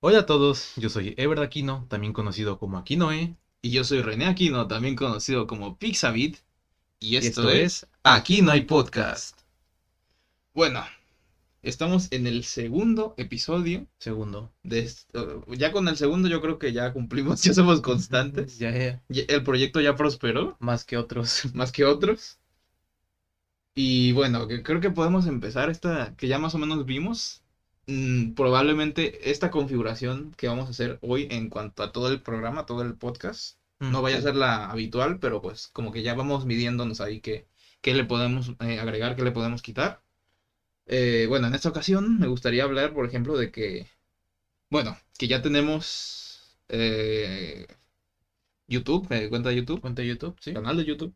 Hola a todos, yo soy Ever Aquino, también conocido como Aquinoe. Y yo soy René Aquino, también conocido como Pixabit. Y esto, esto es Aquí no hay podcast. Bueno, estamos en el segundo episodio Segundo. de esto. Ya con el segundo yo creo que ya cumplimos, ya somos constantes. Ya, ya, El proyecto ya prosperó, más que otros. más que otros. Y bueno, creo que podemos empezar esta, que ya más o menos vimos. Mm, probablemente esta configuración que vamos a hacer hoy en cuanto a todo el programa, todo el podcast, no vaya a ser la habitual, pero pues como que ya vamos midiéndonos ahí qué, qué le podemos eh, agregar, qué le podemos quitar. Eh, bueno, en esta ocasión me gustaría hablar, por ejemplo, de que, bueno, que ya tenemos eh, YouTube, eh, cuenta de YouTube, Cuenta de YouTube, sí. canal de YouTube,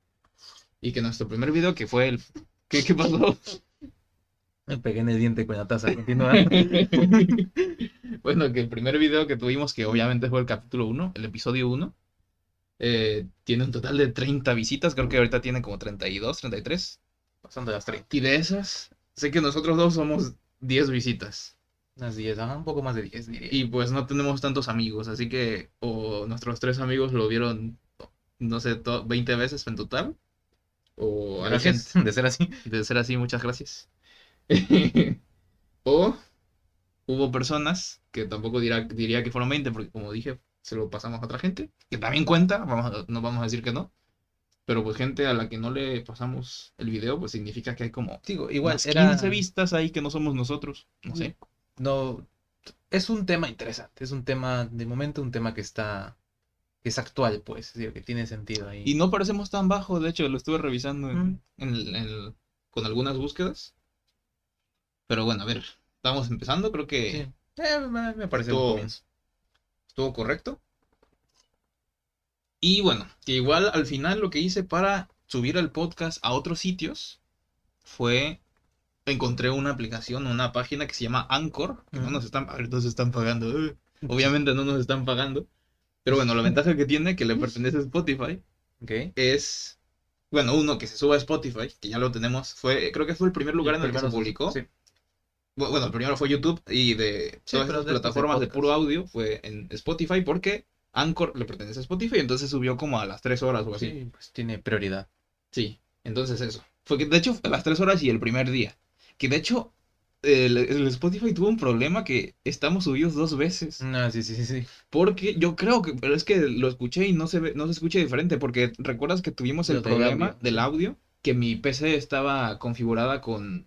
y que nuestro primer video, que fue el... ¿Qué, qué pasó? Me pegué en el diente con la taza. Continúa. bueno, que el primer video que tuvimos, que obviamente fue el capítulo 1, el episodio 1, eh, tiene un total de 30 visitas, creo que ahorita tiene como 32, 33. Pasando las 30. Y de esas, sé que nosotros dos somos 10 visitas. Unas 10, ajá, un poco más de 10 diría. Y pues no tenemos tantos amigos, así que o nuestros tres amigos lo vieron, no sé, to- 20 veces en total. O Gracias de ser así. de ser así, muchas gracias. o hubo personas que tampoco dirá, diría que fueron 20, porque como dije, se lo pasamos a otra gente, que también cuenta, vamos a- no vamos a decir que no. Pero pues gente a la que no le pasamos el video, pues significa que hay como Digo, igual, unas era... 15 vistas ahí que no somos nosotros. No sé. No, es un tema interesante. Es un tema, de momento, un tema que está... que es actual, pues. Es decir, que tiene sentido ahí. Y no parecemos tan bajo, de hecho, lo estuve revisando en, Mm. en el- en el- con algunas búsquedas. Pero bueno, a ver, estamos empezando, creo que Sí. Eh, me, me parece un Estuvo- comienzo. estuvo correcto. Y bueno, que igual al final lo que hice para subir el podcast a otros sitios fue encontré una aplicación, una página que se llama Anchor, que no Ujú. nos están, a ver, no nos están pagando. eh. Obviamente no nos están pagando. Pero bueno, la ventaja que tiene, que le pertenece a Spotify, Ok. es, bueno, uno que se suba a Spotify, que ya lo tenemos, fue, creo que fue el primer lugar en el que se publicó. Sí. Bu- Bueno, el primero fue YouTube y de Sí, todas de de plataformas de, puro audio fue en Spotify porque Anchor le pertenece a Spotify, entonces subió como a las 3 horas o así. Sí, pues tiene prioridad. Sí, entonces eso. Fue que de hecho a las 3 horas y el primer día. Que de hecho el, el Spotify tuvo un problema que estamos subidos dos veces. No, sí, sí, sí, sí. Porque yo creo que, pero es que lo escuché y no se ve, no se escucha diferente, porque recuerdas que tuvimos el problema audio, del audio, que mi PC estaba configurada con,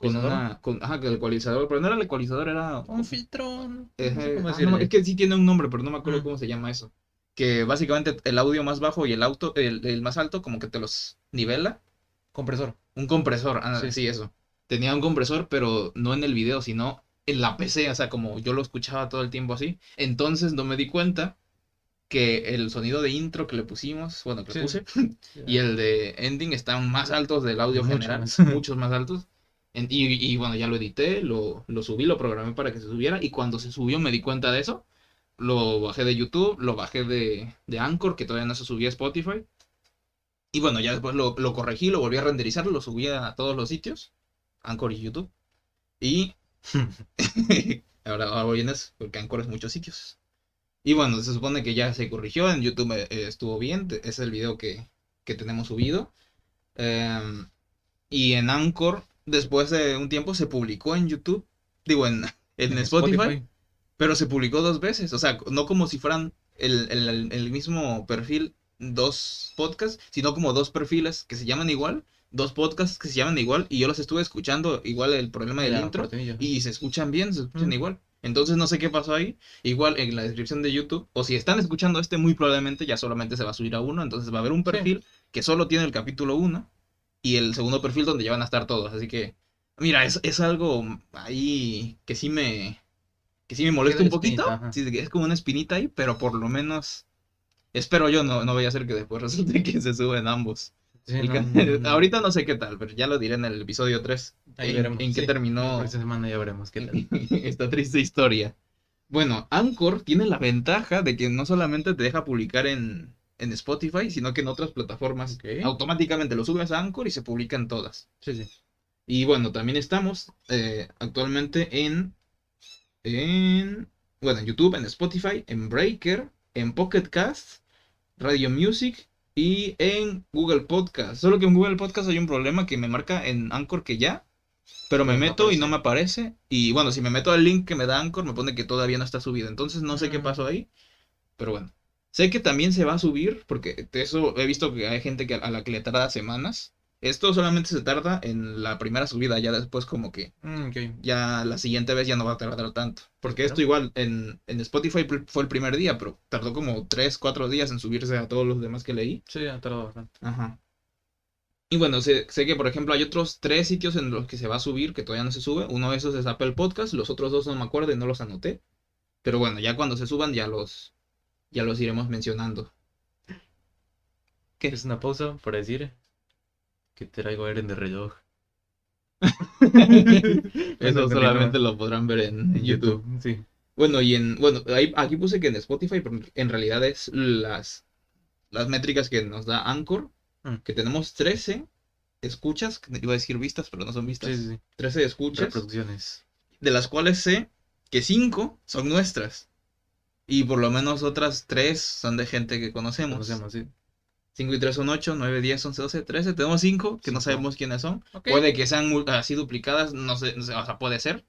con una, con, ajá, que el ecualizador, pero no era el ecualizador, era, Un filtrón. no sé cómo ah, decirle. no, es que sí tiene un nombre, pero no me acuerdo Mm. cómo se llama eso. Que básicamente el audio más bajo y el auto, el, el más alto, como que te los nivela. Compresor. Un compresor, ah, Sí. sí, eso. Tenía un compresor, pero no en el video, sino en la PC, o sea, como yo lo escuchaba todo el tiempo así. Entonces no me di cuenta que el sonido de intro que le pusimos, bueno, que le puse, y el de ending están más altos del audio Mucho general, muchos más altos. En- y, bueno, ya lo edité, lo, lo subí, lo programé para que se subiera, y cuando se subió me di cuenta de eso. Lo bajé de YouTube, lo bajé de, de Anchor, que todavía no se subía a Spotify. Y bueno, ya después lo, lo corregí, lo volví a renderizar, lo subí a todos los sitios, Anchor y YouTube. Y ahora, ahora voy en eso, porque Anchor es muchos sitios. Y bueno, se supone que ya se corrigió, en YouTube eh, estuvo bien, es el video que, que tenemos subido. Em, y en Anchor, después de un tiempo, se publicó en YouTube, digo, en, en Spotify, pero se publicó dos veces, o sea, no como si fueran el, el- el mismo perfil, dos podcasts, sino como dos perfiles que se llaman igual, dos podcasts que se llaman igual, y yo los estuve escuchando igual el problema del La intro, y se escuchan bien, se escuchan Mm. igual. Entonces no sé qué pasó ahí. Igual en la descripción de YouTube, o si están escuchando este, muy probablemente ya solamente se va a subir a uno, entonces va a haber un Sí. perfil que solo tiene el capítulo 1 y el segundo perfil donde ya van a estar todos. Así que, mira, es, es algo ahí que sí me, que sí me molesta un poquito. espinita, ajá. Sí, es como una espinita ahí, pero por lo menos espero yo no, no vaya a ser que después resulte que se suben ambos. Sí, El no, ca- no, no. Ahorita no sé qué tal, pero ya lo diré en el episodio 3. Ahí en, veremos, en qué sí. terminó Esta semana ya veremos qué tal. esta triste historia. Bueno, Anchor tiene la ventaja de que no solamente te deja publicar en, en Spotify, sino que en otras plataformas automáticamente lo subes a Anchor y se publica en todas. Sí, sí. Y bueno, también estamos eh, actualmente en, en bueno, en YouTube, en Spotify, en Breaker, en Pocket Cast, Radio Music y en Google Podcast. Solo que en Google Podcast hay un problema que me marca en Anchor que ya, pero me No meto y no me aparece. Y bueno, si me meto al link que me da Anchor, me pone que todavía no está subido. Entonces no sé qué pasó ahí, pero bueno. Sé que también se va a subir, porque eso he visto que hay gente que a la que le tarda semanas. Esto solamente se tarda en la primera subida, ya después como que Mm, ya la siguiente vez ya no va a tardar tanto. Porque esto igual en, en Spotify fue el primer día, pero tardó como 3, 4 días en subirse a todos los demás que leí. Sí, ha tardado bastante. Ajá. Y bueno, sé, sé que por ejemplo hay otros tres sitios en los que se va a subir que todavía no se sube. Uno de esos es Apple Podcast, los otros dos no me acuerdo y no los anoté. Pero bueno, ya cuando se suban ya los, ya los iremos mencionando. ¿Qué? Es una pausa para decir que traigo Eren de reloj. Eso solamente lo podrán ver en, en YouTube. Sí. Bueno, y en, bueno, ahí, aquí puse que en Spotify, pero en realidad es las, las métricas que nos da Anchor, Mm. que tenemos 13 escuchas, que iba a decir vistas, pero no son vistas, sí. 13 escuchas, Reproducciones. de las cuales sé que 5 son nuestras, y por lo menos otras 3 son de gente que conocemos. Conocemos, sí. 5 y 3 son 8, 9, 10, 11, 12, 13, tenemos 5 que no sabemos quiénes son. Puede que sean así duplicadas, no sé, no sé, o sea, puede ser.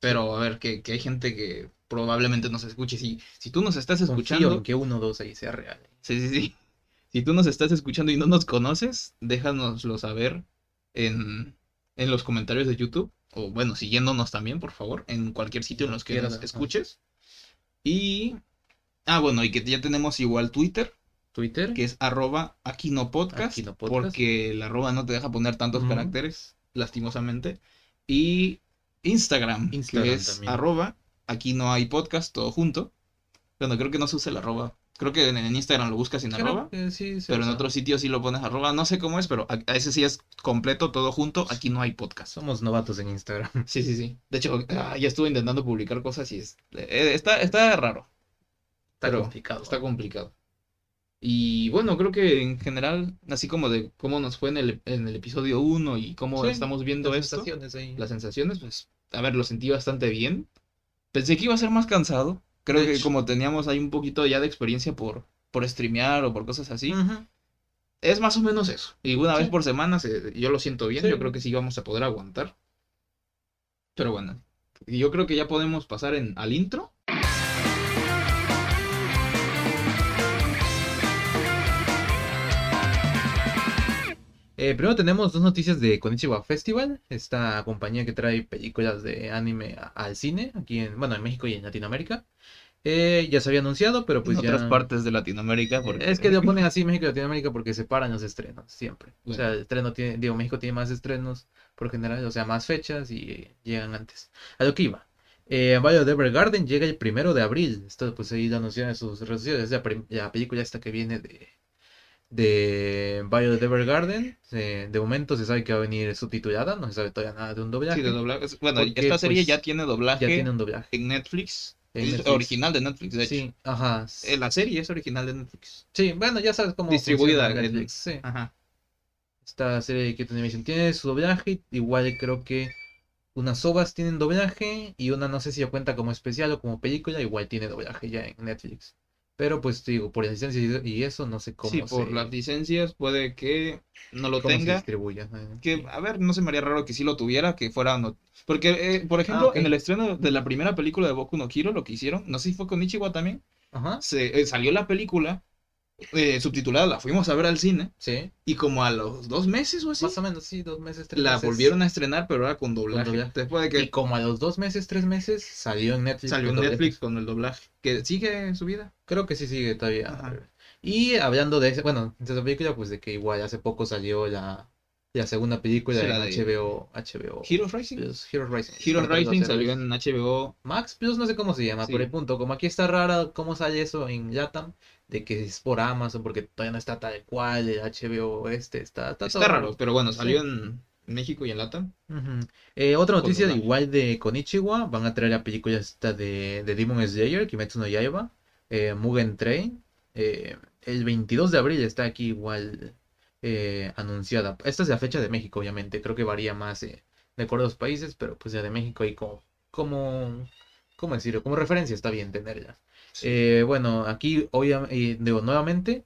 Pero a ver, que, que hay gente que probablemente nos escuche. Si, si tú nos estás Confío escuchando, en que uno o dos ahí sea real. sí, sí, sí. Si tú nos estás escuchando y no nos conoces, déjanoslo saber en, en los comentarios de YouTube. O bueno, siguiéndonos también, por favor, en cualquier sitio en los que nos escuches. Y. Ah, bueno, y que ya tenemos igual Twitter, Twitter. que es arroba aquí no podcast, Aquí no podcast. porque el arroba no te deja poner tantos caracteres, lastimosamente. Y Instagram, Instagram que es también. arroba aquí no hay podcast, todo junto. Bueno, creo que no se usa el arroba. Creo que en, en Instagram lo buscas sin Creo arroba, que sí se pero en usa. otros sitios sí lo pones arroba. No sé cómo es, pero a, a ese sí es completo, todo junto. Aquí no hay podcast. Somos novatos en Instagram. Sí, sí, sí. De hecho, ah, ya estuve intentando publicar cosas y es, eh, está, está raro. Está Pero complicado. Está complicado. Y bueno, creo que en general, así como de cómo nos fue en el, en el episodio 1 y cómo Sí, estamos viendo Las esto, sensaciones ahí. las sensaciones, pues, a ver, lo sentí bastante bien. Pensé que iba a ser más cansado. Creo que como teníamos ahí un poquito ya de experiencia por, por streamear o por cosas así, es más o menos eso. Y una vez por semana se- yo lo siento bien, Sí. yo creo que sí vamos a poder aguantar. Pero bueno, yo creo que ya podemos pasar en, al intro. Eh, primero tenemos dos noticias de Konichiwa Festival, esta compañía que trae películas de anime al cine, aquí en, bueno, en México y en Latinoamérica. Eh, ya se había anunciado, pero pues en ya... otras partes de Latinoamérica. Porque... Es que lo ponen así México y Latinoamérica porque separan los estrenos, siempre. O sea, el estreno tiene, digo, México tiene más estrenos por general, o sea, más fechas y llegan antes. A lo que iba. Eh, Violet Evergarden llega el primero de abril. Esto pues ahí lo anunciaron en sus redes sociales. Es la, la película esta que viene de, de Violet Evergarden. Eh, de momento se sabe que va a venir subtitulada, no se sabe todavía nada de un doblaje. Sí, de doblaje. Bueno, Porque, esta serie pues, ya tiene doblaje Ya tiene un doblaje. en Netflix. En es Netflix. original de Netflix, de hecho. Sí, ajá. Eh, La serie es original de Netflix. Sí, bueno, ya sabes cómo Distribuida en- Netflix. Sí. Ajá. Esta serie de Kyoto Animation tiene su doblaje. Igual creo que unas ovas tienen doblaje. Y una no sé si ya cuenta como especial o como película. Igual tiene doblaje ya en Netflix. Pero pues te digo, por licencia y eso, no sé cómo Sí, por las licencias puede que no lo cómo se tenga. distribuya. eh. Que, a ver, no se me haría raro que sí lo tuviera, que fuera... No... Porque, eh, por ejemplo, Ah, ok. en el estreno de la primera película de Boku no Hero, lo que hicieron, no sé si fue con Ichiwa también, Ajá. se, eh, salió la película eh, subtitulada, la fuimos a ver al cine, Sí. y como a los dos meses o así, Más o menos, sí, dos meses, tres la meses. volvieron a estrenar, pero ahora con doblaje. doblaje. Después de Y que como a los dos meses, tres meses, salió en Netflix. salió en. Netflix con el doblaje, que sigue su vida. Creo que sí sigue todavía. Ajá. Y hablando de ese, bueno, de esa película, pues de que igual hace poco salió la, la segunda película Sí, en la de HBO, HBO Heroes Rising. Plus, Heroes Rising. Heroes Rising salió en HBO. Max Plus, no sé cómo se llama, Sí. por el punto. Como aquí está rara cómo sale eso en Latam, de que es por Amazon, porque todavía no está tal cual, el HBO este está, está, Está todo raro, pero bueno, Sí. salió en México y en Latam. Eh, otra noticia de igual de Konichiwa, van a traer la película esta de, de Demon Slayer, Kimetsu no Yaiba, eh, Mugen Train, eh, el 22 de abril está aquí igual anunciada. Esta es la fecha de México, obviamente, creo que varía más de acuerdo a los países, pero pues ya de México ahí como, como, ¿cómo decirlo? Como referencia está bien tenerla. Eh, bueno, aquí obviamente, digo, nuevamente,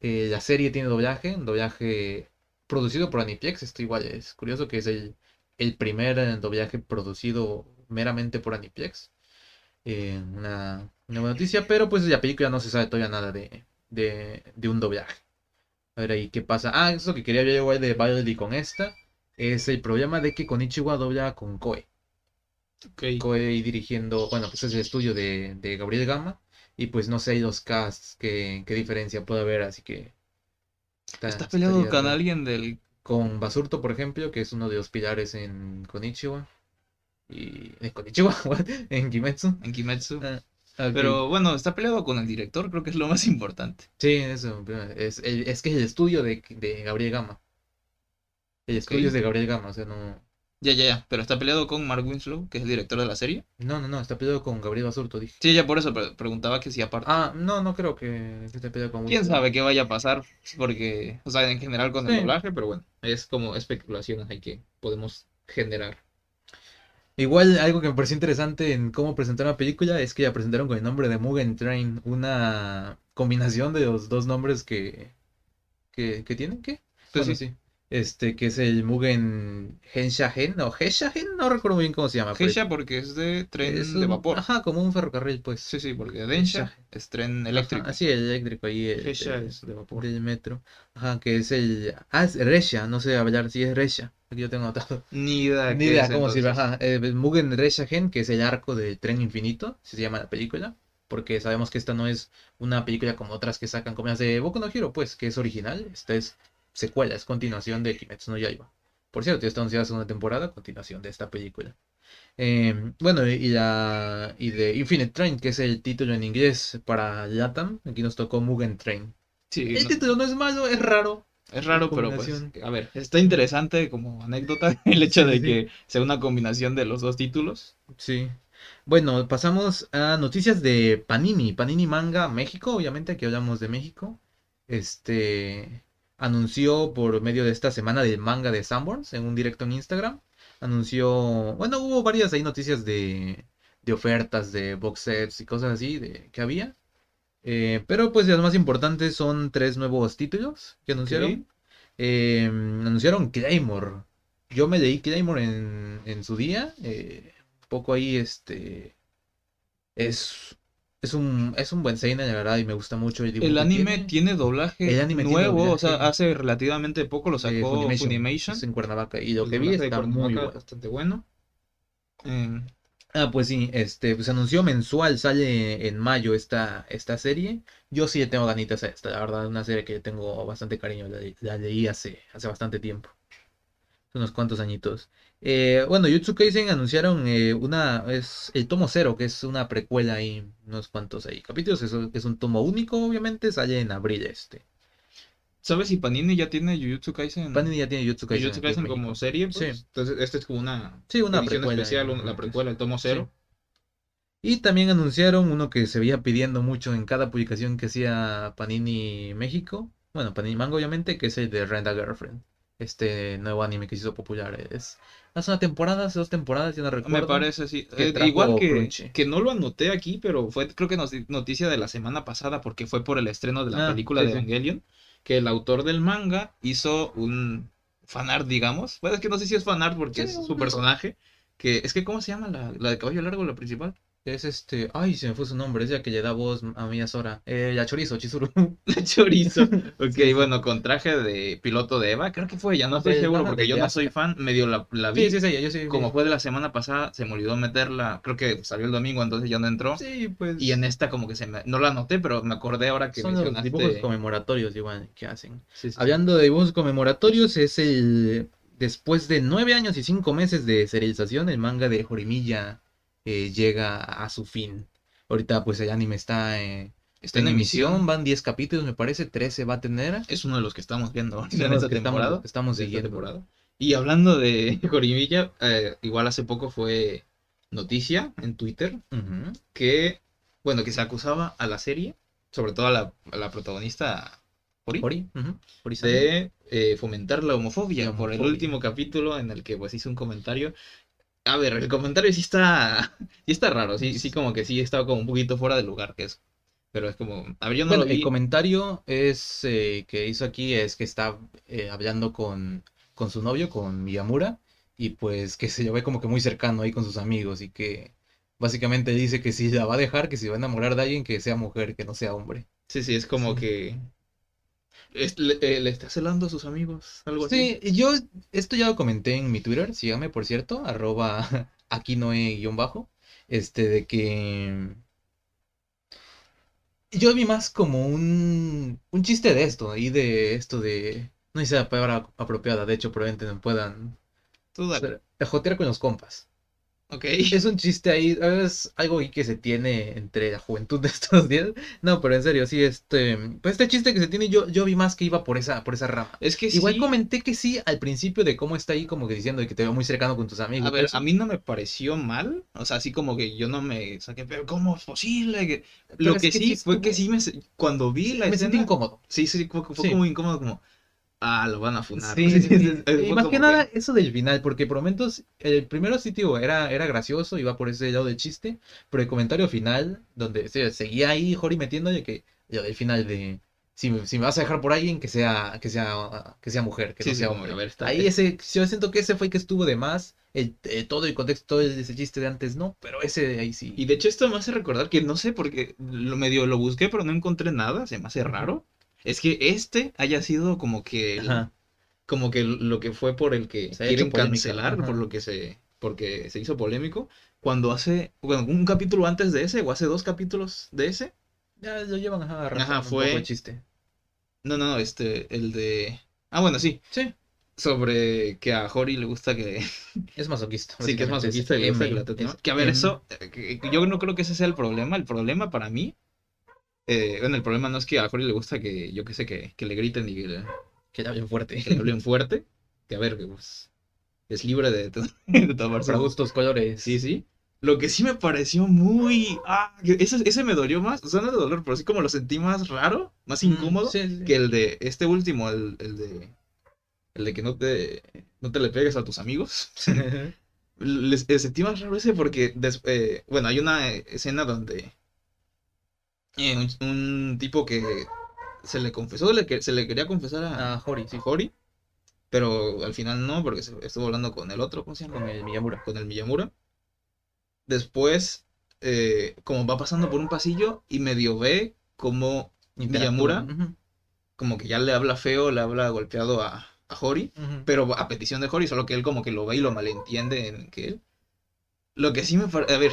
eh, la serie tiene doblaje, doblaje producido por Aniplex. Esto igual es curioso que es el, el primer eh, doblaje producido meramente por Aniplex. Eh, una, buena noticia, pero pues de la película no se sabe todavía nada de, de, de un doblaje. A ver ahí qué pasa. Ah, eso que quería ver igual de Violet con esta. Es el problema de que Konichiwa dobla con Koei. Ok. Koei dirigiendo, bueno, pues es el estudio de, de Gabriel Gama. Y pues no sé los casts, qué, qué diferencia puede haber, así que... está- ¿Estás peleado estaría con alguien del... Con Basurto, por ejemplo, que es uno de los pilares en Konichiwa. Y... ¿En Konichiwa? En Kimetsu. en Kimetsu? Ah. Pero bueno, está peleado con el director, creo que es lo más importante. Sí, eso. Es, el- es que es el estudio de, de Gabriel Gama. El estudio es de Gabriel Gama, o sea, no... Ya, ya, ya. Pero está peleado con Mark Winslow, que es el director de la serie. No, no, no, está peleado con Gabriel Basurto, dije. Sí, ya por eso pre- preguntaba que si aparte. Ah, no, no creo que, que esté peleado con ¿Quién Winslow. sabe qué vaya a pasar? Porque, o sea, en general con el doblaje, pero bueno, es como especulaciones hay que podemos generar. Igual algo que me pareció interesante en cómo presentaron la película es que la presentaron con el nombre de Mugen Train, una combinación de los dos nombres que, que, que tienen, ¿qué? Pues Bueno, sí, sí. Este, que es el Mugen Henshagen, o Henshagen, no recuerdo muy bien cómo se llama. Geisha porque es de tren es de vapor. Ajá, como un ferrocarril, pues. Sí, sí, porque Densha es tren eléctrico. Ajá, sí, el eléctrico ahí. el- Geisha el- es de vapor. del metro. Ajá, que es el... Ah, es Resha, no sé hablar si es Resha. Aquí yo tengo anotado. Ni idea. Ni idea cómo sirve. Ajá. Eh, Mugen Reshagen, que es el arco del tren infinito, así se llama la película. Porque sabemos que esta no es una película como otras que sacan como las de Boku no Hero, pues, que es original. Esta es secuela, es continuación de Kimetsu no Yaiba. Por cierto, ya está anunciada segunda temporada, continuación de esta película. Eh, bueno, y, la, y de Infinite Train, que es el título en inglés para Latam. Aquí nos tocó Mugen Train. Sí, El no- título no es malo, es raro. es raro, pero pues, a ver, está interesante como anécdota el hecho de sí. que sea una combinación de los dos títulos. Sí. Bueno, pasamos a noticias de Panini. Panini Manga México, obviamente, aquí hablamos de México. Este anunció por medio de esta semana del manga de Sanborns en un directo en Instagram. Anunció, bueno, hubo varias ahí noticias de, de ofertas de box sets y cosas así de, que había. Eh, pero pues las más importantes son tres nuevos títulos que anunciaron. Eh, anunciaron Claymore. Yo me leí Claymore en, en su día. eh, un poco ahí, este. Es. Es un, es un buen seinen, la verdad, y me gusta mucho el anime tiene. tiene doblaje El anime nuevo, o sea, hace relativamente poco lo Eh, sacó Funimation, Funimation. es en Cuernavaca. Y lo que vi está muy bueno. bastante bueno. Eh, Ah, pues sí, este, pues anunció mensual, sale en mayo esta, esta serie. Yo sí le tengo ganitas a esta, la verdad, una serie que tengo bastante cariño, la, la leí hace, hace bastante tiempo. Unos cuantos añitos. Eh, bueno, Jutsu Kaisen anunciaron eh, una, es el tomo cero, que es una precuela ahí, unos cuantos ahí capítulos, eso es un tomo único, obviamente, sale en abril este. ¿Sabes si Panini ya tiene Jujutsu Kaisen? Panini ya tiene Kaisen. Jujutsu Kaisen como serie, pues. Sí. Entonces, este es como una Sí, una edición precuela. especial, la precuela, el tomo cero. Y también anunciaron uno que se veía pidiendo mucho en cada publicación que hacía Panini México. Bueno, Panini Manga obviamente, que es el de Rent a Girlfriend. Este nuevo anime que se hizo popular. Es hace una temporada, hace dos temporadas, ya no recuerdo. Me parece, sí. que Eh, igual que, Crunchy. que no lo anoté aquí, pero fue creo que nos- noticia de la semana pasada porque fue por el estreno de la Ah, película sí, de sí. Evangelion, que el autor del manga hizo un fanart, digamos. Bueno, es que no sé si es fanart porque Sí, es su personaje. Que es que, ¿cómo se llama la, la de caballo largo, la principal? Es este. Ay, se me fue su nombre. Es la que le da voz a Mia Sora. Eh, la Chorizo, Chizuru. La chorizo. Ok, bueno, con traje de piloto de Eva, creo que fue ella, no estoy seguro porque yo no soy fan, medio la, la vi. Sí, sí, sí, yo sí. Como fue de la semana pasada, se me olvidó meterla, creo que salió el domingo, entonces ya no entró. Sí, pues. Y en esta como que se me... No la anoté, pero me acordé ahora que son los mencionaste... dibujos conmemoratorios igual que hacen. Sí, sí. Hablando de dibujos conmemoratorios, es el. Después de nueve años y cinco meses de serialización, el manga de Jorimilla eh, llega a su fin. Ahorita, pues el anime está, eh, está en emisión, van 10 capítulos, me parece, 13 va a tener. Es uno de los que estamos viendo ahorita Son en esta estamos- temporada. estamos siguiendo. temporada. Y hablando de Jorimilla, eh, igual hace poco fue noticia en Twitter que, bueno, que se acusaba a la serie, sobre todo a la, a la protagonista Hori-san. de eh, fomentar la homofobia, La por el homofobia. último capítulo en el que pues hizo un comentario. A ver, el comentario sí está. Sí está raro. Sí, sí, como que sí estaba como un poquito fuera de lugar que eso. Pero es como. A ver, yo no Bueno, lo el comentario es eh, que hizo aquí es que está eh, hablando con, con su novio, con Miyamura, y pues que se lo ve como que muy cercano ahí con sus amigos y que básicamente dice que si la va a dejar, que si va a enamorar de alguien, que sea mujer, que no sea hombre. Sí, sí, es como Sí. que. Es- le, eh, le está celando a sus amigos. Algo así. Sí, yo esto ya lo comenté en mi Twitter, síganme por cierto, arroba aquí noe guion bajo, este de que yo vi más como un, un chiste de esto, y de esto de, no si la palabra apropiada, de hecho probablemente no puedan, jotear con los compas. Ok. Es un chiste ahí, es algo ahí que se tiene entre la juventud de estos días. No, pero en serio, sí, este, pues este chiste que se tiene, yo, yo vi más que iba por esa, por esa rama. Es que Igual sí. comenté que sí al principio de cómo está ahí como que diciendo de que te veo muy cercano con tus amigos. A ver, pero a mí no me pareció mal, o sea, así como que yo no me saqué, pero ¿cómo es posible? que-?" Lo que, que sí fue que sí me, cuando vi la me sentí escena, incómodo. sí, sí, fue, fue Sí. como incómodo, como, ah, lo van a funar. Sí, sí, sí. Fue Y más que nada eso del final, porque por momentos el primero sí, tío, era, era gracioso, iba por ese lado del chiste, pero el comentario final, donde se, seguía ahí Jori metiéndole que del final de si, me- si me vas a dejar por alguien que sea, que sea, que sea mujer, que no sea hombre. a ver, está- Ahí ese, yo siento que ese fue el que estuvo de más, el, eh, todo el contexto, todo ese chiste de antes no, pero ese de ahí sí. Y de hecho esto me hace recordar que no sé porque lo medio lo busqué pero no encontré nada, se me hace raro. Es que este haya sido como que el- como que lo que fue por el que Se quieren cancelar, ajá. por lo que se porque se hizo polémico cuando hace bueno, un capítulo antes de ese o hace dos capítulos de ese. Ya lo llevan ajá, Ajá, arrastrando un fue- poco chiste. No, no, este el de Ah, bueno, sí, Sí, sobre que a Jori le gusta que es masoquista. sí que es masoquista y le gusta que la. Que a ver, eso eh, yo no creo que ese sea el problema, el problema para mí eh, bueno, el problema no es que a Jori le gusta que, yo qué sé, que, que le griten y que le, Que ya bien fuerte. que le hablen fuerte. Que a ver, que pues, es libre de, de tomarse gustos, colores. Sí, sí. Lo que sí me pareció muy... Ah, ese, ese me dolió más. O sea, no de dolor, pero sí como lo sentí más raro, más Mm, incómodo. sí, sí. Que el de este último, el, el de... El de que no te, no te le pegues a tus amigos. Les, sentí más raro ese porque, des- eh, bueno, hay una escena donde eh, un, un tipo que se le confesó, le que- se le quería confesar a, Ah, Jori, sí. a Hori, pero al final no, porque se- estuvo hablando con el otro, ¿cómo se llama? Con el Miyamura. Con el Miyamura. Después, eh, como va pasando por un pasillo y medio ve como Miyamura, como que ya le habla feo, le habla golpeado a, a Hori. ujú. pero a petición de Hori, solo que él como que lo ve y lo malentiende en que él. Lo que sí me parece, a ver,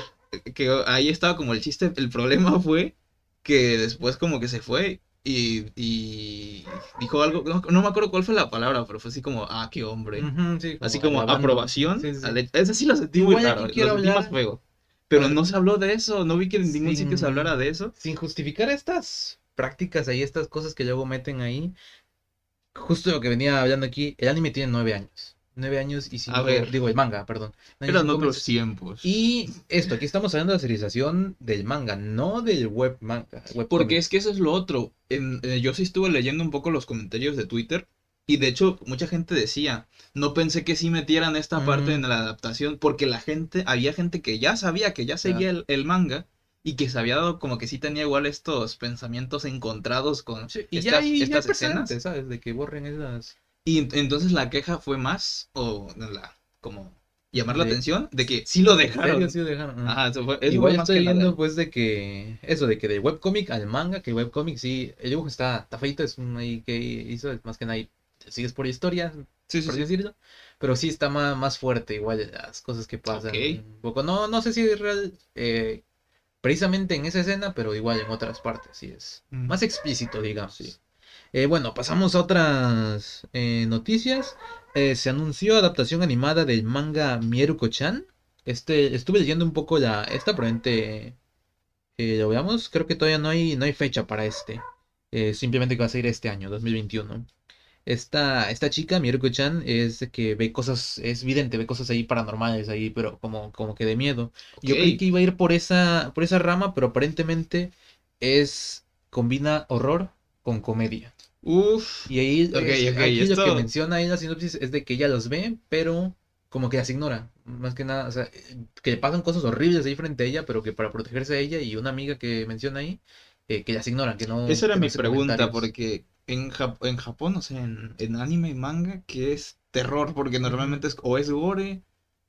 que ahí estaba como el chiste, el problema fue que después como que se fue y, y dijo algo, no, no me acuerdo cuál fue la palabra, pero fue así como, ah, qué hombre. Sí, Así como alabando. aprobación. Sí, sí. al hecho- Ese sí lo sentí muy raro, lo más feo. Pero no se habló de eso, no vi que en ningún Sin- sitio se hablara de eso. Sin justificar estas prácticas ahí, estas cosas que luego meten ahí. Justo lo que venía hablando aquí, el anime tiene nueve años. Nueve años y cinco, A ver. digo el manga, perdón. Y Eran otros meses. tiempos. Y esto, aquí estamos hablando de la serialización del manga, no del web manga. web Porque comic. es que eso es lo otro. En- eh, yo sí estuve leyendo un poco los comentarios de Twitter. Y de hecho, mucha gente decía, no pensé que sí metieran esta parte en la adaptación, porque la gente, había gente que ya sabía, que ya seguía el, el manga, y que se había dado como que sí tenía igual estos pensamientos encontrados con Sí, y estas, ya ya hay estas escenas. precedentes, ¿sabes? De que borren esas. Y ent- entonces la queja fue más, o la, como llamar la De- atención, de que sí lo ¿En dejaron. sí lo dejaron? Ajá, eso fue, eso Igual estoy nada. viendo pues de que eso de que del webcomic al manga, que webcomic sí, el dibujo está, está feito, es un ahí que hizo, es más que nada sigues por historia, Sí, sí, por sí. decirlo, pero sí está más, más fuerte igual las cosas que pasan. Un poco, no, no sé si es real, eh, precisamente en esa escena, pero igual en otras partes, sí es Mm. más explícito, digamos. Sí. Eh, bueno, pasamos a otras eh, noticias. Eh, se anunció adaptación animada del manga Mieruko-chan. Este, estuve leyendo un poco la, esta, probablemente lo veamos. Creo que todavía no hay, no hay fecha para este. Simplemente que va a salir este año, 2021. Esta, esta chica, Mieruko-chan, es que ve cosas, es vidente, ve cosas ahí paranormales ahí, pero como, como que de miedo. Yo creí que iba a ir por esa, por esa rama, pero aparentemente es, combina horror con comedia. Uf. Y ahí, Ok, es- ok, aquí lo que menciona ahí en la sinopsis es de que ella los ve, pero como que las ignora. Más que nada, o sea, que le pasan cosas horribles ahí frente a ella, pero que para protegerse de ella y una amiga que menciona ahí, eh, que las ignoran, que no. Esa era que mi pregunta, porque en, Jap- en Japón, o sea, en, en anime y manga, ¿qué es terror? Porque normalmente es o es gore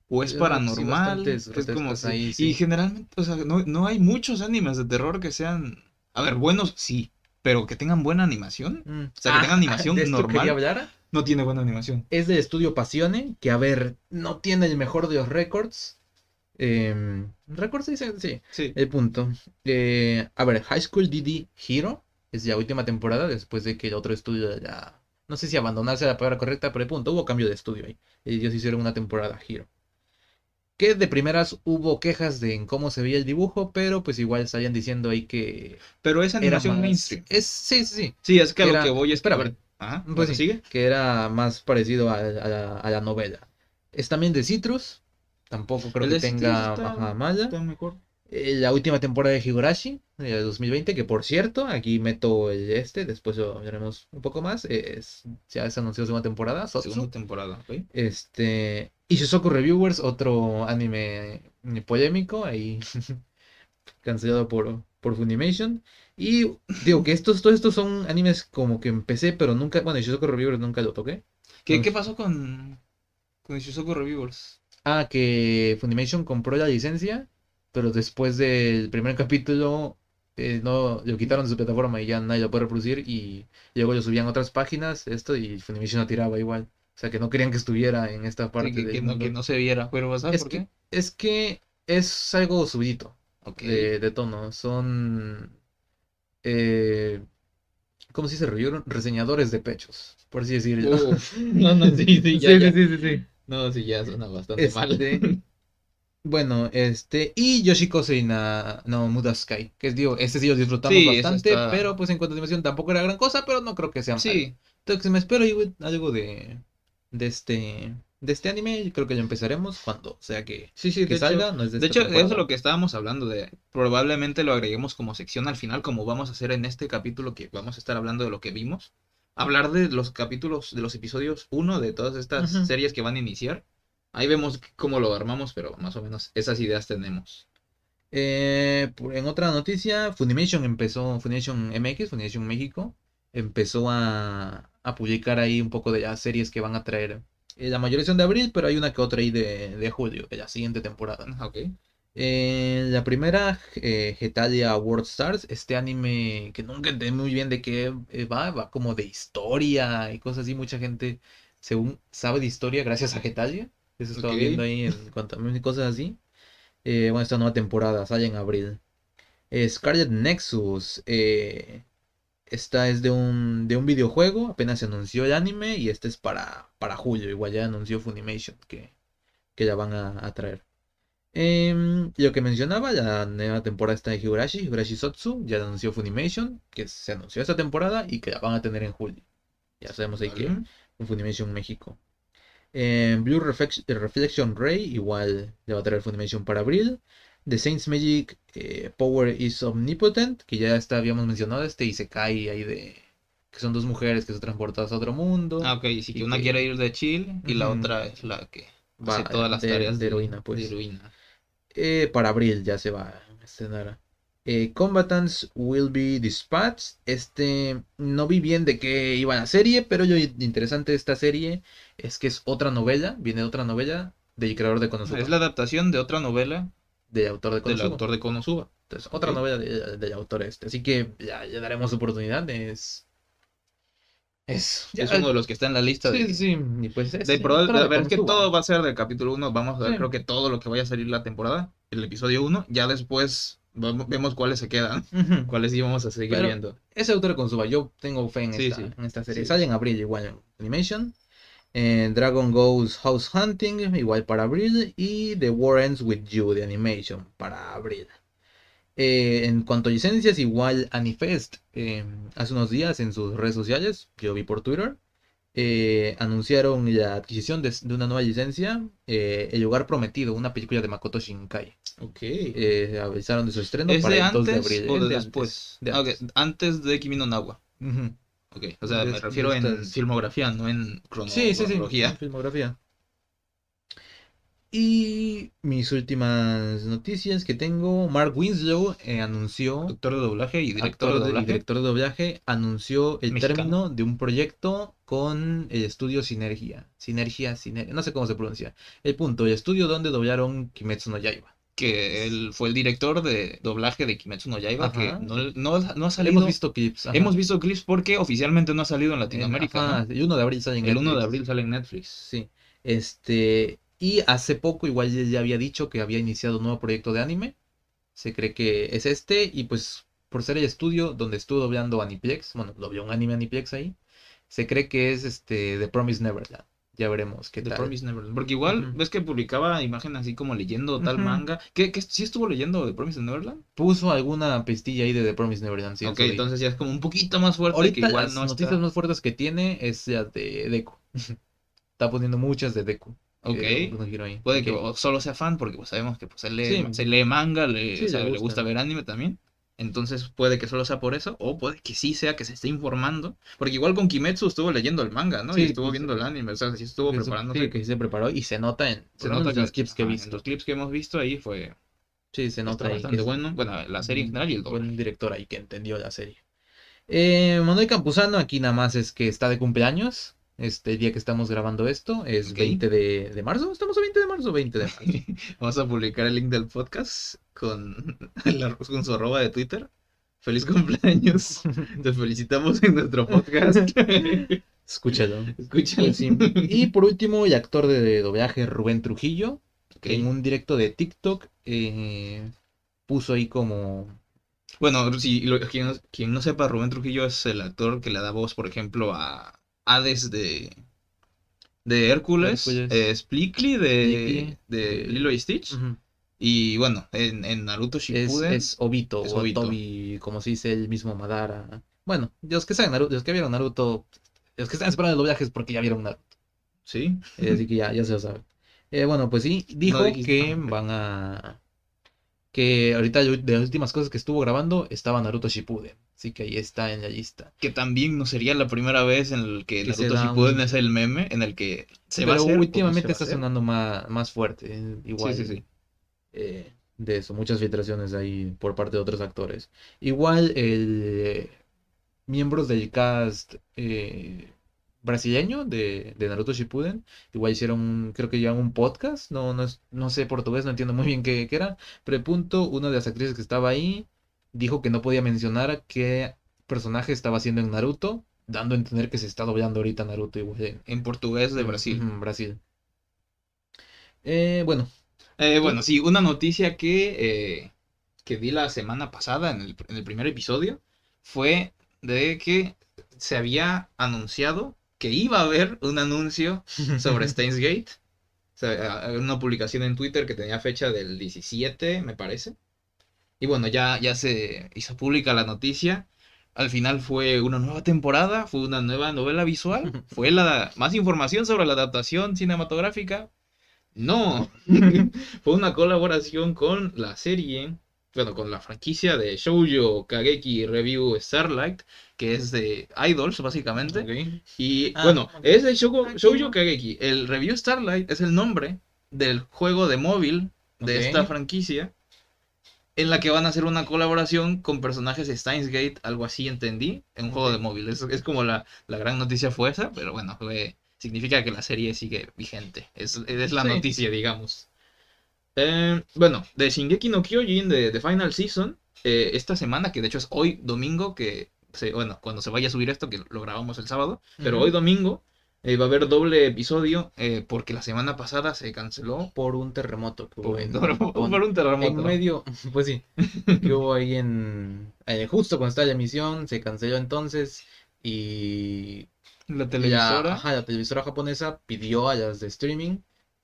o es paranormal. que es como ahí, sí. Y generalmente, o sea, no, no hay muchos animes de terror que sean... A ver, buenos sí, pero que tengan buena animación. Mm. O sea, que tenga animación de esto normal. quería hablar. No tiene buena animación. Es del estudio Pasione, que a ver, no tiene el mejor de los récords. Eh, ¿Récords se dice? Sí. Sí. El punto. Eh, a ver, High School DD Hero es la última temporada después de que el otro estudio ya. No sé si abandonarse la palabra correcta, pero el punto, hubo cambio de estudio ahí. Ellos hicieron una temporada Hero. Que de primeras hubo quejas de en cómo se veía el dibujo, pero pues igual estarían diciendo ahí que Pero es animación más. mainstream. Es, sí, sí, sí. Sí, es que a lo Era- que voy es... espérame. a ver, Ajá, Pues sí. sigue. Que era más parecido a, a la, a la novela. Es también de Citrus. Tampoco creo El que tenga está- mala. Está mejor. Eh, la última temporada de Higurashi, de 2020, que por cierto, aquí meto el este, después lo veremos un poco más. Es, ya se anunció segunda temporada, Sotsu. Segunda temporada, ¿ok? Este, y Shizuku Reviewers, otro anime polémico, ahí cancelado por, por Funimation. Y digo que estos, todos estos son animes como que empecé, pero nunca, bueno, Shizuku Reviewers nunca lo toqué. ¿Qué, qué pasó con, con Shusoku Reviewers? Ah, que Funimation compró la licencia, pero después del primer capítulo eh, no lo quitaron de su plataforma y ya nadie lo puede reproducir y luego lo subían a otras páginas, esto y Funimation lo tiraba igual. O sea, que no querían que estuviera en esta parte Sí, que, del que no, mundo. que no se viera. Pero ¿sabes Es por que, es que es algo subidito de, de tono. Son, eh, ¿cómo se dice? Reseñadores de pechos, por así decirlo. Uf, no, no, sí, sí, ya, Sí, ya. sí, sí, sí. No, sí, ya suena bastante mal. Este, bueno, este, y Yoshikose na, no Muda Sky, que es, digo, este sí lo disfrutamos Sí, ese bastante, está- pero pues en cuanto a animación tampoco era gran cosa, pero no creo que sea mal. Sí, Entonces me espero algo de, de este, de este anime, creo que lo empezaremos cuando sea que, sí, sí, que de salga, hecho, no es de hecho, eso es lo que estábamos hablando de, probablemente lo agreguemos como sección al final, como vamos a hacer en este capítulo que vamos a estar hablando de lo que vimos, hablar de los capítulos, de los episodios 1 de todas estas series que van a iniciar. Ahí vemos cómo lo armamos, pero más o menos esas ideas tenemos. Eh, en otra noticia, Funimation empezó, Funimation MX, Funimation México, empezó a, a publicar ahí un poco de las series que van a traer. Eh, la mayoría son de abril, pero hay una que otra ahí de, de julio, de la siguiente temporada. Ok. Eh, la primera, eh, Getalia World Stars, este anime que nunca entendí muy bien de qué eh, va, va como de historia y cosas así. Mucha gente, según sabe de historia, gracias a Getalia. Eso estaba viendo ahí en cuanto a cosas así. Eh, bueno, esta nueva temporada sale en abril. Eh, Scarlet Nexus, eh, esta es de un, de un videojuego, apenas se anunció el anime y este es para, para julio. Igual ya anunció Funimation que, que la van a, a traer. Em, lo que mencionaba, la nueva temporada está de Higurashi, Higurashi Sotsu, ya anunció Funimation, que se anunció esta temporada y que la van a tener en julio. Ya sabemos ahí que en Funimation México. Em, Blue Reflex- Reflection Ray, igual le va a traer Funimation para abril. The Saints Magic eh, Power is Omnipotent, que ya está, habíamos mencionado este Isekai ahí de que son dos mujeres que son transportadas a otro mundo. Ah, ok, sí, que Y una que- quiere ir de chill y la otra es la que Va, hace todas las de- tareas de heroína, pues. de heroína. Eh, para abril ya se va a estrenar. Eh, Combatants Will Be Dispatched. Este, no vi bien de qué iba la serie, pero lo interesante esta serie es que es otra novela, viene de otra novela del creador de Konosuba, Es la adaptación de otra novela del autor de del Konosuba. autor de Konosuba. Entonces, otra novela de- del autor este. Así que ya, ya daremos oportunidad. Es. Es. ya- Es uno de los que está en la lista Sí, de, sí, sí. Y pues es de probable- de a ver, es que todo va a ser del capítulo 1. Vamos a ver, Sí. creo que todo lo que vaya a salir la temporada, el episodio 1. Ya después vamos- vemos cuáles se quedan, Ujú. cuáles íbamos a seguir Pero- viendo. Ese autor de Konosuba, yo tengo fe en, Sí, esta, en esta serie. Sale en abril igual en Animation. Eh, Dragon Goes House Hunting, igual para abril. Y The War Ends With You de Animation para abril. Eh, en cuanto a licencias, igual Anifest eh, hace unos días en sus redes sociales, yo vi por Twitter, eh, anunciaron la adquisición de, de una nueva licencia, eh, El lugar prometido, una película de Makoto Shinkai. Ok. Eh, avisaron de su estreno ¿Es para de el 2 de abril. o de de después? antes, de antes. antes de Kimi no Nawa. Ujú. Ok, o sea, me refiero en filmografía, no en crono- Sí, sí, sí, en filmografía. Y mis últimas noticias que tengo, Mark Winslow eh, anunció, Doctor de doblaje y director actor de y director de doblaje, anunció el Mexicano. término de un proyecto con el estudio Sinergia. Sinergia, Sinergia, no sé cómo se pronuncia. El punto, el estudio donde doblaron Kimetsu no Yaiba. Que él fue el director de doblaje de Kimetsu no Yaiba, Ajá. que no, no, no ha salido. Hemos visto clips. ajá. hemos visto clips porque oficialmente no ha salido en Latinoamérica. Ajá, ¿no? el 1 de abril sale en El 1 de Netflix. abril sale en Netflix. Sí. Este. Y hace poco, igual ya- ya había dicho que había iniciado un nuevo proyecto de anime. Se cree que es este. Y pues, por ser el estudio donde estuvo doblando Aniplex, bueno, dobló un anime Aniplex ahí. Se cree que es este The Promise Neverland. Ya veremos qué The tal. Promised Neverland. Porque igual ves que publicaba imágenes así como leyendo tal manga. ¿Qué, qué, sí estuvo leyendo The Promised Neverland? Puso alguna pistilla ahí de The Promise Neverland. sí, ok, entonces ya es como un poquito más fuerte que igual las no noticias está. más fuertes que tiene es la de Deku. Está poniendo muchas de Deku. Ok. Eh. Puede que solo sea fan, porque pues, sabemos que pues, él lee, Sí. se lee manga, le, Sí, o sea, le le, gusta. gusta ver anime también. Entonces puede que solo sea por eso, o puede que sí sea que se esté informando. Porque igual con Kimetsu estuvo leyendo el manga, ¿no? Sí, y estuvo pues, viendo el anime, o sea, sí estuvo preparándose. sí, que sí se preparó y se nota en, se nota los clips que he ajá, en visto. los clips que hemos visto ahí fue Sí, se nota ahí que bastante es bueno. Bueno, la serie en un general y el doble. buen director ahí que entendió la serie. Eh, Manuel Campuzano aquí nada más es que está de cumpleaños. Este día que estamos grabando esto es Ok. 20 de, de marzo. ¿Estamos a 20 de marzo? 20 de marzo. Vamos a publicar el link del podcast con, la- con su arroba de Twitter. Feliz cumpleaños. Te felicitamos en nuestro podcast. Escúchalo. Escúchalo. Sí. Y por último, el actor de doblaje Rubén Trujillo, Ok. en un directo de TikTok, eh, puso ahí como Bueno, si lo- quien, quien no sepa, Rubén Trujillo es el actor que le da voz, por ejemplo, a Hades de, de Hércules, Hércules. eh, de, de Lilo y Stitch, y bueno, en, en Naruto Shippuden, es Obito, es o Obito. Tobi, como se dice el mismo Madara. Bueno, los que saben Naruto, los que vieron Naruto, los que están esperando el doblaje es porque ya vieron Naruto. ¿sí? Eh, así que ya, ya se lo saben. Eh, bueno, pues sí, dijo que van a. Que ahorita de las últimas cosas que estuvo grabando estaba Naruto Shippuden. Así que ahí está en la lista. Que también no sería la primera vez en el que, Naruto Shippuden un- es el meme en el que se va a hacer. no últimamente se va a está hacer. sonando más, más fuerte. eh, Igual. Sí, sí, sí. eh, de eso, muchas filtraciones ahí por parte de otros actores. Igual el eh, miembros del cast eh, brasileño de, de Naruto Shippuden, igual hicieron, un- creo que llevan un podcast, no, no, es- no sé portugués, no entiendo muy bien qué, qué era, pero el punto, una de las actrices que estaba ahí dijo que no podía mencionar qué personaje estaba haciendo en Naruto, dando a entender que se está doblando ahorita Naruto igual en, En portugués de Brasil. Brasil. Eh, bueno, Eh, bueno, sí, una noticia que, eh, que di la semana pasada en el, en el primer episodio fue de que se había anunciado que iba a haber un anuncio sobre Steins Gate. O sea, a- una publicación en Twitter que tenía fecha del 17, me parece. Y bueno, ya, ya se hizo pública la noticia. Al final fue una nueva temporada, fue una nueva novela visual, fue la más información sobre la adaptación cinematográfica. No, fue una colaboración con la serie, bueno, con la franquicia de Shoujo Kageki Review Starlight, que es de idols básicamente. Y Ah, bueno, es de Shoujo, no. Kageki. El Review Starlight es el nombre del juego de móvil de esta franquicia. En la que van a hacer una colaboración con personajes de Steins Gate, algo así entendí, en un juego de móvil. Es, es como la, la gran noticia fue esa, pero bueno, fue- significa que la serie sigue vigente. Es, es la Sí. noticia, digamos. Eh, bueno, de Shingeki no Kyojin, de, de Final Season, eh, esta semana, que de hecho es hoy domingo, que se- bueno, cuando se vaya a subir esto, que lo grabamos el sábado, pero hoy domingo eh, va a haber doble episodio eh, porque la semana pasada se canceló por un terremoto por, un terremoto. En medio, pues sí, que hubo ahí en eh, justo cuando estaba la emisión, se canceló entonces y La la, televisora. ajá, la televisora japonesa pidió a las de streaming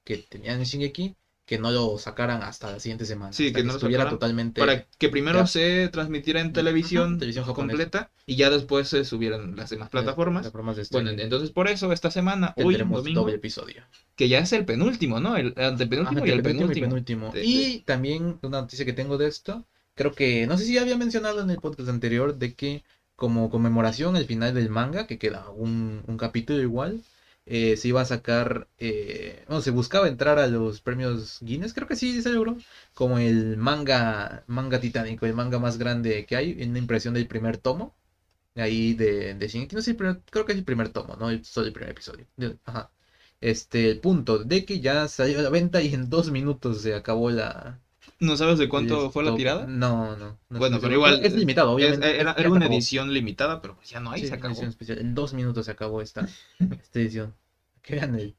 que tenían Shingeki que no lo sacaran hasta la siguiente semana, Sí, que no lo estuviera sacaran totalmente para que primero ya. se transmitiera en televisión, televisión completa y ya después se subieran las demás plataformas. plataformas de Bueno, entonces por eso esta semana, hoy tendremos domingo, doble episodio. que ya es el penúltimo, ¿no? El antepenúltimo Ajá, y el penúltimo Y también una noticia que tengo de esto, creo que, no sé si ya había mencionado en el podcast anterior, de que como conmemoración al final del manga, que queda un, un capítulo igual, eh, se iba a sacar, eh, bueno, se buscaba entrar a los premios Guinness, creo que sí se logró, como el manga, manga titánico, el manga más grande que hay, en la impresión del primer tomo, ahí de, de Shingeki, no sé, creo que es el primer tomo, no el- solo el primer episodio. Ajá. Este, el punto de que ya salió a la venta y en dos minutos se acabó la... ¿No sabes de cuánto fue la tirada? No, no. no Bueno, pero igual, Es limitado, Es- obviamente. era, era una edición limitada, pero pues ya no hay, Sí, se acabó. edición especial. En dos minutos se acabó esta, esta edición. Que vean el,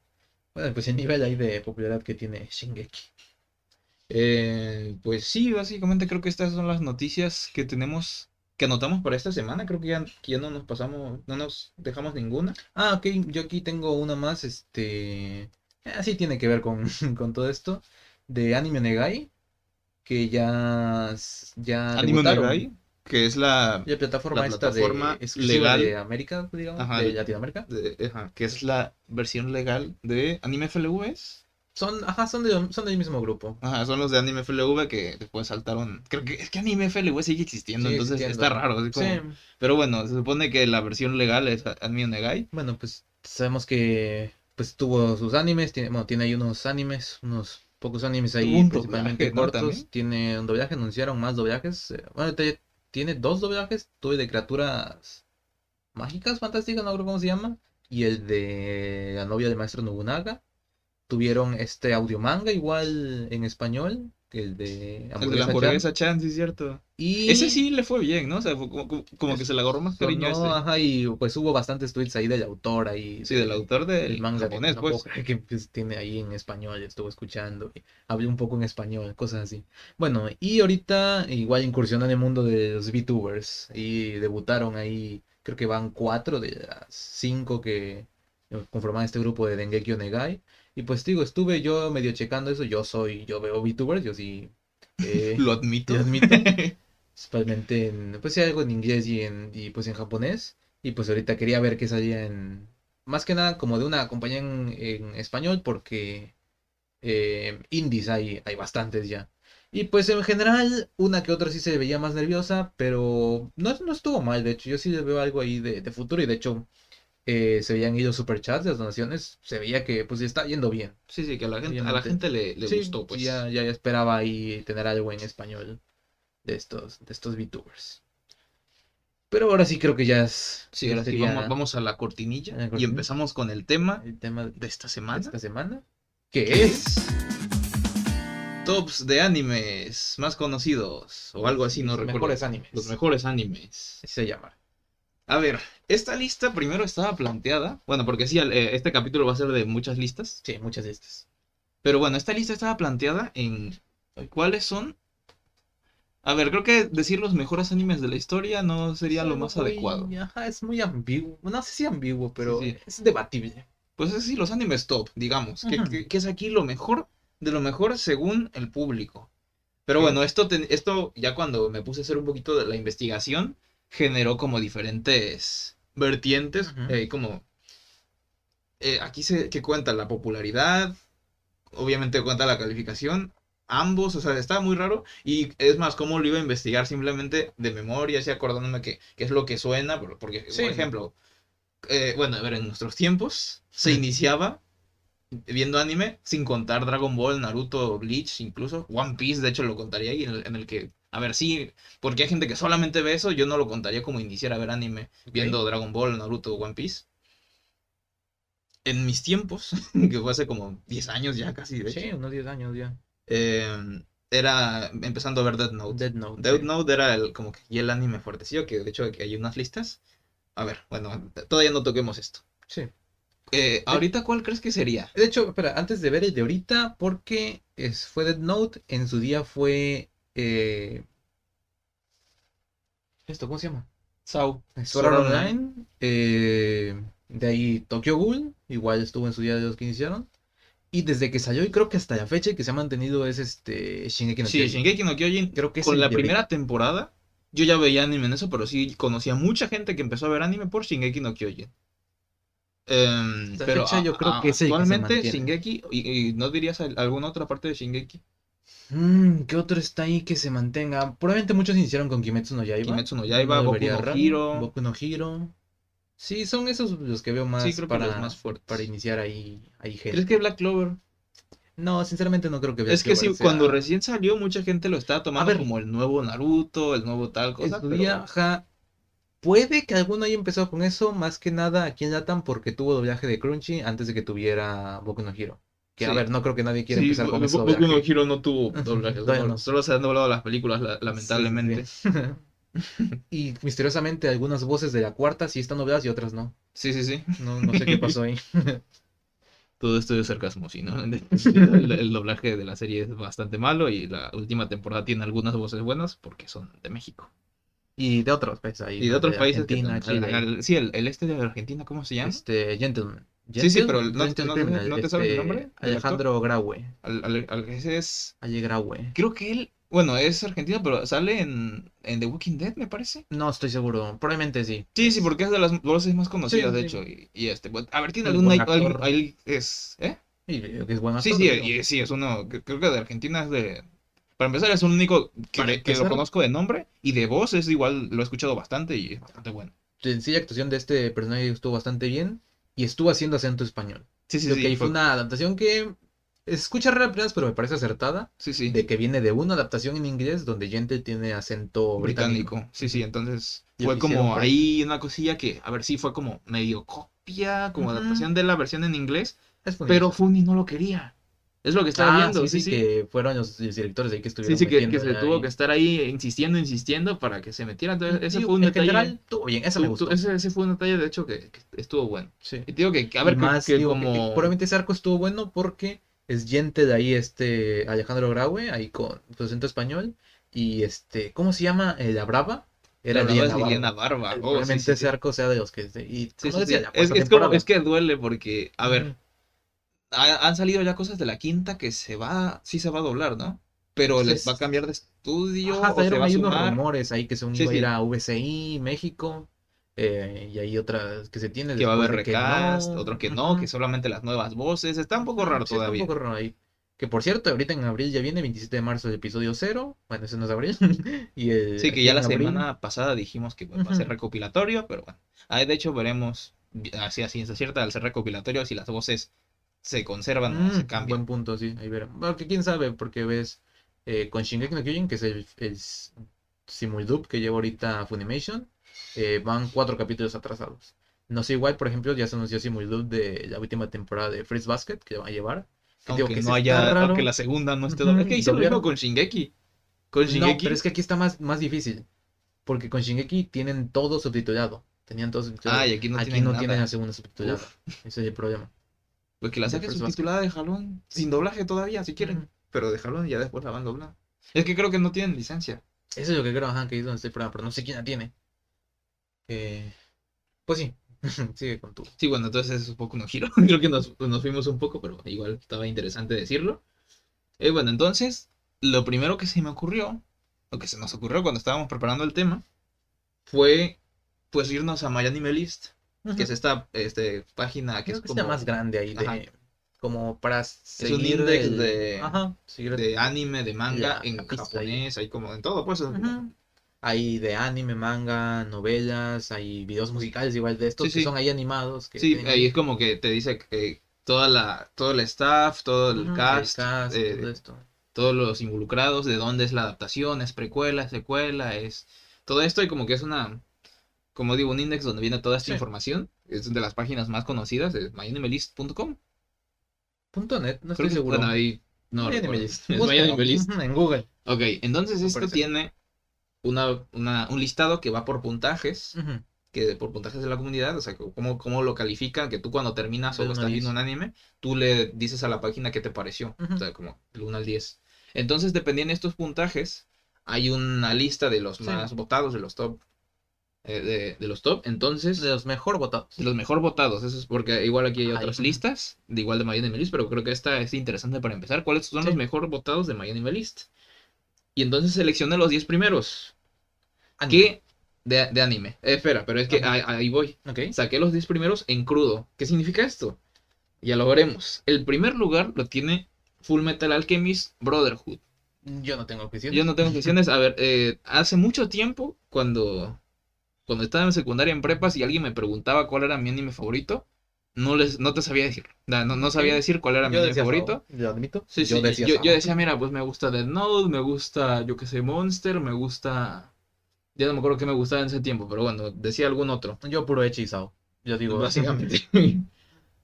bueno, pues el nivel ahí de popularidad que tiene Shingeki. Eh, pues sí, básicamente creo que estas son las noticias que tenemos, que anotamos para esta semana. Creo que ya, que ya no nos pasamos, no nos dejamos ninguna. Ah, ok, yo aquí tengo una más, este... Así tiene que ver con, con todo esto. De Anime Negai. Que ya... ya Anime. Negai, que es la, La plataforma La esta plataforma de... exclusiva legal. de América, digamos. Ajá, de de- Latinoamérica. de- ajá, que es la versión legal de Anime FLV. ¿es? Son, ajá, son, de- son del mismo grupo. Ajá, son los de Anime FLV que después saltaron. Creo que es que Anime FLV sigue existiendo, entonces existiendo. está raro. así como- Sí. Pero bueno, se supone que la versión legal es Anime Negai. Bueno, pues sabemos que pues tuvo sus animes, tiene, bueno, tiene ahí unos animes, unos pocos animes ahí principalmente cortos, tiene un doblaje, anunciaron más doblajes, eh, bueno, te- tiene dos doblajes, tuve de criaturas mágicas, fantásticas, no creo cómo se llama, y el de la novia del maestro Nobunaga, tuvieron este audio manga igual en español, que el de El de la Hamburguesa Chan, hamburguesa Chan, sí es cierto. y... Ese sí le fue bien, ¿no? O sea, fue como, como- como que se le agarró más cariño sonó, ese. ajá, y pues hubo bastantes tweets ahí del autor ahí. Sí, del autor del el manga japonés, no pues. creer que pues, tiene ahí en español, estuvo escuchando, y hablé un poco en español, cosas así. Bueno, y ahorita igual incursionan en el mundo de los VTubers y debutaron ahí, creo que van cuatro de las cinco que conforman este grupo de Dengeki Onegai. Y pues digo, estuve yo medio checando eso, yo soy, yo veo VTubers, yo sí eh, Lo admito. lo admito. principalmente en, pues sí, algo en inglés y en, y pues en japonés. Y pues ahorita quería ver qué salía en, más que nada como de una compañía en, en español, porque eh, indies hay, hay bastantes ya. Y pues en general, una que otra sí se veía más nerviosa, pero no, no estuvo mal, de hecho, yo sí le veo algo ahí de, de futuro y de hecho eh, se ahí los superchats, las donaciones, se veía que pues está yendo bien. Sí, sí, que a la gente, a la gente le, le Sí, gustó, pues. Ya, ya esperaba ahí tener algo en español de estos, de estos VTubers. Pero ahora sí creo que ya es. Sí, ahora sí, vamos, vamos a la cortinilla y empezamos con el tema el tema de de esta esta semana. semana. Que es. Tops de animes más conocidos o algo así, no los recuerdo. mejores animes. Los mejores animes. Así se llama. A ver, esta lista primero estaba planteada. Bueno, porque sí, eh, este capítulo va a ser de muchas listas. Sí, muchas de estas. Pero bueno, esta lista estaba planteada en cuáles son. A ver, creo que decir los mejores animes de la historia no sería lo más muy- adecuado. Ajá, es muy ambiguo. No sé si ambiguo, pero Sí, sí. es debatible. Pues es sí, los animes top, digamos. Que, Ujú. que- que es aquí lo mejor de lo mejor según el público. Pero bueno, esto, te- esto ya cuando me puse a hacer un poquito de la investigación, generó como diferentes vertientes. Eh, como eh, aquí se que cuenta la popularidad, obviamente cuenta la calificación. Ambos, o sea, estaba muy raro. Y es más, cómo lo iba a investigar simplemente de memoria, así acordándome que, que es lo que suena. por- Porque, Sí. por ejemplo, eh, bueno, a ver, en nuestros tiempos se iniciaba viendo anime sin contar Dragon Ball, Naruto, Bleach, incluso One Piece, de hecho lo contaría ahí en el, en el que, a ver, sí, porque hay gente que solamente ve eso, yo no lo contaría como iniciar a ver anime viendo Dragon Ball, Naruto, One Piece. En mis tiempos, que fue hace como 10 años ya casi, de Sí, hecho, unos 10 años ya. eh, era empezando a ver Death Note. Dead Note. Sí. Note era el, como que y el anime fuertecillo, que de hecho aquí hay unas listas. A ver, bueno, todavía no toquemos esto. Sí. Eh, ahorita, ¿cuál crees que sería? De hecho, espera, antes de ver el de ahorita, porque es, fue Dead Note, en su día fue. eh, ¿Esto cómo se llama? Sao. Sword Online. eh, de ahí Tokyo Ghoul, igual estuvo en su día de los que iniciaron. Y desde que salió, y creo que hasta la fecha, que se ha mantenido es este Shingeki no Sí, Kyojin. Shingeki no Kyojin. Creo que es con la primera ahorita. temporada, yo ya veía anime en eso, pero sí conocía mucha gente que empezó a ver anime por Shingeki no Kyojin. Hasta pero fecha yo creo a- que que actualmente mantiene. Shingeki, y, y no dirías al- alguna otra parte de Shingeki? Mm, ¿qué otro está ahí que se mantenga? Probablemente muchos iniciaron con Kimetsu no Yaiba. Kimetsu no Yaiba, No Boku no. Hero. Boku no Hero. Sí, son esos los que veo más Sí, creo que para, los más fuertes. para iniciar ahí, ahí gente. ¿Crees que Black Clover? No, sinceramente no creo que Es que sí, Clover sea- cuando recién salió, mucha gente lo estaba tomando ver. como el nuevo Naruto, el nuevo tal cosa. Pero- puede que alguno haya empezado con eso, más que nada aquí en Latam, porque tuvo doblaje de Crunchy antes de que tuviera Boku no Hero. Que a ver, no creo que nadie quiera Sí, empezar con eso. Bo- Boku no Hero no tuvo doblaje, solo, no. solo se han doblado las películas, la- lamentablemente. y misteriosamente algunas voces de la cuarta sí están dobladas y otras no. Sí, sí, sí. No, no sé qué pasó ahí. Todo esto es sarcasmo, sí, ¿no? El, el doblaje de la serie es bastante malo y la última temporada tiene algunas voces buenas porque son de México. Y de otros países ahí. Y de otros países Argentina, Chile. sí, el, el este de Argentina, ¿cómo se llama? Este, Gentleman. Sí, sí, pero Gentle- no- Gentle no- Criminal, no te sabes el este, nombre Alejandro Graue. Al, al- al- ese es... Ale Graue. Creo que él, bueno, es argentino, pero sale en, en The Walking Dead, me parece. No estoy seguro. Probablemente sí. Sí, sí, porque es de las voces más conocidas, Sí, de sí. hecho. Y, y este, a ver, tiene algún... buen ahí es, ¿eh? Y es bueno Sí, sí, y- sí, es uno, creo que de Argentina es de... Para empezar, es un único que, que lo conozco de nombre y de voz es igual, lo he escuchado bastante y es bastante bueno. La sencilla actuación de este personaje estuvo bastante bien. Y estuvo haciendo acento español. Sí, sí, Creo sí. que ahí fue una adaptación que escucha rara apenas, pero me parece acertada. Sí, sí. De que viene de una adaptación en inglés donde Gentle tiene acento británico. británico. Sí, sí, entonces Y fue como por- ahí una cosilla que, a ver, sí fue como medio copia, como Ujú. adaptación de la versión en inglés, Es pero Funny no lo quería. Es lo que estaba Ah, viendo, sí, sí, sí, sí. que fueron los, directores ahí que Sí, estuvieron sí, que, que se tuvo que estar ahí insistiendo, insistiendo para que se metiera. Entonces, ese fue un en detalle. general, estuvo bien, me gustó. ese, ese fue un detalle, de hecho, que, que estuvo bueno. Sí. Y digo que, a ver, más, que, digo, como. probablemente ese arco estuvo bueno porque es gente de ahí, este Alejandro Graue, ahí con su acento español. Y este, ¿cómo se llama? Eh, la Brava. Era la Liliana Barba. Liliana Barba. Oh, sí, Probablemente sí, ese sí. arco sea de los que. Y Sí, sí, sí. Es, es como, es que duele porque, a ver. Ha- han salido ya cosas de la quinta que se va, sí se va a doblar, ¿no? Pero les va a cambiar de estudio Ajá, o se va a ahí unos sumar. rumores ahí que según Sí, iba a sí. ir a VCI, México. eh, y hay otras que se tienen. que va a haber recast, no. otro que no, que solamente las nuevas voces. Está un poco raro sí, está todavía. un poco raro ahí. Que por cierto, ahorita en abril ya viene, 27 de marzo, el episodio 0. Bueno, ese no es abril. y el, Sí, que ya la abril- semana pasada dijimos que va a ser recopilatorio, pero bueno. Ahí de hecho veremos, así a ciencia cierta, al ser recopilatorio, si las voces se conservan o Mm, se cambian. Buen punto, sí, ahí veremos. Bueno, que quién sabe, porque ves eh, con Shingeki no Kyojin, que es el, el simuldub que lleva ahorita Funimation, eh, van cuatro capítulos atrasados. No sé, igual, por ejemplo, ya se anunció simuldub de la última temporada de Freeze Basket, que va a llevar. Que Aunque que no haya, aunque la segunda no esté Ujú, doblada. Es que hicieron lo mismo con Shingeki. Con No, Shingeki. pero es que aquí está más, más difícil. Porque con Shingeki tienen todo subtitulado. Tenían todo subtitulado. Ah, y aquí no aquí tienen no nada. tienen la segunda subtitulada. Ese es el problema. Pues que la saquen subtitulada de jalón, sin doblaje todavía, si quieren. Pero de jalón ya después la van doblada. Es que creo que no tienen licencia. Eso es lo que creo, ajá, que es donde está el problema, pero no sé quién la tiene. Eh, pues sí, sigue con tu. Sí, bueno, entonces es un poco un giro. Creo que nos, nos fuimos un poco, pero igual estaba interesante decirlo. Eh, bueno, entonces, lo primero que se me ocurrió, lo que se nos ocurrió cuando estábamos preparando el tema, fue pues irnos a Que es esta este, página que Creo es que como más grande ahí de. Ajá. Como para un seguir. index el- de- Ajá, de anime, de manga, La en ahí. japonés, ahí como en todo, pues. Ujú. Hay de anime, manga, novelas, hay videos musicales igual de estos Sí, que sí. son ahí animados. Que Sí, tienen ahí es como que te dice que toda la, todo el staff, todo el cast, cast, eh, todo esto. todos los involucrados, de dónde es la adaptación, es precuela, es secuela, es todo esto y como que es una, como digo, un index donde viene toda esta Sí. información. Es de las páginas más conocidas, es myanimelist.com. Punto net, no Creo estoy que, seguro. bueno, ahí no. Es En Google. Ok, entonces esto tiene una, una- un listado que va por puntajes, que por puntajes de la comunidad, o sea, cómo, cómo lo califican, que tú cuando terminas o estás viendo 10. un anime, tú le dices a la página qué te pareció, o sea, como del 1 al 10. Entonces, dependiendo de estos puntajes, hay una lista de los Sí. más votados, de los top, eh, de, de los top, entonces, De los mejor votados. de los mejor votados, eso es porque igual aquí hay Ay, otras listas, de igual de MyAnimeList, pero creo que esta es interesante para empezar. ¿Cuáles son los mejor votados de MyAnimeList? Y entonces seleccioné los 10 primeros. Anime. ¿Qué? De, de anime. Eh, espera, pero es que ahí, ahí voy. Ok. Saqué los 10 primeros en crudo. ¿Qué significa esto? Ya lo veremos. El primer lugar lo tiene Full Metal Alchemist Brotherhood. Yo no tengo cuestión. Yo no tengo cuestiones. A ver, eh, hace mucho tiempo, cuando. Cuando estaba en secundaria en prepa, si alguien me preguntaba cuál era mi anime favorito, no les, no te sabía decir. No, no, sabía decir cuál era mi Yo anime decía favorito. Sao, Yo admito. Sí, sí, yo decía, yo, yo decía, mira, pues me gusta Dead Note, me gusta, yo qué sé, Monster, me gusta... Ya no me acuerdo qué me gustaba en ese tiempo, pero bueno, decía algún otro. Yo puro Echi y Sao. Yo digo. básicamente.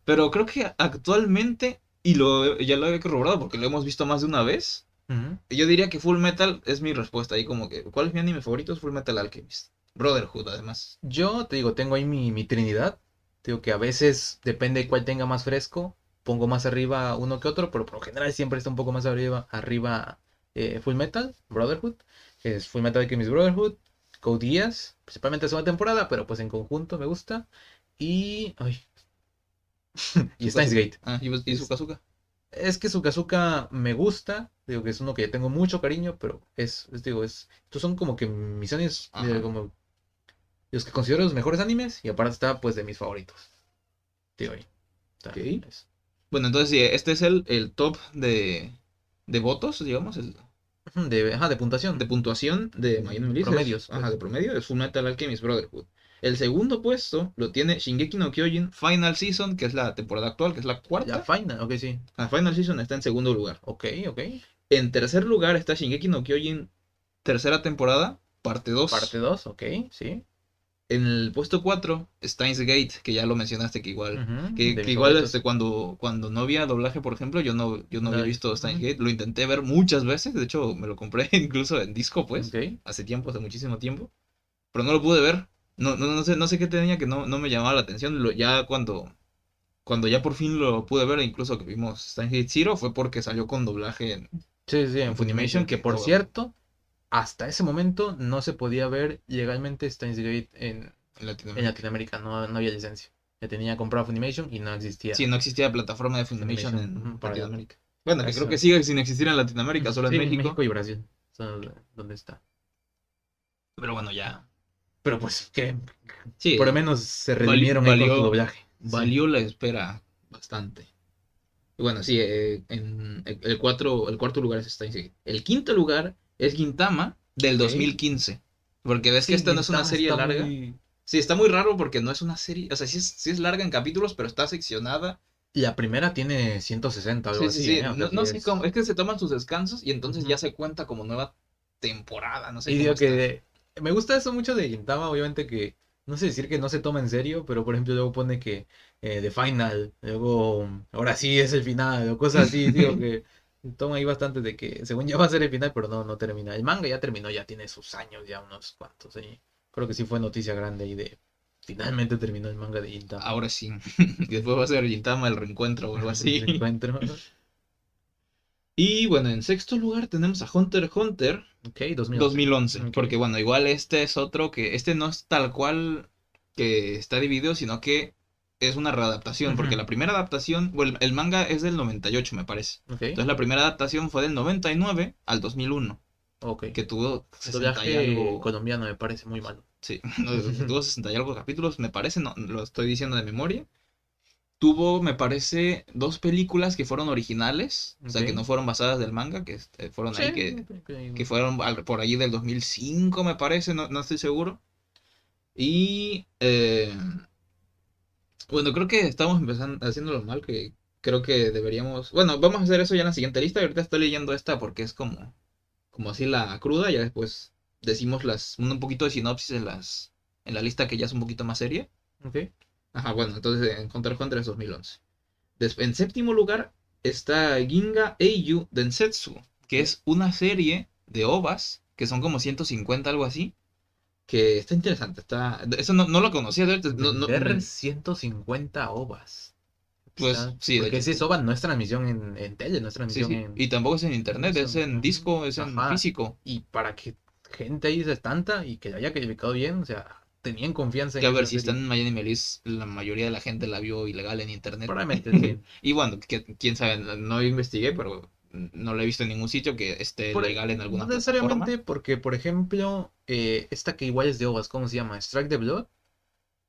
pero creo que actualmente, y lo, ya lo había corroborado porque lo hemos visto más de una vez, Ujú. yo diría que Full Metal es mi respuesta ahí como que, ¿cuál es mi anime favorito? Es Full Metal Alchemist. Brotherhood, además. Yo te digo, tengo ahí mi, mi trinidad. Te digo que a veces depende de cuál tenga más fresco. Pongo más arriba uno que otro, pero por lo general siempre está un poco más arriba, arriba eh, Full Metal, Brotherhood. Que es Full Metal Alchemist Brotherhood. Code Geass, principalmente segunda temporada, pero pues en conjunto me gusta. Y. Ay. y Steins Gate. Ah, y, y Sukazuka. Es que Sukazuka me gusta, digo que es uno que ya tengo mucho cariño, pero es, es, digo, es, estos son como que mis animes, como los que considero los mejores animes, y aparte está pues de mis favoritos. Digo ahí. Está, Ok. es- Bueno, entonces sí, este es el, el top de, de votos, digamos, el, De, ajá, de puntuación. de puntuación de List. Promedios, Es- Ajá, pues. de promedio es Full Metal Alchemist Brotherhood. El segundo puesto lo tiene Shingeki no Kyojin Final Season, que es la temporada actual, que es la cuarta. final, ok, sí. La Final Season está en segundo lugar. Ok, ok. En tercer lugar está Shingeki no Kyojin tercera temporada, parte 2. Parte 2, ok, sí. En el puesto 4, Steins Gate, que ya lo mencionaste, que igual. Que, de que mis igual este, cuando, cuando no había doblaje, por ejemplo, yo no, yo no había visto Steins ujú. Gate. Lo intenté ver muchas veces. De hecho, me lo compré incluso en disco, pues. Ok. Hace tiempo, hace muchísimo tiempo. Pero no lo pude ver. No, no, no sé, no sé qué tenía que no, no me llamaba la atención. Lo- ya cuando, cuando ya por fin lo pude ver, incluso que vimos Steins Gate Zero, fue porque salió con doblaje en, Sí, sí, en Funimation, que por cierto, hasta ese momento no se podía ver legalmente Steins Gate en, en en Latinoamérica. No, no había licencia. Ya tenía comprado Funimation y no existía. Sí, no existía plataforma de Funimation en para- Latinoamérica. Bueno, que creo que sigue sin existir en Latinoamérica, solo Sí, en México. y Brasil. Son donde está. Pero bueno, ya. Pero pues que Sí, por lo menos se redimieron con valió- su doblaje. valió la espera bastante. Y bueno, sí, eh, en el, el cuatro, el cuarto lugar es Steins Gate. El quinto lugar es Gintama del Ok. 2015. Porque ves que esta no es una serie larga. muy- Sí, está muy raro porque no es una serie. O sea, sí es, sí es larga en capítulos, pero está seccionada. La primera tiene 160 algo Sí, así. sí. ¿eh? O No, sé es- cómo. Es que se toman sus descansos y entonces ya se cuenta como nueva temporada. No sé Y digo que me gusta eso mucho de Gintama, obviamente que no sé decir que no se toma en serio, pero por ejemplo luego pone que eh, The Final, luego ahora sí es el final, o cosas así, digo que toma ahí bastante de que según ya va a ser el final, pero no, no termina. El manga ya terminó, ya tiene sus años, ya unos cuantos ahí. Creo que sí fue noticia grande ahí de finalmente terminó el manga de Gintama. Ahora sí. después va a ser Gintama el reencuentro o algo así. El encuentro. Y bueno, en sexto lugar tenemos a Hunter x Hunter Ok, 2011. 2011. Ok. Porque bueno, igual este es otro que. Este no es tal cual que está dividido, sino que es una readaptación. Porque la primera adaptación. Bueno, el manga es del 98, me parece. Entonces la primera adaptación fue del 99 al 2001. ok. Que tuvo 60 y algo. colombiano me parece muy malo. Sí, tuvo 60 y algo capítulos, me parece, no, lo estoy diciendo de memoria. Tuvo, me parece, dos películas que fueron originales, o sea, que no fueron basadas del manga, que este, fueron ahí, Sí, que, que- que fueron al- por ahí del 2005, me parece, no, no estoy seguro. Y, eh, bueno, creo que estamos empezando haciéndolo mal, que creo que deberíamos, bueno, vamos a hacer eso ya en la siguiente lista, ahorita estoy leyendo esta porque es como, como así la cruda, ya después decimos las, un poquito de sinopsis en las, en la lista que ya es un poquito más seria. Ok. Ajá, bueno, entonces en Hunter x Hunter es 2011. Des- en séptimo lugar está Ginga Eiyu Densetsu, que es una serie de ovas, que son como 150, algo así, que está interesante, está... Eso no, no lo conocía, de no, no- Vender me- 150 ovas. Pues, Está- sí, Porque si es OVA no es transmisión en, en tele, no es transmisión sí, en... Y tampoco es en internet, es en disco, es en Ajá. físico. Y para que gente ahí es tanta y que la haya calificado bien, o sea, tenían confianza Que a en ver, si serie. en Miami Melis, la mayoría de la gente la vio ilegal en internet. Probablemente, sí. Y bueno, que, quién sabe, no investigué, pero no lo he visto en ningún sitio que esté Por- legal en alguna No plataforma. necesariamente porque, por ejemplo, eh, esta que igual es de OVAs, ¿cómo se llama? Strike the Blood,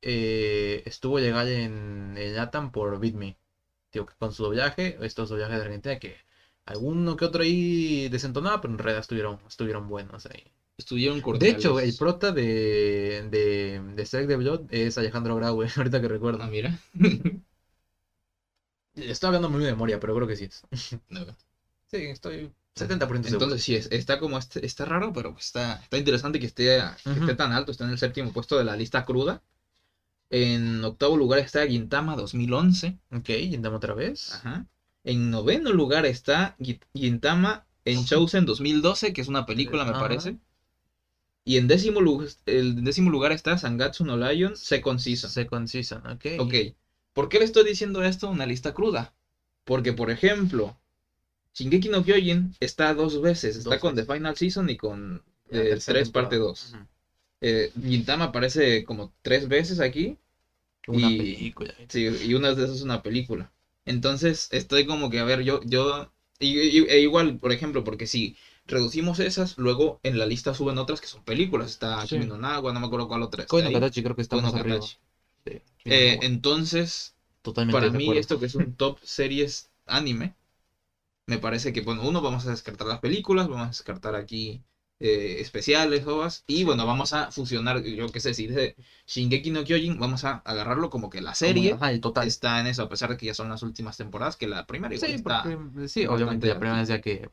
eh, estuvo legal en el LATAM por. Digo que con su doblaje, estos doblajes de Argentina, que alguno que otro ahí desentonaba, pero en realidad estuvieron, estuvieron buenos ahí. Estuvieron De cordiales. hecho, el prota de, de, de Strike the Blood es Alejandro Graue, ahorita que recuerdo. Ah, mira. Estoy hablando muy de memoria, pero creo que sí es. No. Sí, estoy 70% seguro. Entonces sí, es- está como este, está raro, pero pues está, está interesante que esté, que esté tan alto, está en el séptimo puesto de la lista cruda. En octavo lugar está Gintama 2011. Ok, intentamos otra vez. Ajá. En noveno lugar está Gi- Gintama en Chosen 2012, que es una película, me Ajá. parece. Y en décimo, lugar, el décimo lugar está Sangatsu no Lion Second Season. Second season, ok. Ok, ¿por qué le estoy diciendo esto una lista cruda? Porque, por ejemplo, Shingeki no Kyojin está dos veces. Está Dos con veces. The Final Season y con eh, tercera 3 parte temporada. 2. Ujú. Eh, Gintama aparece como tres veces aquí. Una Y- película. Sí, y una de esas es una película. Entonces, estoy como que, a ver, yo, yo, y, y- e igual, por ejemplo, porque si reducimos esas, luego en la lista suben otras que son películas. Está Sí. Kimi no me acuerdo cuál otra. Koino. Katachi creo que está más arriba. Sí, Eh, entonces, totalmente para mí esto que es un top series anime, me parece que, bueno, uno, vamos a descartar las películas, vamos a descartar aquí eh, especiales, ovas, y bueno, vamos a fusionar, yo qué sé, si de Shingeki no Kyojin, vamos a agarrarlo como que la serie Ajá, el total. está en eso, a pesar de que ya son las últimas temporadas, que la primera igual Sí, está, porque- sí, obviamente la primera es ya que,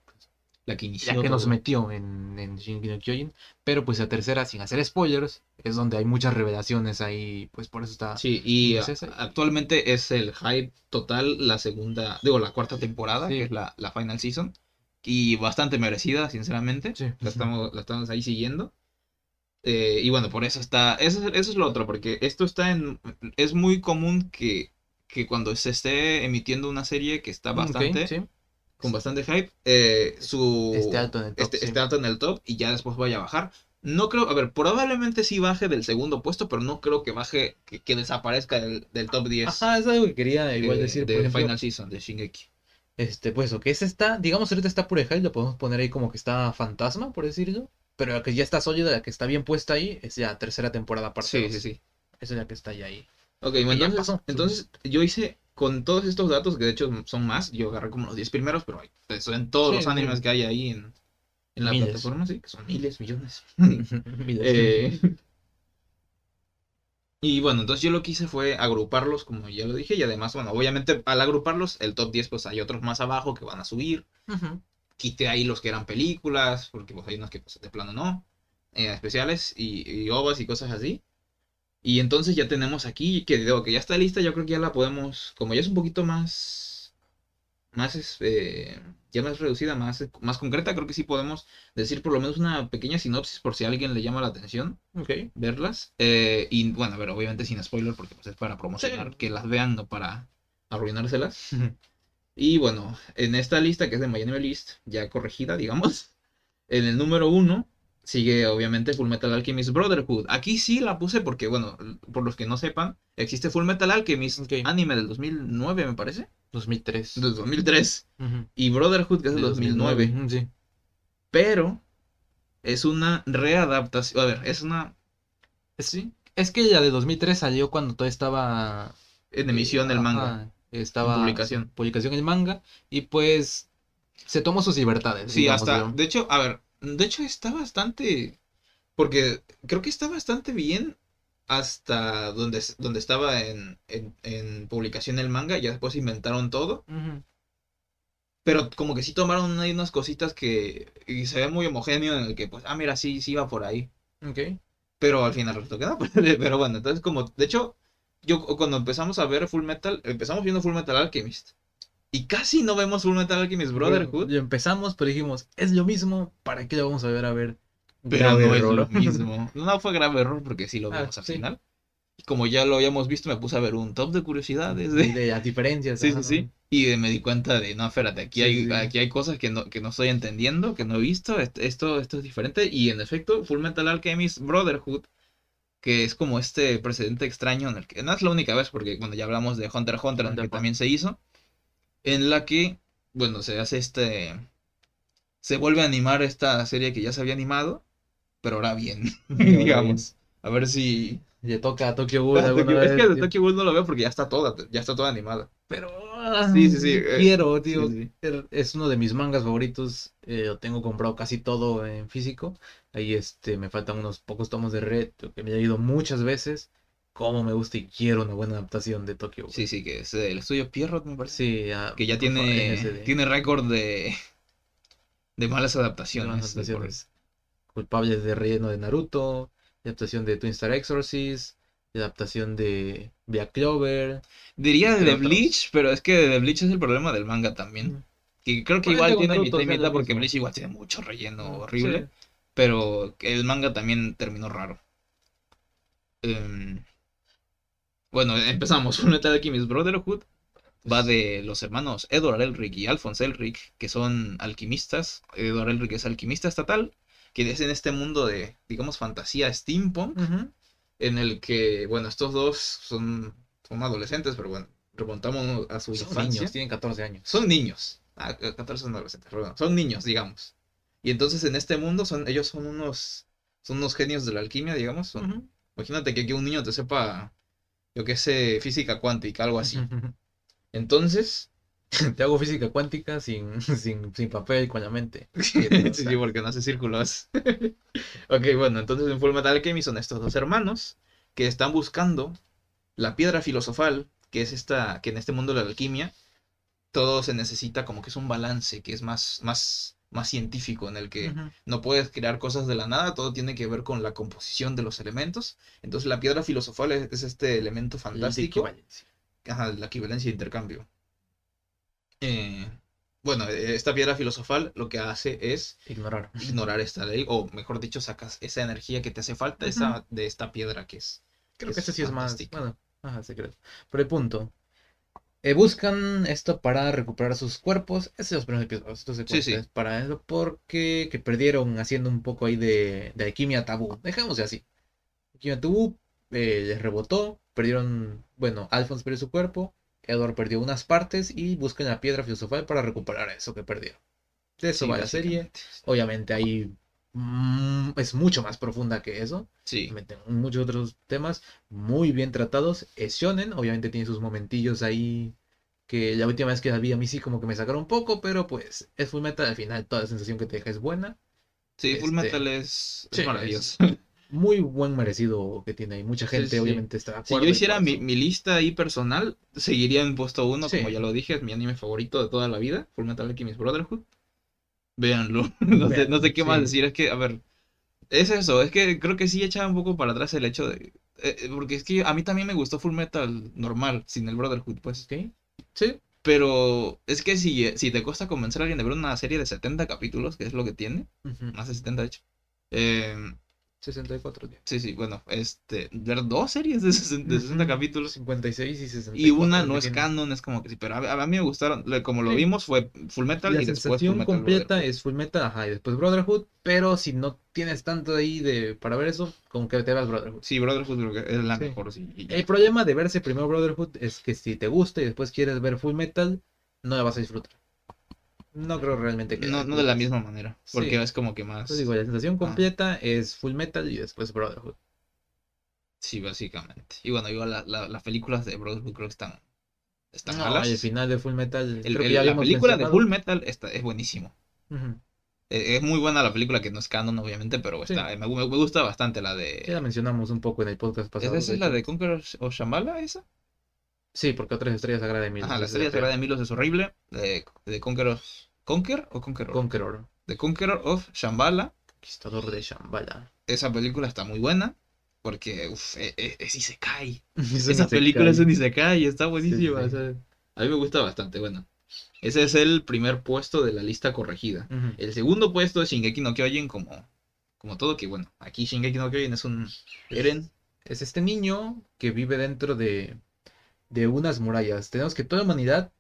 la que inició ya que nos todo. metió en, en Shingeki no Kyojin, pero pues la tercera, sin hacer spoilers, es donde hay muchas revelaciones ahí, pues por eso está... Sí, y actualmente es el hype total la segunda, digo, la cuarta temporada, Sí. que es la, la final season, y bastante merecida, sinceramente. Sí. La estamos, la estamos ahí siguiendo. Eh, y bueno, por eso está, eso, es- eso es lo otro, porque esto está en, es muy común que, que cuando se esté emitiendo una serie que está bastante, sí. Con bastante hype, eh, su, Esté alto en el top, sí. esté alto en el top y ya después vaya a bajar. No creo, a ver, probablemente sí baje del segundo puesto, pero no creo que baje, que, que desaparezca del, del top 10 Ajá, es algo que quería igual decir, de por ejemplo, Final Season de Shingeki. este, pues, o que ese está, digamos ahorita está pura hype, lo podemos poner ahí como que está fantasma, por decirlo, pero la que ya está sólida, la que está bien puesta ahí, es ya tercera temporada parte Sí, dos. sí, sí. Esa es la que está ya ahí. Ok, ya entonces, pasó. entonces yo hice con todos estos datos, que de hecho son más, yo agarré como los 10 primeros, pero hay, en todos Sí, los animes sí. que hay ahí en, en la Miles. plataforma, sí, que son miles, millones. Eh, y bueno, entonces yo lo que hice fue agruparlos, como ya lo dije, y además, bueno, obviamente al agruparlos, el top 10, pues hay otros más abajo que van a subir. Quité ahí los que eran películas, porque pues hay unos que pues, de plano no, eh, especiales y, y ovas y cosas así. Y entonces ya tenemos aquí, que digo que ya está lista, yo creo que ya la podemos, como ya es un poquito más, más, es, eh, ya más reducida, más, más concreta, creo que sí podemos decir por lo menos una pequeña sinopsis por si a alguien le llama la atención Ok. verlas. Eh, y bueno, a ver, obviamente sin spoiler, porque pues es para promocionar Sí. que las vean, no para arruinárselas. Y bueno, en esta lista que es de My List, ya corregida, digamos, en el número uno sigue obviamente Full Metal Alchemist Brotherhood. Aquí sí la puse porque, bueno, por los que no sepan, existe Full Metal Alchemist, Ok. anime del 2009, me parece, 2003. del 2003, Ujú. y Brotherhood que es del De 2009. ujú, Sí. Pero es una readaptación, a ver, es una Sí. Es que la de 2003 salió cuando todo estaba en emisión el Ajá, manga. Estaba En publicación. publicación el manga y pues se tomó sus libertades. Sí, digamos, hasta, de hecho, a ver, de hecho está bastante, porque creo que está bastante bien hasta donde, donde estaba en, en, en publicación el manga, ya después inventaron todo, pero como que sí tomaron ahí unas cositas que y se ve muy homogéneo en el que, pues, ah, mira, sí, sí va por ahí, Ok. pero al final resultó que no, pero bueno, entonces como, de hecho, yo cuando empezamos a ver Full Metal, empezamos viendo Full Metal Alchemist, y casi no vemos Full Metal Alchemist Brotherhood, Y empezamos, pero dijimos, es lo mismo, ¿para qué lo vamos a ver a ver? Pero Grave no es error. lo mismo. No fue grave error porque sí lo Ah, vimos al sí. final. Y como ya lo habíamos visto, me puse a ver un top de curiosidades. De... de las diferencias. Sí, ajá, sí, sí. Y me di cuenta de, no, espérate, aquí, Sí, hay, sí. aquí hay cosas que no, que no estoy entendiendo, que no he visto. est- Esto, esto es diferente. Y en efecto, Full Metal Alchemist Brotherhood, que es como este precedente extraño en el que no es la única vez, porque bueno, ya hablamos de Hunter x Hunter, en el Hunter que también se hizo, en la que, bueno, se hace este. Se vuelve a animar esta serie que ya se había animado, pero ahora bien, digamos. A ver si. Le toca a Tokyo Ghoul es vez, que de. Tokyo Ghoul no lo veo porque ya está toda, ya está toda animada. Pero, Sí, sí, sí, eh, quiero, tío. sí, sí. Es uno de mis mangas favoritos. eh, lo tengo comprado casi todo en físico. Ahí este, me faltan unos pocos tomos de Red que me he leído muchas veces. Como me gusta y quiero una buena adaptación de Tokyo. Ghoul. Sí, sí, que es el estudio Pierrot, me parece. Sí, ah, Que ya favor, tiene, tiene récord de, de malas adaptaciones. De por- adaptaciones. Culpables de relleno de Naruto, de adaptación de Twin Star Exorcist, de adaptación de Black Clover. Diría de The. Bleach, pero es que The Bleach es el problema del manga también. Y creo que igual tiene mitad y mitad porque. Bleach igual tiene mucho relleno Sí. horrible. Pero el manga también terminó raro. Em, bueno, empezamos. Full Metal Alchemist Brotherhood va de los hermanos Edward Elric y Alphonse Elric, que son alquimistas. Edward Elric es alquimista estatal, que es en este mundo de, digamos, fantasía steampunk, en el que, bueno, estos dos son, son adolescentes, pero bueno, remontamos a su Son niños, tienen 14 años. Son niños. Ah, 14 son adolescentes, bueno, son niños, digamos. Y entonces en este mundo son, ellos son unos, son unos genios de la alquimia, digamos. son-. Imagínate que, que un niño te sepa, yo qué sé, física cuántica, algo así. Entonces, Te hago física cuántica sin, sin, sin papel, con la mente. sí, sí, porque no hace círculos. ok, bueno, entonces en Full Metal Alchemy son estos dos hermanos que están buscando la piedra filosofal, que es esta, que en este mundo de la alquimia, todo se necesita como que es un balance, que es más, más, más científico, en el que no puedes crear cosas de la nada, todo tiene que ver con la composición de los elementos. Entonces la piedra filosofal es, es este elemento fantástico, equivalencia. ajá, la equivalencia de intercambio. Eh, bueno, eh, esta piedra filosofal lo que hace es Ignorar. ignorar esta ley, o mejor dicho, sacas esa energía que te hace falta esa, de esta piedra que es. Creo que este sí es más. Bueno, ajá, secreto. Pero el punto. Eh, buscan esto para recuperar sus cuerpos. Ese es los primeros episodios. Esto se Sí, sí. cuenta, es para eso. Porque que perdieron haciendo un poco ahí de, de alquimia tabú. Dejémoslo así. Alquimia tabú eh, les rebotó. Perdieron. Bueno, Alphonse perdió su cuerpo. Edward perdió unas partes. Y buscan la piedra filosofal para recuperar eso que perdieron. De eso Sí, va la serie. Obviamente ahí. Mm, es mucho más profunda que eso Sí, meten muchos otros temas muy bien tratados. Es shonen, obviamente tiene sus momentillos ahí que la última vez que la vi a mí sí como que me sacaron un poco, pero pues es Full Metal, al final toda la sensación que te deja es buena. sí, Full este, Metal es, es sí, maravilloso. Muy buen merecido que tiene ahí. Mucha gente sí. obviamente está de Si yo y hiciera mi, lista ahí personal, seguiría en puesto uno, Sí. como ya lo dije, es mi anime favorito de toda la vida, Full Metal Alchemist Brotherhood. Véanlo. no, sé, no sé qué más sí. decir, es que, a ver, es eso, es que creo que sí echa un poco para atrás el hecho de... eh, eh, porque es que a mí también me gustó Full Metal normal, sin el Brotherhood, pues. ¿Ok? Sí. Pero es que si, si te cuesta convencer a alguien de ver una serie de 70 capítulos, que es lo que tiene, Ujú. más de 70 de hecho. eh, 64 días. sí, sí, bueno, este, ver dos series de 60, de 60 Ujú. capítulos 56 y 64. y una no es tiene. canon, es como que sí, pero a, a mí me gustaron, como lo Sí. vimos fue Full Metal La y después Full Metal completa Brotherhood. es Full Metal, ajá, y después Brotherhood, pero si no tienes tanto ahí de para ver eso, como que te vas Brotherhood. Sí, Brotherhood creo que es la Sí. mejor, sí. y. El problema de verse primero Brotherhood es que si te gusta y después quieres ver Full Metal, no la vas a disfrutar. No creo realmente que No, no de la misma manera, porque Sí. es como que más... Entonces digo, la sensación Ah. completa es Full Metal y después Brotherhood. Sí, básicamente. Y bueno, igual la- la- las películas de Brotherhood creo que están, están No, malas. el final de Full Metal. El- creo que ya la película de. Full Metal está, es buenísimo. Eh, Es muy buena la película, que no es canon, obviamente, pero está, me, me- me gusta bastante la de... Ya la mencionamos un poco en el podcast pasado. ¿Esa es la hecho. de Conqueror o Shambhala, esa? Sí, porque otras estrellas sagradas de Milos. Ajá, la es estrella sagrada de Milos es horrible. De, de Conqueror... ¿Conquer o Conqueror? Conqueror, The Conqueror of Shambhala. conquistador de Shambhala. Esa película está muy buena. Porque, uff, es, es Isekai. Es Esa película es un Isekai, está buenísima. sí. o sea, a mí me gusta bastante, bueno. Ese es el primer puesto de la lista corregida. El segundo puesto es Shingeki no Kyojin como, como todo, que bueno, aquí Shingeki no Kyojin es un Eren. es este niño que vive dentro de, de unas murallas. Tenemos que toda la humanidad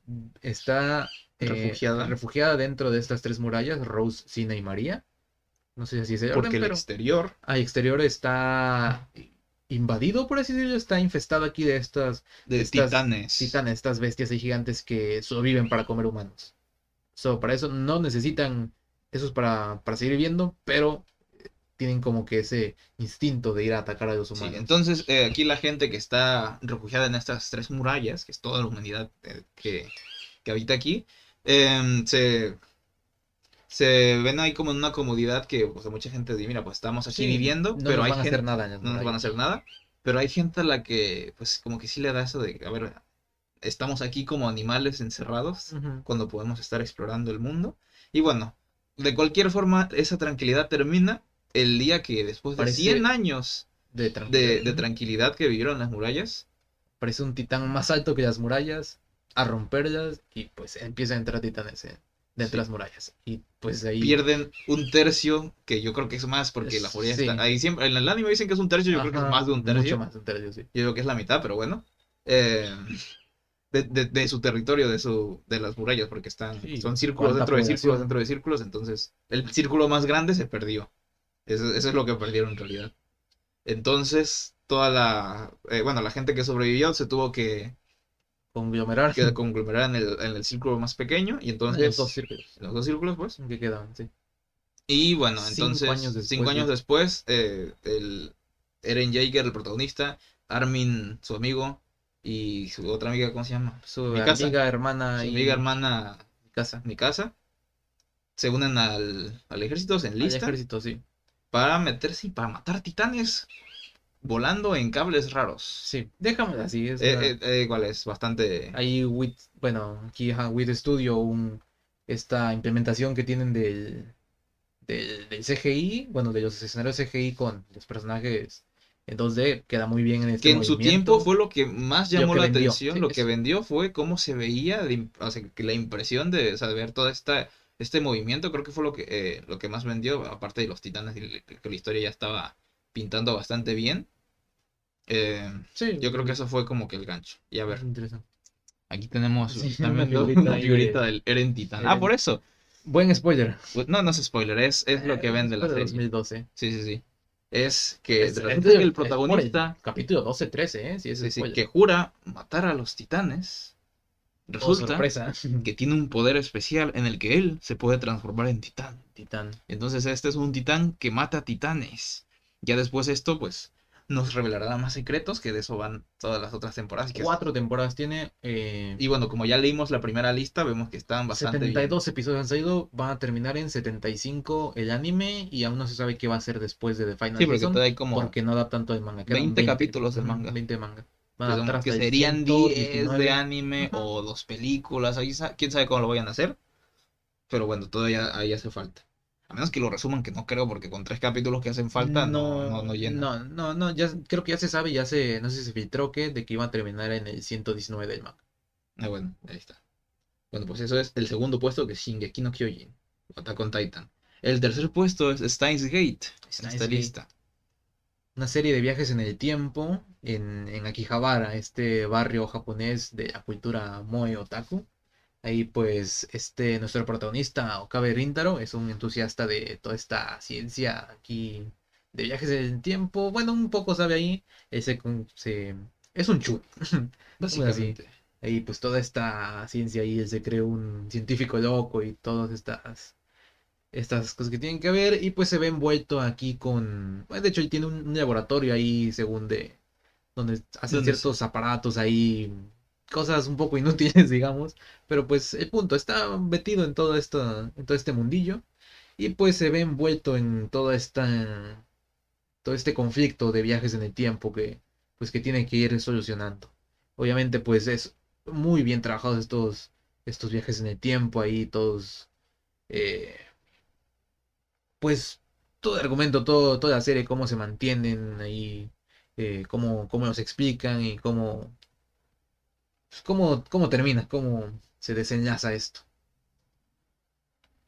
está eh, Refugiada. refugiada dentro de estas tres murallas, Rose, Sina y María. No sé si así es el orden, Porque el pero exterior, al exterior está invadido, por así decirlo, está infestado aquí de estas de Estas titanes. titanes, estas bestias ahí gigantes que solo viven para comer humanos. So, para eso no necesitan esos para, para seguir viviendo, pero tienen como que ese instinto de ir a atacar a los Sí, humanos. entonces eh, aquí la gente que está refugiada en estas tres murallas, que es toda la humanidad eh, que, que habita aquí, em, se, se ven ahí como en una comodidad que pues, mucha gente dice, mira, pues estamos aquí Sí, viviendo, no pero nos hay van a gente, hacer nada no nos van a hacer nada, pero hay gente a la que pues como que sí le da eso de, a ver, estamos aquí como animales encerrados Ujú. cuando podemos estar explorando el mundo. Y bueno, de cualquier forma, esa tranquilidad termina el día que después de Parece- 100 años De tranquilidad. de tranquilidad que vivieron las murallas, Parece un titán más alto que las murallas, a romperlas y pues empieza a entrar titanes en- dentro Sí. de las murallas. Y pues ahí... pierden un tercio, que yo creo que es más, porque las murallas Sí. están ahí siempre, en el anime dicen que es un tercio, yo creo que es más de un tercio, Mucho más de un tercio, sí. yo creo que es la mitad, pero bueno, eh, de, de- de su territorio, de su de las murallas, porque están, Sí, son círculos dentro de círculos dentro de círculos, entonces el círculo más grande se perdió, eso, eso es lo que perdieron en realidad. Entonces, toda la, eh, bueno, la gente que sobrevivió se tuvo que, Conglomerar. que conglomerar en el, en el círculo más pequeño, y en entonces, los dos círculos en los dos círculos, pues, que quedan, sí. Y bueno, Cinco entonces, años después, cinco años después, eh, el Eren Jaeger, el protagonista, Armin, su amigo, y su otra amiga, ¿cómo se llama? Su Mikasa. amiga, hermana Su y amiga hermana casa. Mikasa, se unen al, al ejército, se Al enlistan ejército, sí. Para meterse y para matar titanes volando en cables raros. Sí, déjame así. Es Eh, una- eh, eh, igual es bastante... Ahí, with, bueno, aquí with Studio, un, esta implementación que tienen del, del, del CGI, bueno, de los escenarios CGI con los personajes en 2D, queda muy bien en este que en su tiempo fue lo que más llamó que la vendió, atención, sí, lo es- que vendió fue cómo se veía, de im- o sea, que la impresión de, o ver todo esta, este movimiento, creo que fue lo que, eh, lo que más vendió, aparte de los titanes, que la historia ya estaba pintando bastante bien. Eh, Sí, yo creo que eso fue como que el gancho. Y a ver, es interesante. aquí tenemos Sí, ¿están una figurita una figurita de- del Eren Titán. Eren. Ah, por eso. Buen spoiler. Pues, no, no es spoiler, es, es lo que Eh, vende la serie. 2012. Sí, sí, sí. Es que Es- es- el protagonista... capítulo 12-13, ¿eh? Sí, es Sí, sí, que jura matar a los titanes, resulta que tiene un poder especial en el que él se puede transformar en titán. Titán. Entonces este es un titán que mata titanes. Ya después esto, pues, nos revelará más secretos, que de eso van todas las otras temporadas. que es- Cuatro temporadas tiene. eh, Y bueno, como ya leímos la primera lista, vemos que están bastante bien. 72 episodios han salido, van a terminar en 75 el anime y aún no se sabe qué va a ser después de The Final Sí, porque Season todavía hay como... porque no da tanto el manga. quedan 20 capítulos del manga. 20 manga. Que son- adaptar que hasta el serían 10 de 119. anime Ajá. o dos películas, ahí quién sabe cómo lo vayan a hacer. Pero bueno, todavía ahí hace falta. A menos que lo resuman, que no creo, porque con tres capítulos que hacen falta no, no, no llena. No, no, no, ya, creo que ya se sabe, ya se, no sé si se filtró que, de que iba a terminar en el 119 del manga. Ah, bueno, ahí está. Bueno, pues eso es el segundo puesto que es Shingeki no Kyojin, Attack on Titan. El tercer puesto es Steins Gate, en Steins esta Gate. lista. Una serie de viajes en el tiempo en, en Akihabara, este barrio japonés de la cultura Moe Otaku. Ahí pues este nuestro protagonista Okabe Rintaro es un entusiasta de toda esta ciencia aquí de viajes en el tiempo. Bueno, un poco sabe ahí. Él se, con- se- es un chu. Básicamente. Ahí pues toda esta ciencia ahí él se cree un científico loco y todas estas estas cosas que tienen que ver y pues se ve envuelto aquí con bueno, de hecho él tiene un, un laboratorio ahí según de donde hacen ¿Dónde ciertos aparatos ahí cosas un poco inútiles digamos pero pues el punto está metido en todo esto en todo este mundillo y pues se ve envuelto en toda esta todo este conflicto de viajes en el tiempo que pues que tiene que ir solucionando. Obviamente pues es muy bien trabajados estos estos viajes en el tiempo ahí todos eh, pues todo el argumento todo toda la serie cómo se mantienen ahí eh, cómo cómo nos explican y cómo cómo cómo termina cómo se desenlaza esto.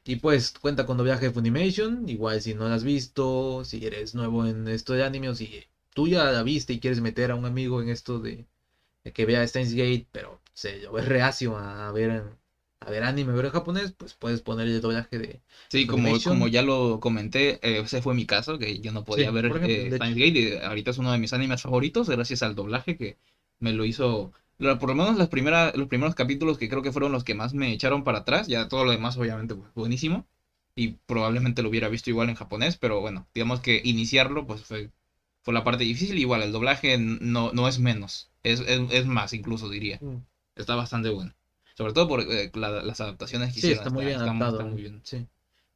Y pues cuenta con doblaje de Funimation, igual si no la has visto, si eres nuevo en esto de anime o si tú ya la viste y quieres meter a un amigo en esto de, que vea Steins Gate, pero se lo ves reacio a ver a ver anime, a ver japonés, pues puedes poner el doblaje de Sí, como, Funimation. como ya lo comenté, eh, ese fue mi caso, que yo no podía Sí, ver ejemplo, eh, Steins Gate, y ahorita es uno de mis animes favoritos, gracias al doblaje que me lo hizo, por lo menos las primeras, los primeros capítulos que creo que fueron los que más me echaron para atrás, ya todo lo demás obviamente pues, buenísimo, y probablemente lo hubiera visto igual en japonés, pero bueno, digamos que iniciarlo pues fue, fue la parte difícil, igual el doblaje no, no es menos, es, es, es más incluso diría, está bastante bueno. Sobre todo por eh, la- las adaptaciones que Sí, hicieron. está muy bien está- adaptado. está muy bien. Sí,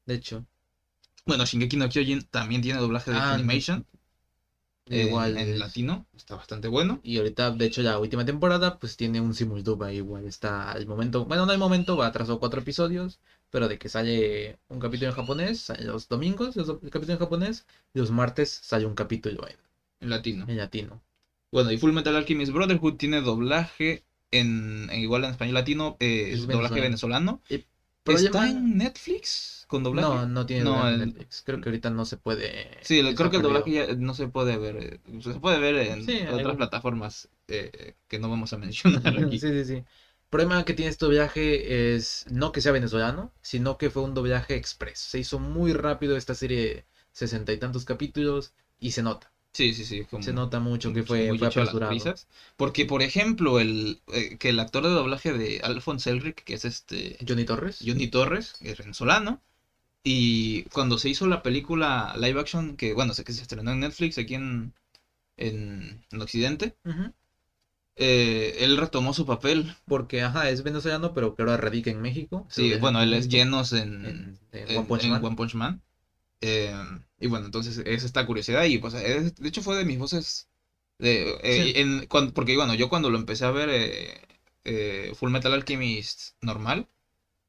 de hecho. Bueno, Shingeki no Kyojin también tiene doblaje de Ah, animation. eh, Igual. en latino. Está bastante bueno. Y ahorita, de hecho, la última temporada, pues tiene un simuldub ahí, igual. Está al momento, bueno, no al momento, va atrasado cuatro episodios, pero de que sale un capítulo en japonés, sale los domingos, los- el capítulo en japonés, y los martes sale un capítulo en, En latino. en latino. Bueno, y Full Metal Alchemist Brotherhood tiene doblaje en, en- igual en español latino, eh, Es doblaje venezolano. venezolano. Pero ¿Está en Netflix con doblaje? No, no tiene No, doblaje en el- Netflix. Creo que ahorita no se puede. Sí, creo que el doblaje ya no se puede ver. eh, Se puede ver en Sí, otras plataformas eh, que no vamos a mencionar aquí. Sí, sí, sí. El problema que tiene este doblaje es no que sea venezolano, sino que fue un doblaje express. Se hizo muy rápido esta serie sesenta y tantos capítulos y se nota. Sí, sí, sí. como- Se nota mucho que fue, fue las apresurado. prisas. Porque, por ejemplo, el eh, que el actor de doblaje de Alphonse Elric, que es este Johnny Torres. Johnny Torres, que es venezolano, y cuando se hizo la película live action, que bueno, sé que se estrenó en Netflix aquí en, en, en Occidente, eh, él retomó su papel. Porque, ajá, es venezolano, pero que ahora radica en México. Sí, bueno, él es llenos en, en, en en- One Punch en Man. One Punch Man. Eh, y bueno, entonces es esta curiosidad y pues es- de hecho fue de mis voces de, eh, Sí. en, cuan- porque bueno, yo cuando lo empecé a ver eh, Full Metal Alchemist normal,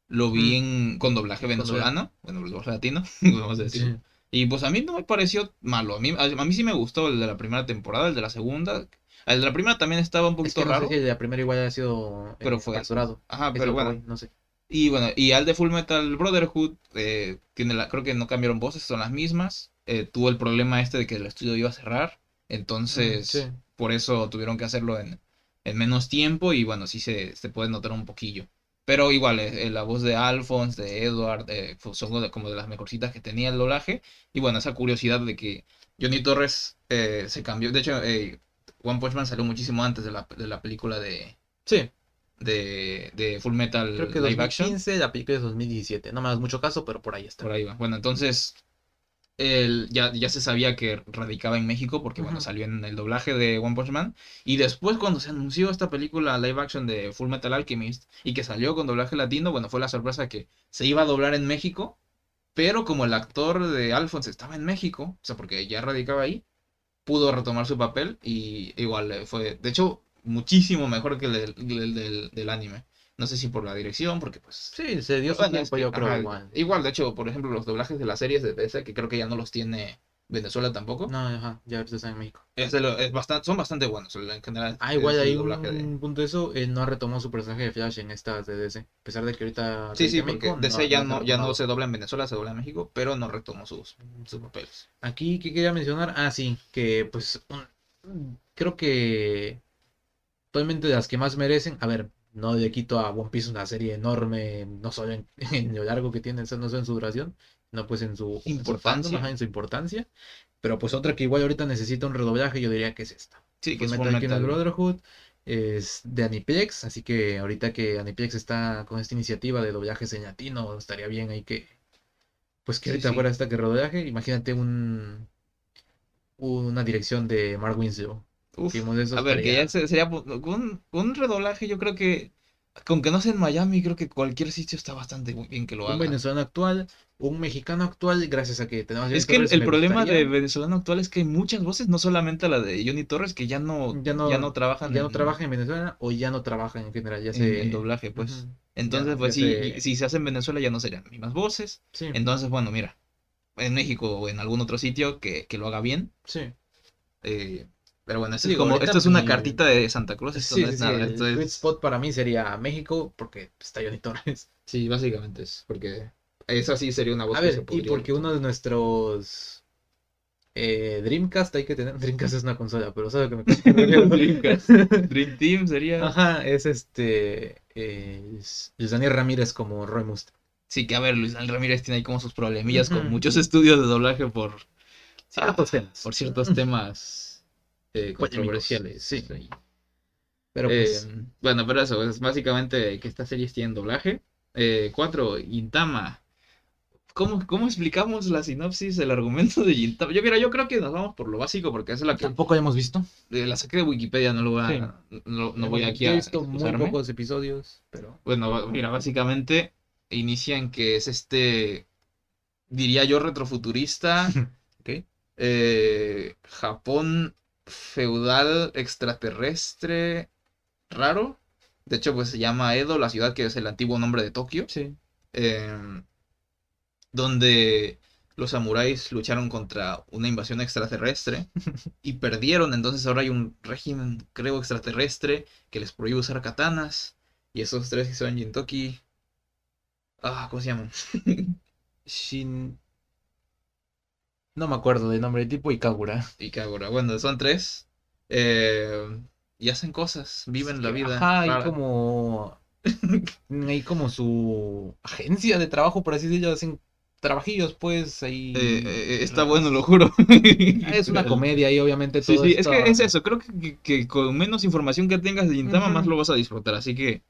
lo vi en, con doblaje venezolano, bueno, doblaje latino, vamos a decir. Sí. Y pues a mí no me pareció malo, a mí, a, a mí sí me gustó el de la primera temporada, el de la segunda, el de la primera también estaba un Es poquito que no raro, sé si la primera igual ha sido Pero eh, fue- ajá, Es pero bueno, no sé. Y bueno, y al de Full Metal Brotherhood, eh, tiene la, creo que no cambiaron voces, son las mismas. Eh, tuvo el problema este de que el estudio iba a cerrar. Entonces, Sí. por eso tuvieron que hacerlo en, en menos tiempo. Y bueno, sí se, se puede notar un poquillo. Pero igual, eh, eh, la voz de Alphonse, de Edward, fue- son como de las mejorcitas que tenía el doblaje. Y bueno, esa curiosidad de que Johnny Torres se cambió. De hecho, One Punch Man salió muchísimo antes de la, de la película de, Sí, de, de Full Metal creo que Live Action. 2015, la película es 2017. No me das mucho caso, pero por ahí está. Por ahí va. Bueno, entonces él ya, ya se sabía que radicaba en México porque, bueno, salió en el doblaje de One Punch Man. Y después, cuando se anunció esta película live action de Full Metal Alchemist y que salió con doblaje latino, bueno, fue la sorpresa que se iba a doblar en México. Pero como el actor de Alphonse estaba en México, o sea, porque ya radicaba ahí, pudo retomar su papel y igual eh, fue, de hecho, muchísimo mejor que el del, el del- del anime. No sé si por la dirección, porque pues Sí, se dio su bueno, es tiempo, que, yo creo, ajá, igual. Igual, de hecho, por ejemplo, los doblajes de las series de DC, que creo que ya no los tiene Venezuela tampoco, No, ajá, ya ahorita está en México. es lo- es bastante, son bastante buenos en general. Ah, igual de- un punto de eso, él no retomó su personaje de Flash en estas de DC. A pesar de que ahorita... Sí, sí, porque México, DC ya se ha no, ya no se dobla en Venezuela, se dobla en México, pero no retomó sus, sus papeles. Aquí, ¿qué quería mencionar? Ah, sí, que pues un- creo que actualmente de las que más merecen, a ver, no le quito a One Piece una serie enorme, no solo en, en lo largo que tiene, no solo en su duración, no pues en su en su Importancia. fandom, en su importancia, pero pues otra que igual ahorita necesita un redoblaje, yo diría que es esta. Sí, que es Fullmetal. Brotherhood es de Aniplex, así que ahorita que Aniplex está con esta iniciativa de doblajes en latino, estaría bien ahí que pues que Sí, ahorita sí. fuera esta que redoblaje, imagínate un una dirección de Mark Winslow. Uf, a ver, que ya se- sería un, un redoblaje, yo creo que, con que no sea en Miami, creo que cualquier sitio está bastante bien que lo un haga. venezolano actual, un mexicano actual, gracias a que tenemos Es que el, Torres, el me problema de venezolano actual es que hay muchas voces, no solamente la de Johnny Torres, que ya no, Ya no- ya no trabajan ya no en- trabajan en Venezuela o ya no trabajan en general, ya en, se en doblaje, pues. Entonces, Ya- pues sí, se- si se hace en Venezuela ya no serían las mismas voces. Sí, Entonces, bueno, mira, en México o en algún otro sitio que, que lo haga bien. sí. eh, pero bueno, esto, Sí, es como, ahorita esto es una cartita de Santa Cruz, esto Sí, no es sí, nada. el esto sweet es- spot para mí sería México porque está Johnny Torres. Sí, básicamente es porque esa sí sería una voz A que ver, se y podría porque uno de nuestros eh, Dreamcast hay que tener. Dreamcast es una consola, pero ¿sabes lo que me Dreamcast. Dream Team sería. Ajá, es este. Eh, es Luis Daniel Ramírez como Roy Mustang. Sí, que a ver, Luis Daniel Ramírez tiene ahí como sus problemillas con muchos estudios de doblaje por, Ciertos Ah, temas. por ciertos temas eh, Polémicos, controversiales. sí. Pero pues. Eh, bueno, pero eso, es básicamente que estas series tienen doblaje. Eh, cuatro, Gintama. ¿Cómo, ¿Cómo explicamos la sinopsis, el argumento de Gintama? Yo, mira, yo creo que nos vamos por lo básico porque es la que Tampoco hayamos visto. eh, la saqué de Wikipedia, no lo voy a, no, no voy aquí a he visto muy pocos episodios, pero. Bueno, mira, básicamente inicia en que es este, diría yo, retrofuturista, eh, Japón feudal extraterrestre raro. De hecho, pues se llama Edo, la ciudad que es el antiguo nombre de Tokio, Sí. em, donde los samuráis lucharon contra una invasión extraterrestre y perdieron. Entonces ahora hay un régimen, creo, extraterrestre que les prohíbe usar katanas. Y esos tres que son Jintoki. Ah, ¿cómo se llaman? Shin. No me acuerdo del nombre, tipo Ikagura. Y Kagura. Bueno, son tres. eh, y hacen cosas, viven la vida. Ajá, hay rara. como. hay como su agencia de trabajo, por así decirlo, hacen trabajillos, pues ahí. Eh, eh, está bueno, lo juro. Es una comedia y obviamente Sí, todo sí, es esto- que es eso. Creo que, que- con menos información que tengas de Gintama, Ujú. más lo vas a disfrutar. Así que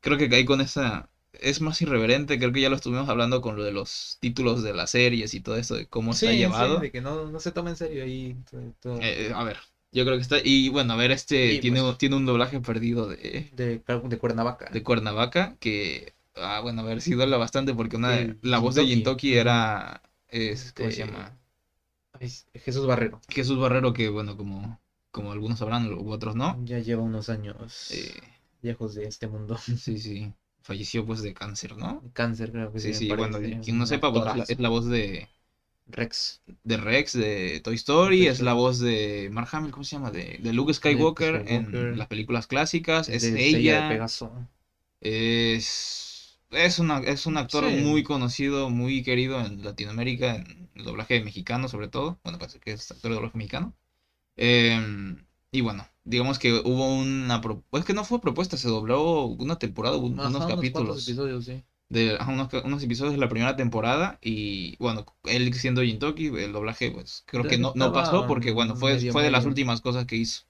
creo que ahí con esa. Es más irreverente. Creo que ya lo estuvimos hablando con lo de los títulos de las series y todo esto, de cómo Sí, está sí, llevado. de que no, no se toma en serio ahí. todo- todo. Eh, a ver, yo creo que está. Y bueno, a ver, este tiene, pues- tiene un doblaje perdido de, de, de Cuernavaca. de Cuernavaca que. Ah, bueno, a ver, sí duele bastante porque una de- El la voz de Jintoki. Era. Es, ¿Cómo se Este, llama? Jesús Barrero. Jesús Barrero, que bueno, como, como algunos sabrán, u otros no. Ya lleva unos años eh, lejos de este mundo. sí, sí. Falleció pues de cáncer, ¿no? Cáncer, creo que Sí, sí. sí, bueno, quien no sepa, pues, es la, actorazo. es la voz de, Rex. de Rex de Toy Story, Toy es la voz de Mark Hamill, ¿cómo se llama? De, de Luke Skywalker, Skywalker. en las películas clásicas, es de Estrella de ella, Pegaso. es, es, una, es un actor Sí. muy conocido, muy querido en Latinoamérica, en el doblaje mexicano sobre todo, bueno, parece que es actor de doblaje mexicano. Em, y bueno, digamos que hubo una, pro- pues que no fue propuesta, se dobló una temporada, un- Ajá, unos capítulos. episodios, sí. de unos, unos episodios de la primera temporada y bueno, él siendo Jintoki, el doblaje pues creo que no, no pasó porque bueno, fue, medio, fue de las últimas cosas que hizo.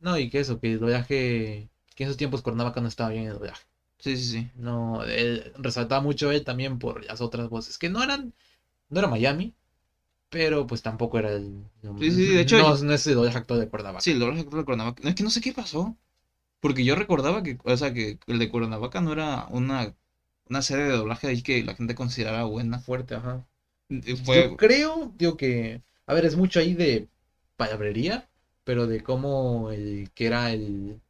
No, y que eso, que el doblaje. Que en esos tiempos Cuernavaca no estaba bien el doblaje. Sí, sí, sí. No, él resaltaba mucho él también por las otras voces. Que no eran. No era Miami. Pero pues tampoco era el. Sí, sí, de hecho, No, no es el doblaje actual de Cuernavaca. Sí, el doblaje de Cuernavaca. No, es que no sé qué pasó. Porque yo recordaba que, o sea, que el de Cuernavaca no era una, una serie de doblaje ahí que la gente considerara buena. Fuerte, ajá. Fue, Yo creo, digo que. A ver, es mucho ahí de palabrería. Pero de cómo el que era el.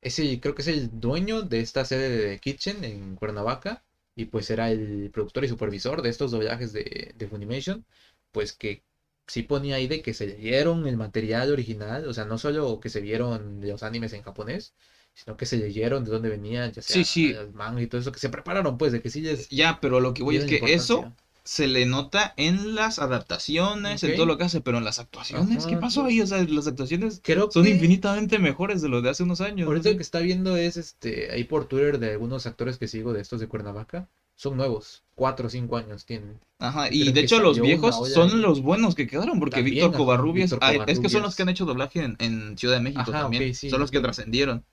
Es el, creo que es el dueño de esta sede de Kitchen en Cuernavaca. Y pues era el productor y supervisor de estos doblajes de, de Funimation. Pues que sí ponía ahí de que se leyeron el material original. O sea, no solo que se vieron los animes en japonés. Sino que se leyeron de dónde venían, ya sea Sí, sí. el manga y todo eso. Que se prepararon, pues, de que sí les. ya, pero lo que voy es que eso se le nota en las adaptaciones, en todo lo que hace, pero en las actuaciones, ¿qué Ajá, pasó sí. ahí? O sea, las actuaciones Creo son que- infinitamente mejores de lo de hace unos años. Ahorita ¿no? lo que está viendo es este ahí por Twitter de algunos actores que sigo de estos de Cuernavaca. Son nuevos, cuatro o cinco años tienen. Ajá, Creo y de hecho los viejos son los buenos que quedaron, porque También, Víctor Covarrubias, Víctor es que son los que han hecho doblaje en, en Ciudad de México Ajá, también, sí, son los que trascendieron.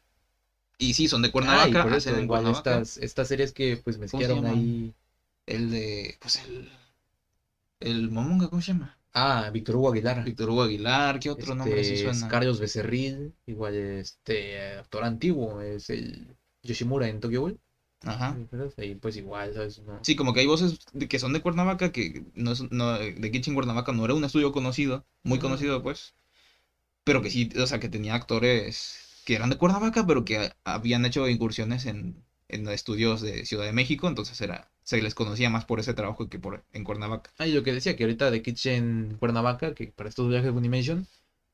Y sí, son de Ah, Cuernavaca, por eso, igual Cuernavaca. estas, estas series que pues mezclaron ahí. El de, pues el, el Momonga, ¿cómo se llama? Ah, Víctor Hugo Aguilar. Víctor Hugo Aguilar, ¿qué otro nombre sí Este, suena? Carlos Becerril, igual este actor antiguo, es el Yoshimura en Tokyo Ghoul. Ajá. Y pues igual, ¿sabes? No. Sí, como que hay voces de- que son de Cuernavaca, que no es, no, de Kitchen Cuernavaca no era un estudio conocido, muy conocido pues, pero que sí, o sea, que tenía actores que eran de Cuernavaca, pero que habían hecho incursiones en, en estudios de Ciudad de México, entonces era, se les conocía más por ese trabajo que por en Cuernavaca. Ah, y lo que decía, que ahorita de Kitchen Cuernavaca, que para estos viajes de Funimation,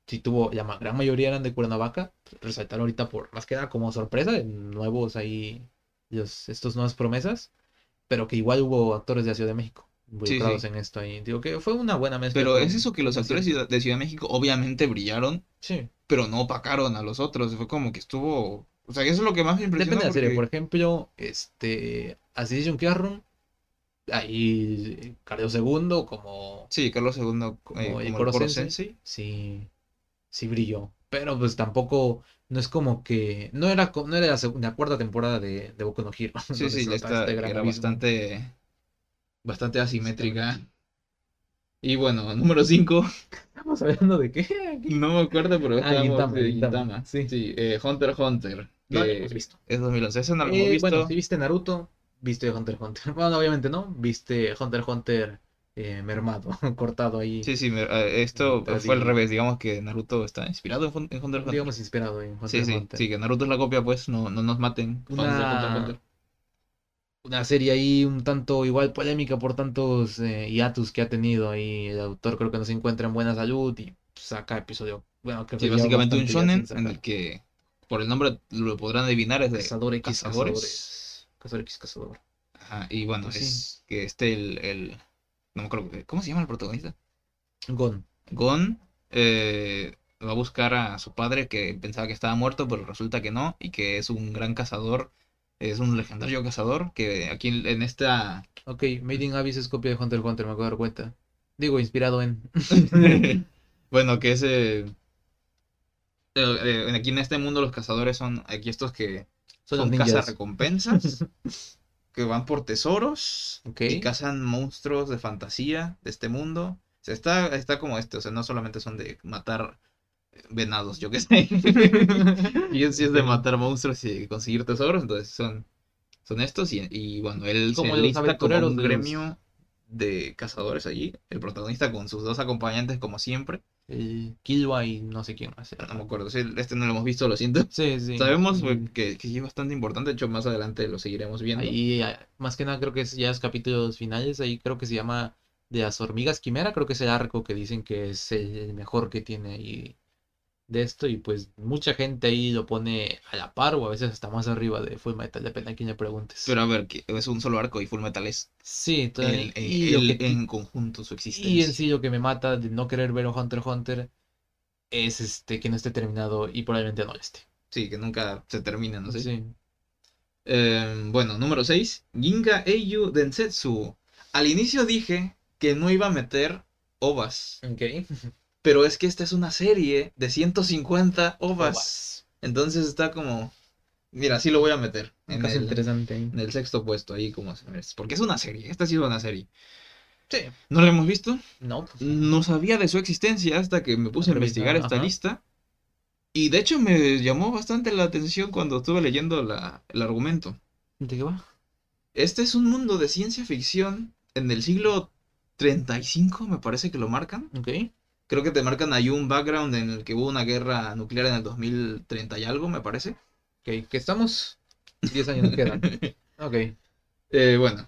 sí tuvo, la gran mayoría eran de Cuernavaca, resaltaron ahorita por, más que nada como sorpresa, de nuevos ahí, los, estos nuevas promesas, pero que igual hubo actores de la Ciudad de México involucrados sí. en esto ahí. Digo que fue una buena mezcla. Pero es eso que los actores de Ciudad de México obviamente brillaron, Sí, pero no opacaron a los otros, fue como que estuvo, o sea, eso es lo que más me impresionó. depende de la serie. Por ejemplo, este, Assassination Classroom, ahí Carlos II como... Sí, Carlos II, Como como, eh, el como. Sensei. sí, sí brilló. Pero pues tampoco, no es como que, no era, no era la, segunda, la cuarta temporada de, de Boku no Hero. Sí, sí, se notaba esta este era bastante bastante asimétrica. Y bueno, número 5, ¿Estamos hablando de qué? no me acuerdo, pero Ah, Gintama, de Gintama, sí. Sí, eh, Hunter x Hunter. No lo hemos visto. Es 2011. Ese no lo Eh, hemos visto. Bueno, si viste Naruto, viste Hunter x Hunter. Bueno, obviamente no, viste Hunter x Hunter eh, mermado, cortado ahí, Sí, sí, eh, esto fue al revés. Digamos que Naruto está inspirado en, Hun- en Hunter x Hunter. digamos inspirado en Hunter Sí, sí, Hunter. sí, que Naruto es la copia, pues no, no nos maten. Hunter x Una, una serie ahí un tanto igual polémica por tantos eh, hiatus que ha tenido ahí. El autor creo que no se encuentra en buena salud y saca episodio. Bueno, creo que Sí, lleva básicamente un shonen en el que por el nombre lo podrán adivinar es de Cazador X, cazadores. cazadores. Cazador X, cazador. Ajá, y bueno, Pues sí. es que este el, el no me acuerdo cómo se llama el protagonista. Gon. Gon eh, va a buscar a su padre que pensaba que estaba muerto, pero resulta que no, y que es un gran cazador, es un legendario cazador, que aquí en, esta... Ok, Made in Abyss es copia de Hunter x Hunter, me acabo de dar cuenta. Digo, inspirado en. bueno, que es... eh, eh, aquí en este mundo los cazadores son aquí estos que Son son ninjas. que van por tesoros y cazan monstruos de fantasía de este mundo. O sea, está, está como este, o sea, no solamente son de matar venados, yo qué sé. y es, sí es de matar monstruos y conseguir tesoros, entonces son, son estos. Y, y bueno, él Como se lista como un gremio de cazadores allí. El protagonista con sus dos acompañantes, como siempre. El Killua y no sé quién más. No me acuerdo, sí, este no lo hemos visto, lo siento. Sí, sí. Sabemos pues, Mm. que, que es bastante importante, de hecho más adelante lo seguiremos viendo. Ahí, ah, más que nada, creo que es ya es capítulos finales. Ahí creo que se llama De las hormigas quimera. Creo que es el arco que dicen que es el mejor que tiene ahí de esto. Y pues mucha gente ahí lo pone a la par o a veces hasta más arriba de Full Metal. Depende a quién le preguntes. Pero a ver, que es un solo arco y Full Metal es sí, el- el- y, lo el- que- en conjunto su existencia. y en sí lo que me mata de no querer ver a Hunter x Hunter es este que no esté terminado y probablemente no lo esté. Sí, que nunca se termina, no sé. Sí. Eh, bueno, número 6. Ginga Eiyu Densetsu. Al inicio dije que no iba a meter ovas. Ok. Pero es que esta es una serie de 150 ovas. Ovas. Entonces está como... Mira, sí lo voy a meter. En el, interesante. en el sexto puesto, ahí como... se merece. Porque es una serie. Esta ha sido una serie. Sí. ¿No la hemos visto? No, pues, No sabía de su existencia hasta que me puse a investigar esta ajá. lista. Y de hecho me llamó bastante la atención cuando estuve leyendo la- el argumento. ¿De qué va? Este es un mundo de ciencia ficción en el siglo 35, me parece que lo marcan. Ok. Creo que te marcan ahí un background en el que hubo una guerra nuclear en el 2030 y algo, me parece. Ok, que estamos 10 años quedan. Ok. Eh, bueno.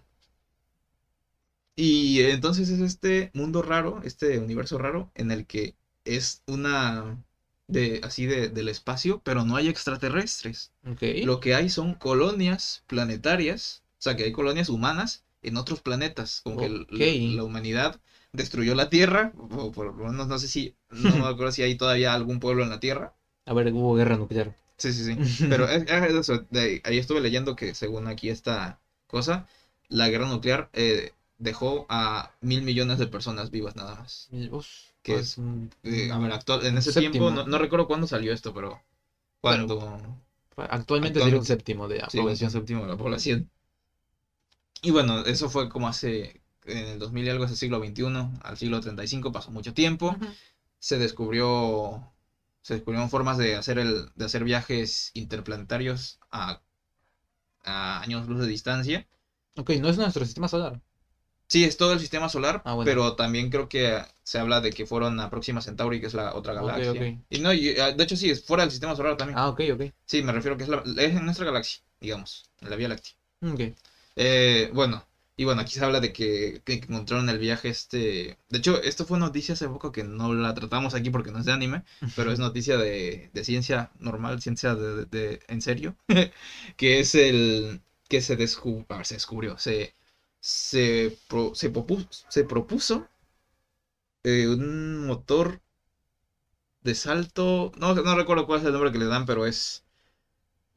Y entonces es este mundo raro, este universo raro, en el que es una de así de, del espacio, pero no hay extraterrestres. Ok. Lo que hay son colonias planetarias, o sea que hay colonias humanas en otros planetas, como que el- Ok. la, la humanidad destruyó la Tierra, o por lo menos no sé si, no me acuerdo si hay todavía algún pueblo en la Tierra. A ver, hubo guerra nuclear. Sí, sí, sí. Pero es, es eso, de ahí, estuve leyendo que según aquí esta cosa, la guerra nuclear eh, dejó a mil millones de personas vivas nada más. Uf, Que es un- Eh, a ver, actual, en ese séptimo. tiempo, no, no recuerdo cuándo salió esto, pero cuando... Actualmente sería un Actualmente- séptimo de la Sí, un población. séptimo de la población. Y bueno, eso fue como hace, en el 2000 y algo, ese siglo XXI, al siglo 35, pasó mucho tiempo. Se descubrió, se descubrieron formas de hacer, el, de hacer viajes interplanetarios a, a años luz de distancia. Ok, no es nuestro sistema solar. Sí, es todo el sistema solar, Ah, bueno. pero también creo que se habla de que fueron a Próxima Centauri, que es la otra galaxia. ok. Y no, y, ah, de hecho sí, es fuera del sistema solar también. Ah, ok, ok. Sí, me refiero que es, la- es en nuestra galaxia, digamos, en la Vía Láctea. Ok. Eh, bueno, y bueno, aquí se habla de que, que encontraron el viaje este... De hecho, esto fue noticia hace poco que no la tratamos aquí porque no es de anime, pero es noticia de, de ciencia normal, ciencia de, de- de- en serio, que es el que se, descu- a ver, se descubrió, se, se, pro- se, propuso, se propuso eh, un motor de salto, no, no recuerdo cuál es el nombre que le dan, pero es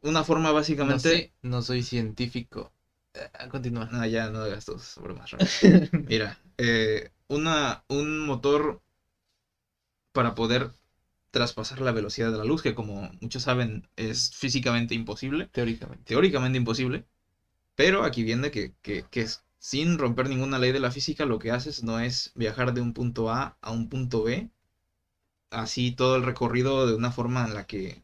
una forma No básicamente... sé, no soy científico. Eh, Continúa. No, ya no hagas tus bromas raras. Mira, eh, una, un motor para poder traspasar la velocidad de la luz, que como muchos saben es físicamente imposible, Teóricamente. teóricamente imposible, pero aquí viene que, que, que es- sin romper ninguna ley de la física, lo que haces no es viajar de un punto A a un punto B, así todo el recorrido de una forma en la que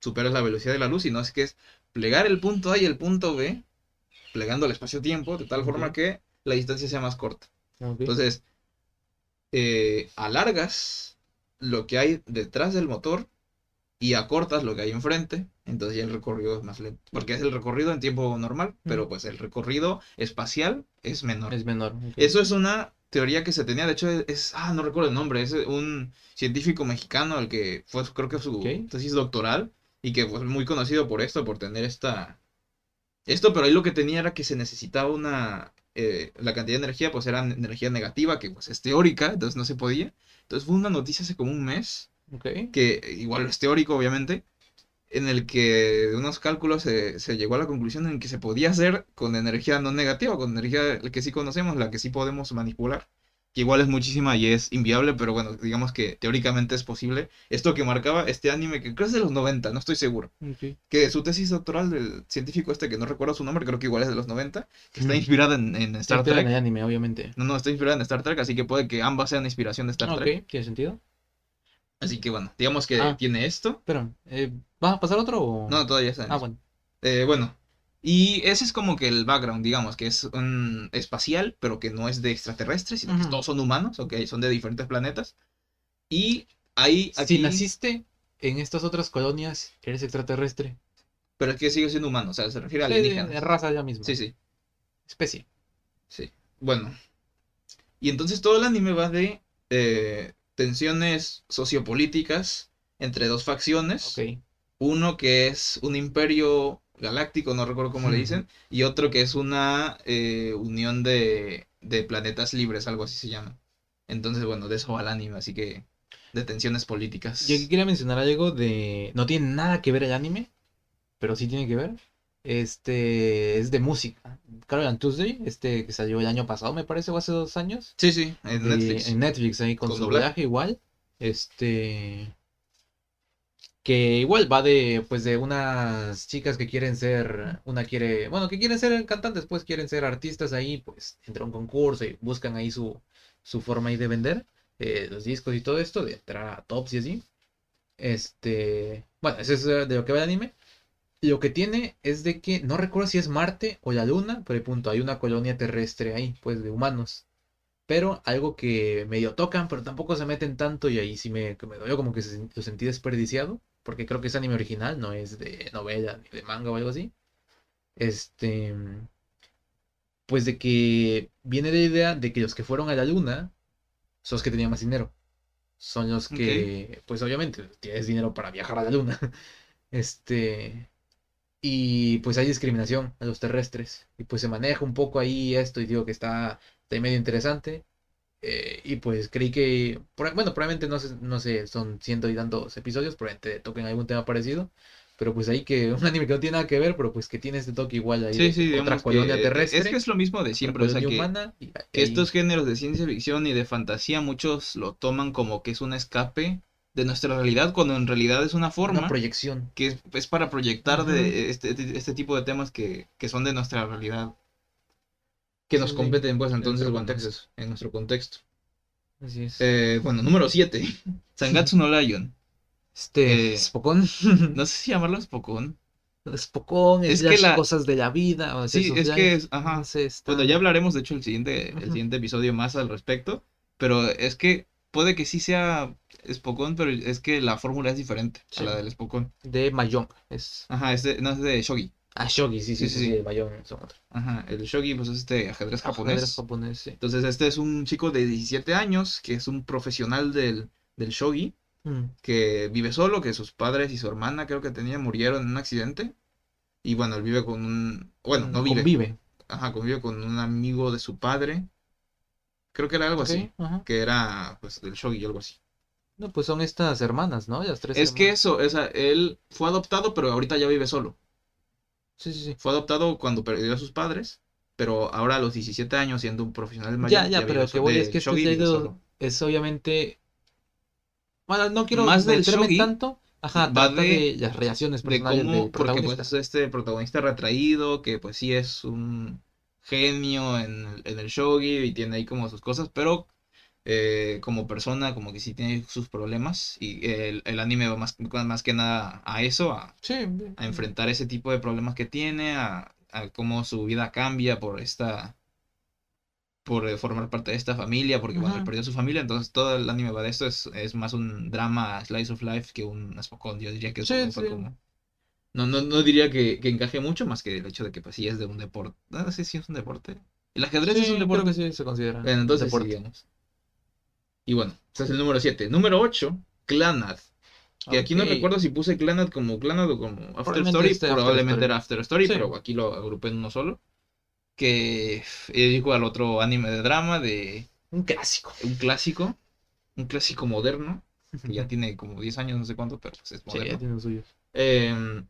superas la velocidad de la luz, sino es que es plegar el punto A y el punto B, plegando el espacio-tiempo, de tal forma que la distancia sea más corta. Ok. Entonces, eh, alargas lo que hay detrás del motor y acortas lo que hay enfrente. Entonces ya el recorrido es más lento. Porque es el recorrido en tiempo normal, pero pues el recorrido espacial es menor. es menor. Eso es una teoría que se tenía, de hecho es, es- ah, no recuerdo el nombre, es un científico mexicano el que fue, creo que su tesis doctoral y que fue muy conocido por esto, por tener esta, esto, pero ahí lo que tenía era que se necesitaba una, eh, la cantidad de energía pues era energía negativa, que pues es teórica, entonces no se podía. Entonces fue una noticia hace como un mes, Ok. que igual es teórico obviamente, en el que de unos cálculos se, se llegó a la conclusión en que se podía hacer con energía no negativa, con energía que sí conocemos, la que sí podemos manipular, que igual es muchísima y es inviable, pero bueno, digamos que teóricamente es posible. Esto que marcaba este anime, que creo es de los 90, no estoy seguro, ok. que su tesis doctoral del científico este, que no recuerdo su nombre, creo que igual es de los 90, que está Mm. inspirada en, en Star en Trek. el anime, obviamente. No, no, está inspirada en Star Trek, así que puede que ambas sean inspiración de Star Trek. ok, tiene sentido. Así que bueno, digamos que Ah. tiene esto. Pero, eh, ¿vas a pasar otro o...? No, todavía está en Ah, eso. bueno. Eh, bueno, y ese es como que el background, digamos, que es un espacial, pero que no es de extraterrestres, sino que todos son humanos, ok, son de diferentes planetas. Y ahí, aquí, Si naciste en estas otras colonias, eres extraterrestre. pero es que sigue siendo humano, o sea, se refiere a Sí, alienígenas. de raza ya mismo. Sí, sí, Especie. sí. Bueno, y entonces todo el anime va de eh, tensiones sociopolíticas entre dos facciones. Ok. Uno que es un imperio galáctico, no recuerdo cómo le dicen, y otro que es una eh, unión de, de planetas libres, algo así se llama. Entonces, bueno, de eso va el anime, así que de tensiones políticas. Yo quería mencionar algo de... No tiene nada que ver el anime, pero sí tiene que ver. Este es de música. Carol and Tuesday, este que salió el año pasado, me parece, o hace dos años. Sí, sí, en de- Netflix. En Netflix, ahí con, Con su doblaje igual. Este. Que igual va de, pues, de unas chicas que quieren ser, una quiere, bueno, que quieren ser cantantes, pues quieren ser artistas ahí, pues, entra a un concurso y buscan ahí su, su forma ahí de vender eh, los discos y todo esto, de entrar a tops y así. Este, bueno, eso es eh, de lo que va el anime. Lo que tiene es de que, no recuerdo si es Marte o la Luna, pero punto, hay una colonia terrestre ahí, pues, de humanos. Pero algo que medio tocan, pero tampoco se meten tanto y ahí sí me, me dolió, como que se- lo sentí desperdiciado, porque creo que es anime original, no es de novela ni de manga o algo así. Este, pues de que viene la idea de que los que fueron a la luna son los que tenían más dinero. Son los que, pues obviamente, tienes dinero para viajar a la luna. Este, y pues hay discriminación a los terrestres. Y pues se maneja un poco ahí esto y digo que está, está medio interesante. Eh, y pues creí que, bueno, probablemente no sé, no sé, son ciento y tantos episodios, probablemente toquen algún tema parecido. Pero pues ahí que un anime que no tiene nada que ver, pero pues que tiene este toque igual ahí Sí, otra colonia terrestre. Es que es lo mismo de siempre, o sea, colonia que, humana, y que estos géneros de ciencia ficción y de fantasía, muchos lo toman como que es un escape de nuestra realidad, cuando en realidad es una una forma proyección. que es, es para proyectar de este, este- este tipo de temas que, que son de nuestra realidad. Que nos competen, pues, entonces, contexto. pues, en nuestro contexto. Así es. Eh, bueno, número 7. Sangatsu no Lion. este, eh, Spokon. No sé si llamarlo Spokon. Spokon, Es es, que las la- cosas de la vida. o Sí, es ya- que es- ajá. está- Bueno, ya hablaremos, de hecho, el siguiente, el siguiente episodio más al respecto. Pero es que puede que sí sea Spokon, pero es que la fórmula es diferente Sí. a la del Spokon. De Mahjong. Es... Ajá, es de- no es de Shogi. Ah, Shogi, sí, sí, Sí, sí, de Mahjong son otros. Ajá, el Shogi, pues es este ajedrez japonés. Ajedrez japonés, sí. Entonces, este es un chico de 17 años que es un profesional del, del shogi, Mm, que vive solo, que sus padres y su hermana, creo que tenía, murieron en un accidente. Y bueno, él vive con un. Bueno, no vive. Convive. Ajá, convive con un amigo de su padre. Creo que era algo así. Ajá. Que era, pues, del shogi, algo así. No, pues son estas hermanas, ¿no? Las tres Es que eso, esa, él fue adoptado, pero ahorita ya vive solo. Sí, sí, sí. Fue adoptado cuando perdió a sus padres, pero ahora a los 17 años, siendo un profesional mayor, Ya, ya, pero vive lo que voy de es que este es obviamente. Bueno, no quiero Más del shogi, tanto. Ajá, va de- de, las relaciones de personales cómo, del porque protagonista. pues es este protagonista retraído, que pues sí es un genio en, el- en el shogi y tiene ahí como sus cosas, pero eh, como persona como que sí tiene sus problemas y el, el anime va más, más que nada a eso, a, Sí, a enfrentar ese tipo de problemas que tiene, a, a cómo su vida cambia por esta por eh, formar parte de esta familia, porque bueno, él perdió su familia, entonces todo el anime va de esto, es, es más un drama slice of life que un yo diría que es Sí, sí. como- No, no, no diría que, que encaje mucho, más que el hecho de que pues sí es de un deporte, no sé si es un deporte, el ajedrez es un creo deporte, que sí se considera. Bueno, entonces deporte. Y bueno, ese es el número 7. Número 8, Clanad. Que aquí no recuerdo si puse Clanad como Clanad o como After Story. este After Probablemente Story. era After Story, Sí. pero aquí lo agrupé en uno solo. Que es igual otro anime de drama de Un clásico. un clásico. Un clásico moderno. Que ya tiene como 10 años, no sé cuánto, pero pues es Sí, moderno. ya tiene lo suyo. Em,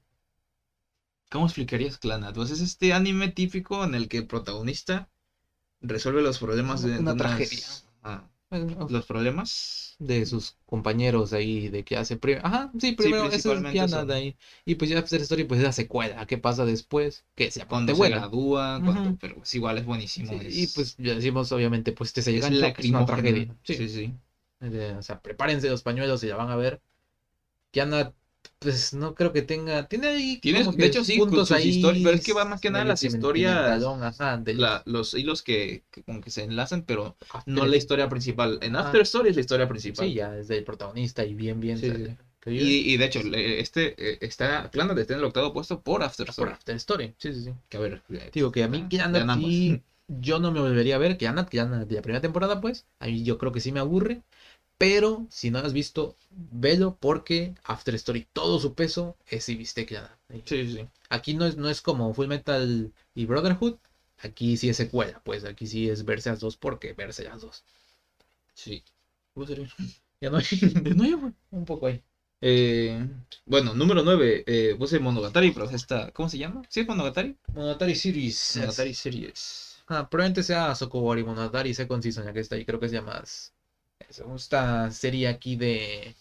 ¿Cómo explicarías Clanad? Pues es este anime típico en el que el protagonista resuelve los problemas de, Una de unas- tragedia. ah, los problemas de sus compañeros ahí, de que hace primero. Ajá, sí, primero ese es de ahí. Y pues ya After Story, pues es la secuela. ¿Qué pasa después? Que se cuando se gradúa, cuando, pero pues igual es buenísimo. Sí, es- y pues ya decimos, obviamente, pues te se es llega es una tragedia. Sí, Sí. sí. Eh, O sea, prepárense los pañuelos y ya van a ver. Kiana, pues no creo que tenga. Tiene ahí. Tiene- como de que hecho, sí, puntos sus ahí. histori- pero es que va más que nada las historias- ajá, de La- los hilos que, que como que se enlazan, pero After- no la historia principal. En Ah. After Story es la historia principal. Sí, ya, desde el protagonista y bien, bien. Sí, sí. que Y, y de hecho, este eh, está Clanad está en el octavo puesto por After Por Story. After Story. Sí, sí, sí. Que a ver, eh, Digo que a mí Ah, ambos. sí, yo no me volvería a ver Kiana, Kiana de la primera temporada, pues. A mí yo creo que sí me aburre. Pero si no has visto, velo porque After Story, todo su peso es Kiana. sí, sí, sí. Aquí no es, no es como Full Metal y Brotherhood. Aquí sí es secuela, pues aquí sí es verse las dos porque verse las dos. sí. Ya no hay. De nuevo. Un poco ahí. Eh, bueno, número 9, eh, puse Monogatari, pero esta, ¿cómo se llama? ¿Sí es Monogatari? Monogatari Series. Monogatari Series. Ah, probablemente sea Sokowari Monogatari Second Season, ya que está ahí, creo que se llama más- esta serie aquí de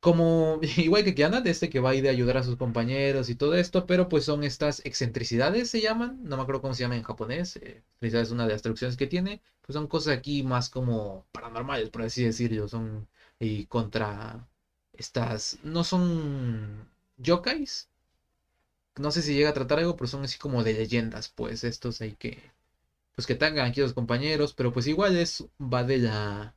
como igual que Kiana, de este que va ahí de ayudar a sus compañeros y todo esto, pero pues son estas excentricidades se llaman, no me acuerdo cómo se llama en japonés, eh, es una de las traducciones que tiene, pues son cosas aquí más como paranormales, por así decirlo, son y contra estas, no son yokais, no sé si llega a tratar algo, pero son así como de leyendas, pues estos hay que, pues que tengan aquí los compañeros, pero pues igual es, va de la,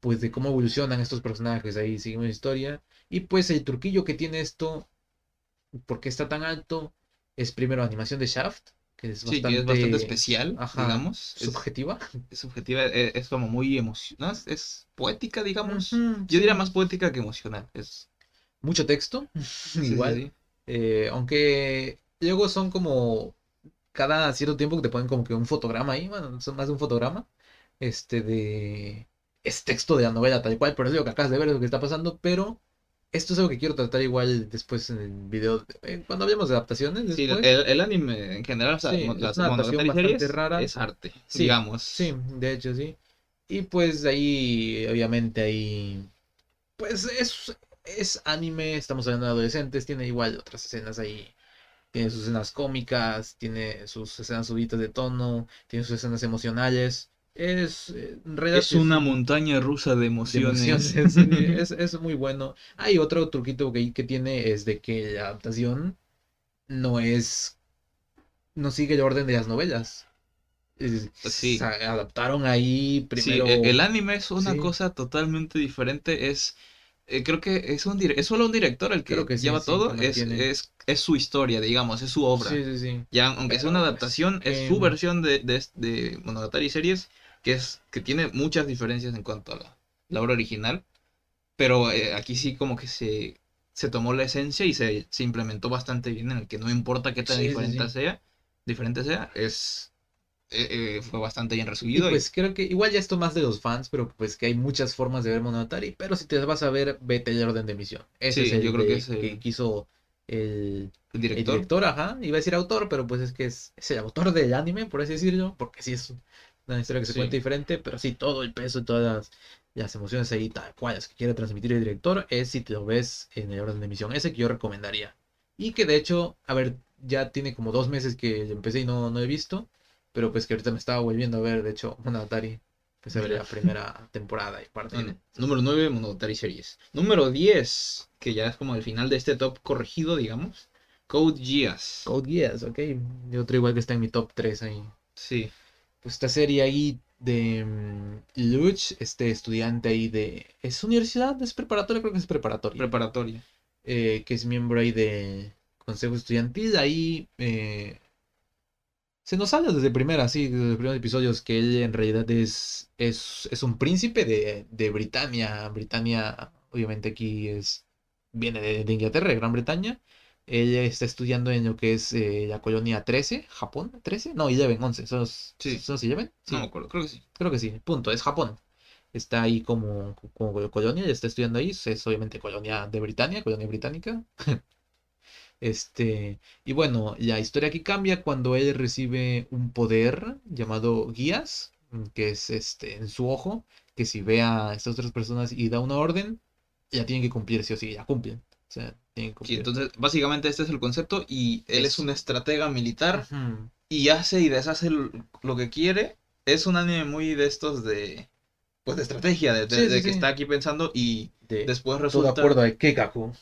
pues de cómo evolucionan estos personajes, ahí seguimos la historia, y pues el truquillo que tiene esto, porque está tan alto, es primero animación de Shaft, que es Sí, bastante, que es bastante especial, ajá, digamos. Subjetiva. es subjetiva, es, es como muy emocional, es, es poética, digamos. Yo diría más poética que emocional. Es Mucho texto, sí, igual. sí. Eh, aunque luego son como cada cierto tiempo que te ponen como que un fotograma ahí, bueno, son más de un fotograma, este de es texto de la novela tal cual, pero es lo que acabas de ver, es lo que está pasando, pero esto es algo que quiero tratar igual después en el video, eh, cuando hablemos de adaptaciones Sí, el, el anime en general, o sea, Sí, mo- es las una adaptación bastante rara. es arte, Sí, digamos. Sí, de hecho sí. Y pues ahí, obviamente ahí, pues es, es anime, estamos hablando de adolescentes, tiene igual otras escenas ahí. Tiene sus escenas cómicas, tiene sus escenas subidas de tono, tiene sus escenas emocionales. Es, eh, en realidad Es una montaña rusa de de emociones. sí, es, es muy bueno. Hay otro truquito que, que tiene es de que la adaptación no es, no sigue el orden de las novelas. Sí. o sea, adaptaron ahí Sí, primero. e- el anime es una Sí. cosa totalmente diferente. Es, eh, creo que es un es solo un director el que, lleva sí, todo. Es, es, es su historia, digamos, es su obra. Sí, sí, sí. Ya, aunque sea Pero, una pues, adaptación, es su em, versión de, de, de Monogatari series, que es, que tiene muchas diferencias en cuanto a la, la obra original. Pero eh, aquí sí como que se, se tomó la esencia y se, se implementó bastante bien en el que no importa qué tan diferente sea, diferente sea, es eh, eh, fue bastante bien Y recibido. y- pues creo que igual ya esto más de los fans, pero pues que hay muchas formas de ver Monogatari, pero si te vas a ver, vete el orden de emisión. Ese Sí, es el yo creo que de- es el- quiso el, el el director. director, ajá, iba a decir autor, pero pues es que es, es el autor del anime, por así decirlo, porque sí es una historia que se Sí. cuenta diferente, pero sí, todo el peso, todas las, las emociones ahí, tal cual, que quiere transmitir el director, es si te lo ves en el orden de emisión, ese que yo recomendaría. Y que de hecho, a ver, ya tiene como dos meses que empecé y no, no he visto. Pero pues que ahorita me estaba volviendo a ver, de hecho, Monogatari. Empecé a ver la primera temporada y parte. Bueno, número 9, Monogatari Series. Número 10, que ya es como el final de este top corregido, digamos. Code Geass. Code Geass, ok. Y otro igual que está en mi top 3 ahí. Sí. Pues esta serie ahí de mm, Luch, este estudiante ahí de... ¿Es universidad? ¿Es preparatoria? Creo que es preparatoria. Preparatoria. eh, que es miembro ahí de Consejo Estudiantil, ahí eh, se nos habla desde primera, sí, desde los primeros episodios, que él en realidad es, es, es un príncipe de, de Britania. Britania, obviamente aquí es viene de, de Inglaterra, de Gran Bretaña. Él está estudiando en lo que es eh, la colonia 13, Japón, 13, no, 11, 11, ¿son los, Sí. ¿son los 11? Sí. No me acuerdo, creo que sí. Creo que sí, punto, es Japón. Está ahí como, como colonia, ya está estudiando ahí, es obviamente colonia de Britania, colonia británica. Este, y bueno, la historia aquí cambia cuando él recibe un poder llamado guías, que es este en su ojo, que si ve a estas otras personas y da una orden, ya tienen que cumplir, sí o sí, ya cumplen. O sea, tienen que Sí, cumplir. entonces, básicamente este es el concepto y él es un estratega militar y hace y deshace lo que quiere. Es un anime muy de estos de, pues de estrategia, de, de- Sí, sí, de que sí. está aquí pensando y De, después todo resulta... acuerdo de Keikaku,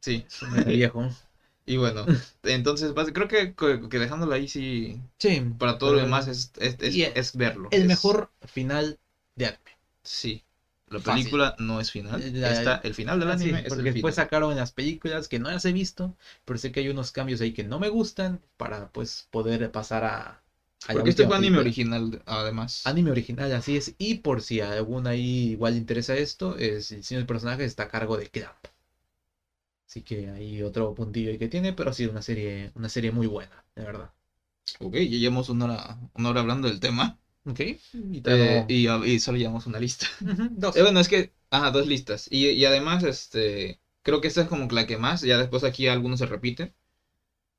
Sí, viejo. y bueno, entonces creo que, que dejándolo ahí sí, Sí, para todo lo demás es, es, es- verlo. el mejor final de anime. Sí, la Fácil. película no es final, La- está, el final del sí, anime es porque el después final. sacaron las películas que no las he visto, pero sé que hay unos cambios ahí que no me gustan para pues poder pasar a, a Porque este fue anime película. original, además. Anime original, así es. Y por si a alguna ahí igual le interesa esto, es el del personaje está a cargo de Clamp. Así que hay otro puntillo ahí que tiene, pero sí, una serie, una serie muy buena, de verdad. Ok, ya llevamos una hora, una hora hablando del tema. Ok. Y eh, y, y solo llevamos una lista. Dos. Eh, bueno, es que, ajá, dos listas. Y, y además, este, creo que esta es como la que más, ya después aquí algunos se repiten.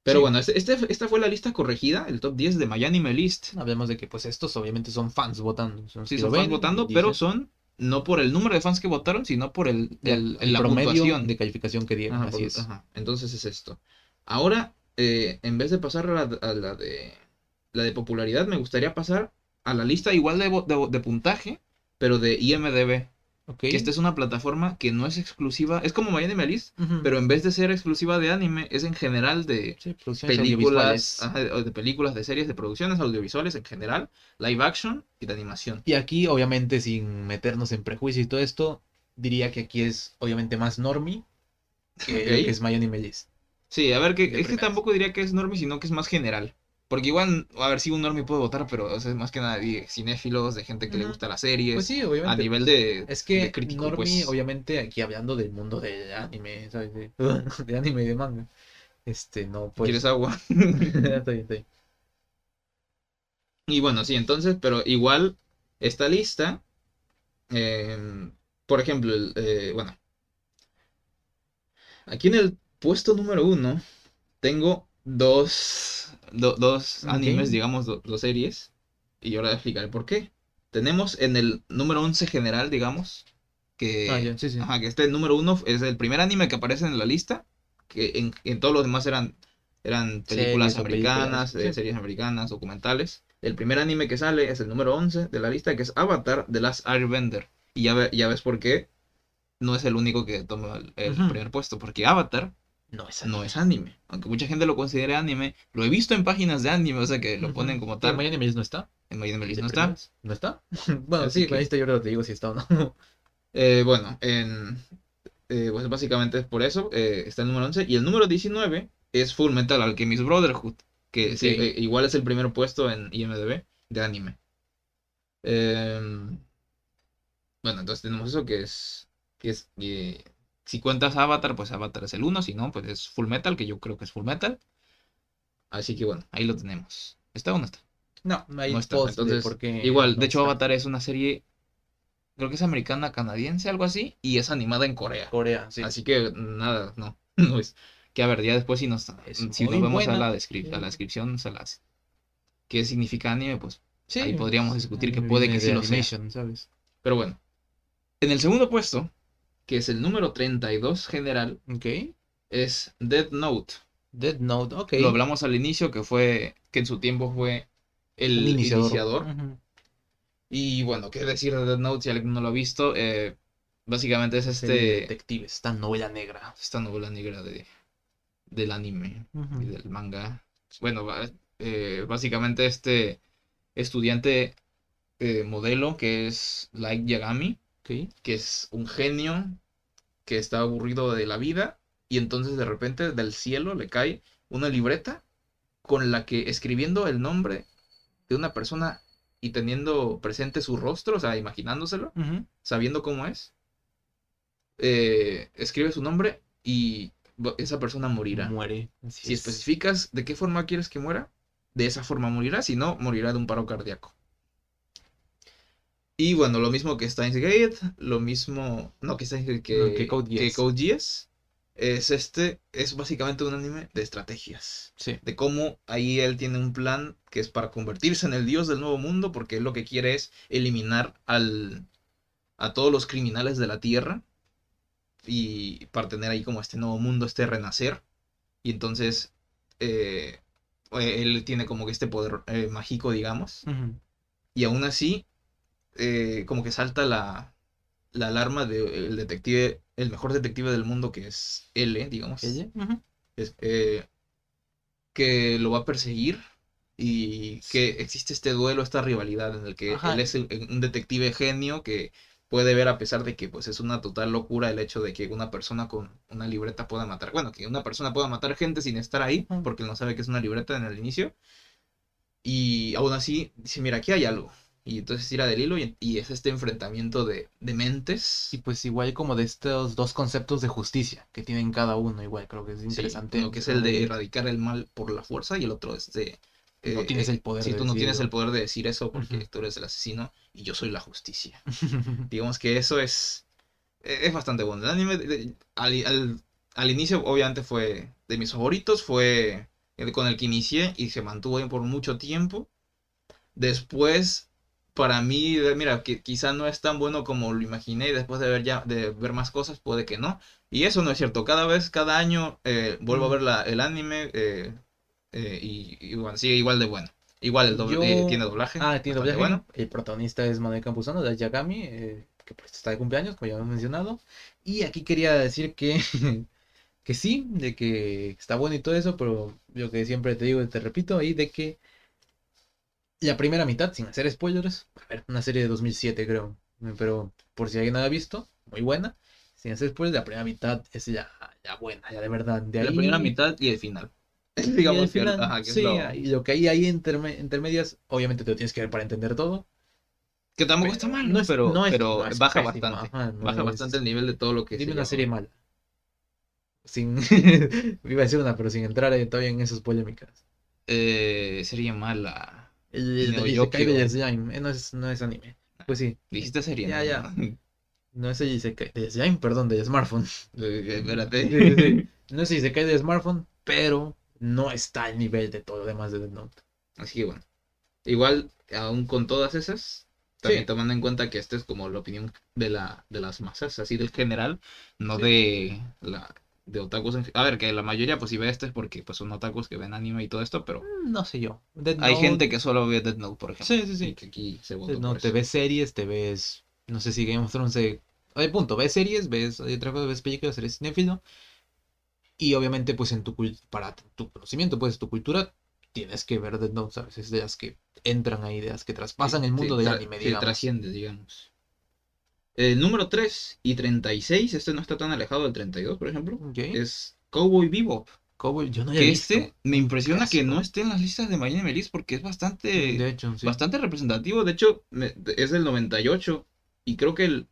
Pero Sí. bueno, este, este- esta fue la lista corregida, el top 10 de Miami List. Hablemos de que pues estos obviamente son fans votando. Son Sí, son fans votando, pero dicen- son no por el número de fans que votaron, sino por el, el- el la promedio puntuación. de calificación que dieron. Ajá, así por- es. ajá. Entonces es esto. Ahora, eh, en vez de pasar a la, a la de la de popularidad, me gustaría pasar a la lista igual de, de, de puntaje, pero de IMDB. Que esta es una plataforma que no es exclusiva, es como Miami Ujú. pero en vez de ser exclusiva de anime, es en general de Sí, películas, ajá, de películas, de series, de producciones audiovisuales en general, live action y de animación. Y aquí, obviamente, sin meternos en prejuicio y todo esto, diría que aquí es obviamente más normie que, es My Anime List. Sí, a ver, que, es que tampoco diría que es normie, sino que es más general. Porque igual, a ver, si un normie puede votar, pero o sea, es más que nada de cinéfilos, de gente que le gusta las series, Pues sí, a obviamente. nivel de, Es que de crítico, normie, pues. obviamente, aquí hablando del mundo del anime, ¿sabes? De, de anime y de manga. Este, no, pues. ¿Quieres agua? Estoy, estoy. Y bueno, sí, entonces, pero igual, esta lista, em, por ejemplo, el, eh, bueno, aquí en el puesto número uno tengo dos, do- dos animes, digamos, do- dos series, y ahora explicaré por qué. Tenemos en el número 11 general, digamos, que, Ah, ya, sí, sí. ajá, que este número uno es el primer anime que aparece en la lista, que en, en todos los demás eran, eran películas Series americanas, películas, eh, sí. series americanas, documentales. El primer anime que sale es el número 11 de la lista, que es Avatar The Last Airbender. Y ya, ve- ya ves por qué no es el único que toma el, el Ujú. primer puesto, porque Avatar No es no es anime. Aunque mucha gente lo considere anime, lo he visto en páginas de anime, o sea que lo ponen como tal. My Anime no está. En My Anime no está. ¿No está? bueno, Así sí, que- ahí yo ahora te digo si está o no. Eh, bueno, en, eh, pues básicamente es por eso. eh, está el número 11. Y el número 19 es Full Metal Alchemist Brotherhood. Que sí, Ok. eh, igual es el primer puesto en IMDb de anime. Em, bueno, entonces tenemos eso que es. Que es si cuentas Avatar, pues Avatar es el 1. Si no, pues es Full Metal, que yo creo que es Full Metal. Así que bueno, ahí lo tenemos. ¿Está o no está? No, hay No está, post entonces, Igual, no de hecho, está. Avatar es una serie. Creo que es americana, canadiense, algo así. Y es animada en Corea. Corea, sí. Así que nada, no. no es. Que a ver, ya después si nos, Es si nos vemos a la, descrip- a la descripción, se las. ¿Qué significa anime? Pues. Sí, ahí podríamos discutir que puede que sí lo sea. ¿sabes? Pero bueno. En el segundo puesto, que es el número 32 general, Ok. es Dead Note. Dead Note, ok. Lo hablamos al inicio, que fue, que en su tiempo fue el iniciador. Y bueno, qué decir de Dead Note si alguien no lo ha visto. Eh, básicamente es Serie de este, detectives, esta novela negra. esta novela negra de, del anime y del manga. Bueno, eh, básicamente este estudiante eh, modelo que es Light Yagami, Que es un genio que está aburrido de la vida y entonces de repente del cielo le cae una libreta con la que escribiendo el nombre de una persona y teniendo presente su rostro, o sea, imaginándoselo, sabiendo cómo es, eh, escribe su nombre y esa persona morirá. Muere. Así Si es. especificas de qué forma quieres que muera, de esa forma morirá, si no, morirá de un paro cardíaco. Y bueno, lo mismo que Steins Gate, lo mismo, no que Steins Gate, que, No, que Code que. Code Geass, es este, es básicamente un anime de estrategias. Sí. De cómo ahí él tiene un plan que es para convertirse en el dios del nuevo mundo, porque él lo que quiere es eliminar al, a todos los criminales de la tierra y para tener ahí como este nuevo mundo, este renacer. Y entonces eh, él tiene como que este poder eh, mágico, digamos. Y aún así, eh, como que salta la, la alarma del detective, el mejor detective del mundo, que es L, digamos. ¿Ella? Ujú. Es- eh, que lo va a perseguir y que existe este duelo, esta rivalidad en el que Ajá. él es el- un detective genio que puede ver a pesar de que pues es una total locura el hecho de que una persona con una libreta pueda matar, bueno, que una persona pueda matar gente sin estar ahí, porque no sabe que es una libreta en el inicio. Y aún así dice, mira, aquí hay algo. Y entonces tira del hilo y, y es este enfrentamiento de, de mentes. Y pues igual como de estos dos conceptos de justicia que tienen cada uno, igual creo que es Sí, interesante. uno que es el de erradicar el mal por la fuerza y el otro es de... No eh, tienes el poder Si tú no tienes el poder de decir eso porque Ujú. tú eres el asesino y yo soy la justicia. Digamos que eso es... eh, Es bastante bueno. El anime de- al, al- al inicio obviamente fue de mis favoritos, fue el con el que inicié y se mantuvo ahí por mucho tiempo. Después, para mí, mira, que quizá no es tan bueno como lo imaginé y después de ver ya, de ver más cosas, puede que no. Y eso no es cierto. Cada vez, cada año, eh, vuelvo a ver la- el anime eh, eh, y, y bueno, sigue igual de bueno. Igual el doble, Yo- tiene doblaje. Ah, tiene doblaje. bueno. El protagonista es Manuel Campuzano de Yagami, eh, que pues está de cumpleaños, como ya hemos mencionado. Y aquí quería decir que, que sí, de que está bueno y todo eso, pero lo que siempre te digo y te repito ahí, de que la primera mitad, sin hacer spoilers, a ver, una serie de 2007 creo, pero por si alguien no la ha visto, muy buena. Sin hacer spoilers, la primera mitad es ya, ya buena, ya de verdad. De La primera mitad y el final. y Digamos que, ajá, que es sí, lo- y lo que hay ahí interme- intermedias, obviamente te lo tienes que ver para entender todo. Que tampoco Pero está mal, no es- pero, no es- pero no es baja bastante. ajá, no baja es- bastante el nivel de todo lo que Dime se una llama. serie mala. Sin. Iba a decir una, pero sin entrar en- todavía en esas polémicas. Eh, sería mala. El, Isekai de Slime, eh, no es, no es anime. Pues sí, Dijiste serie, Ya, ¿no? ya. no es el Isekai de Slime, perdón, de smartphone. Espérate. Sí, sí, sí. No es el Isekai de smartphone, pero no está al nivel de todo lo demás de Death Note. Así que bueno. Igual, aún con todas esas, también Sí. tomando en cuenta que esta es como la opinión de la de las masas, así del general, no Sí. de la de otakus. en- A ver, que la mayoría pues si ve este es porque pues son otakus que ven anime y todo esto, pero Mm, No sé yo. Death hay Note- gente que solo ve Death Note, por ejemplo. Sí, sí, sí. que aquí se votó No, por te eso. ves series, te ves. No sé si Game of Thrones. se- Hay punto, ves series, ves hay otra cosa, ves películas, eres cinéfilo. Y obviamente, pues en tu para tu conocimiento, pues tu cultura, tienes que ver Death Note, ¿sabes? Es de las que entran ahí, de las que traspasan Sí, el mundo sí, del anime, sí, digamos. trasciende, digamos. El número 3 y 36, este no está tan alejado del 32, por ejemplo, es Cowboy Bebop. Cowboy, yo no Que visto. este me impresiona que no esté en las listas de Miami Melis porque es bastante, De hecho, sí. bastante representativo. De hecho, me- es del 98 y creo que el,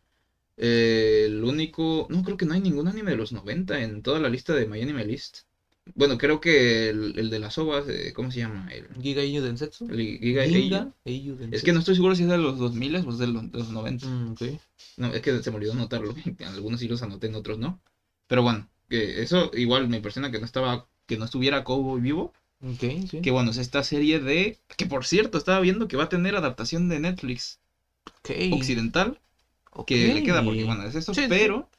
eh, el único... No, creo que no hay ningún anime de los 90 en toda la lista de Miami List. Bueno, creo que el, el de las ovas, eh, ¿cómo se llama? El, Giga Eiyu Densetsu. el Giga Ginga Eiyu. Es que no estoy seguro si es de los 2000 o es de los, de los 90. Mm, ok. No, es que se me olvidó anotarlo. En algunos sí los anoté, en otros no. Pero bueno, que eso igual me impresiona que no estaba, que no estuviera Cowboy vivo. Ok, sí. Que bueno, es esta serie de. Que por cierto, estaba viendo que va a tener adaptación de Netflix occidental. ok. Que le queda porque bueno, es eso. Sí. pero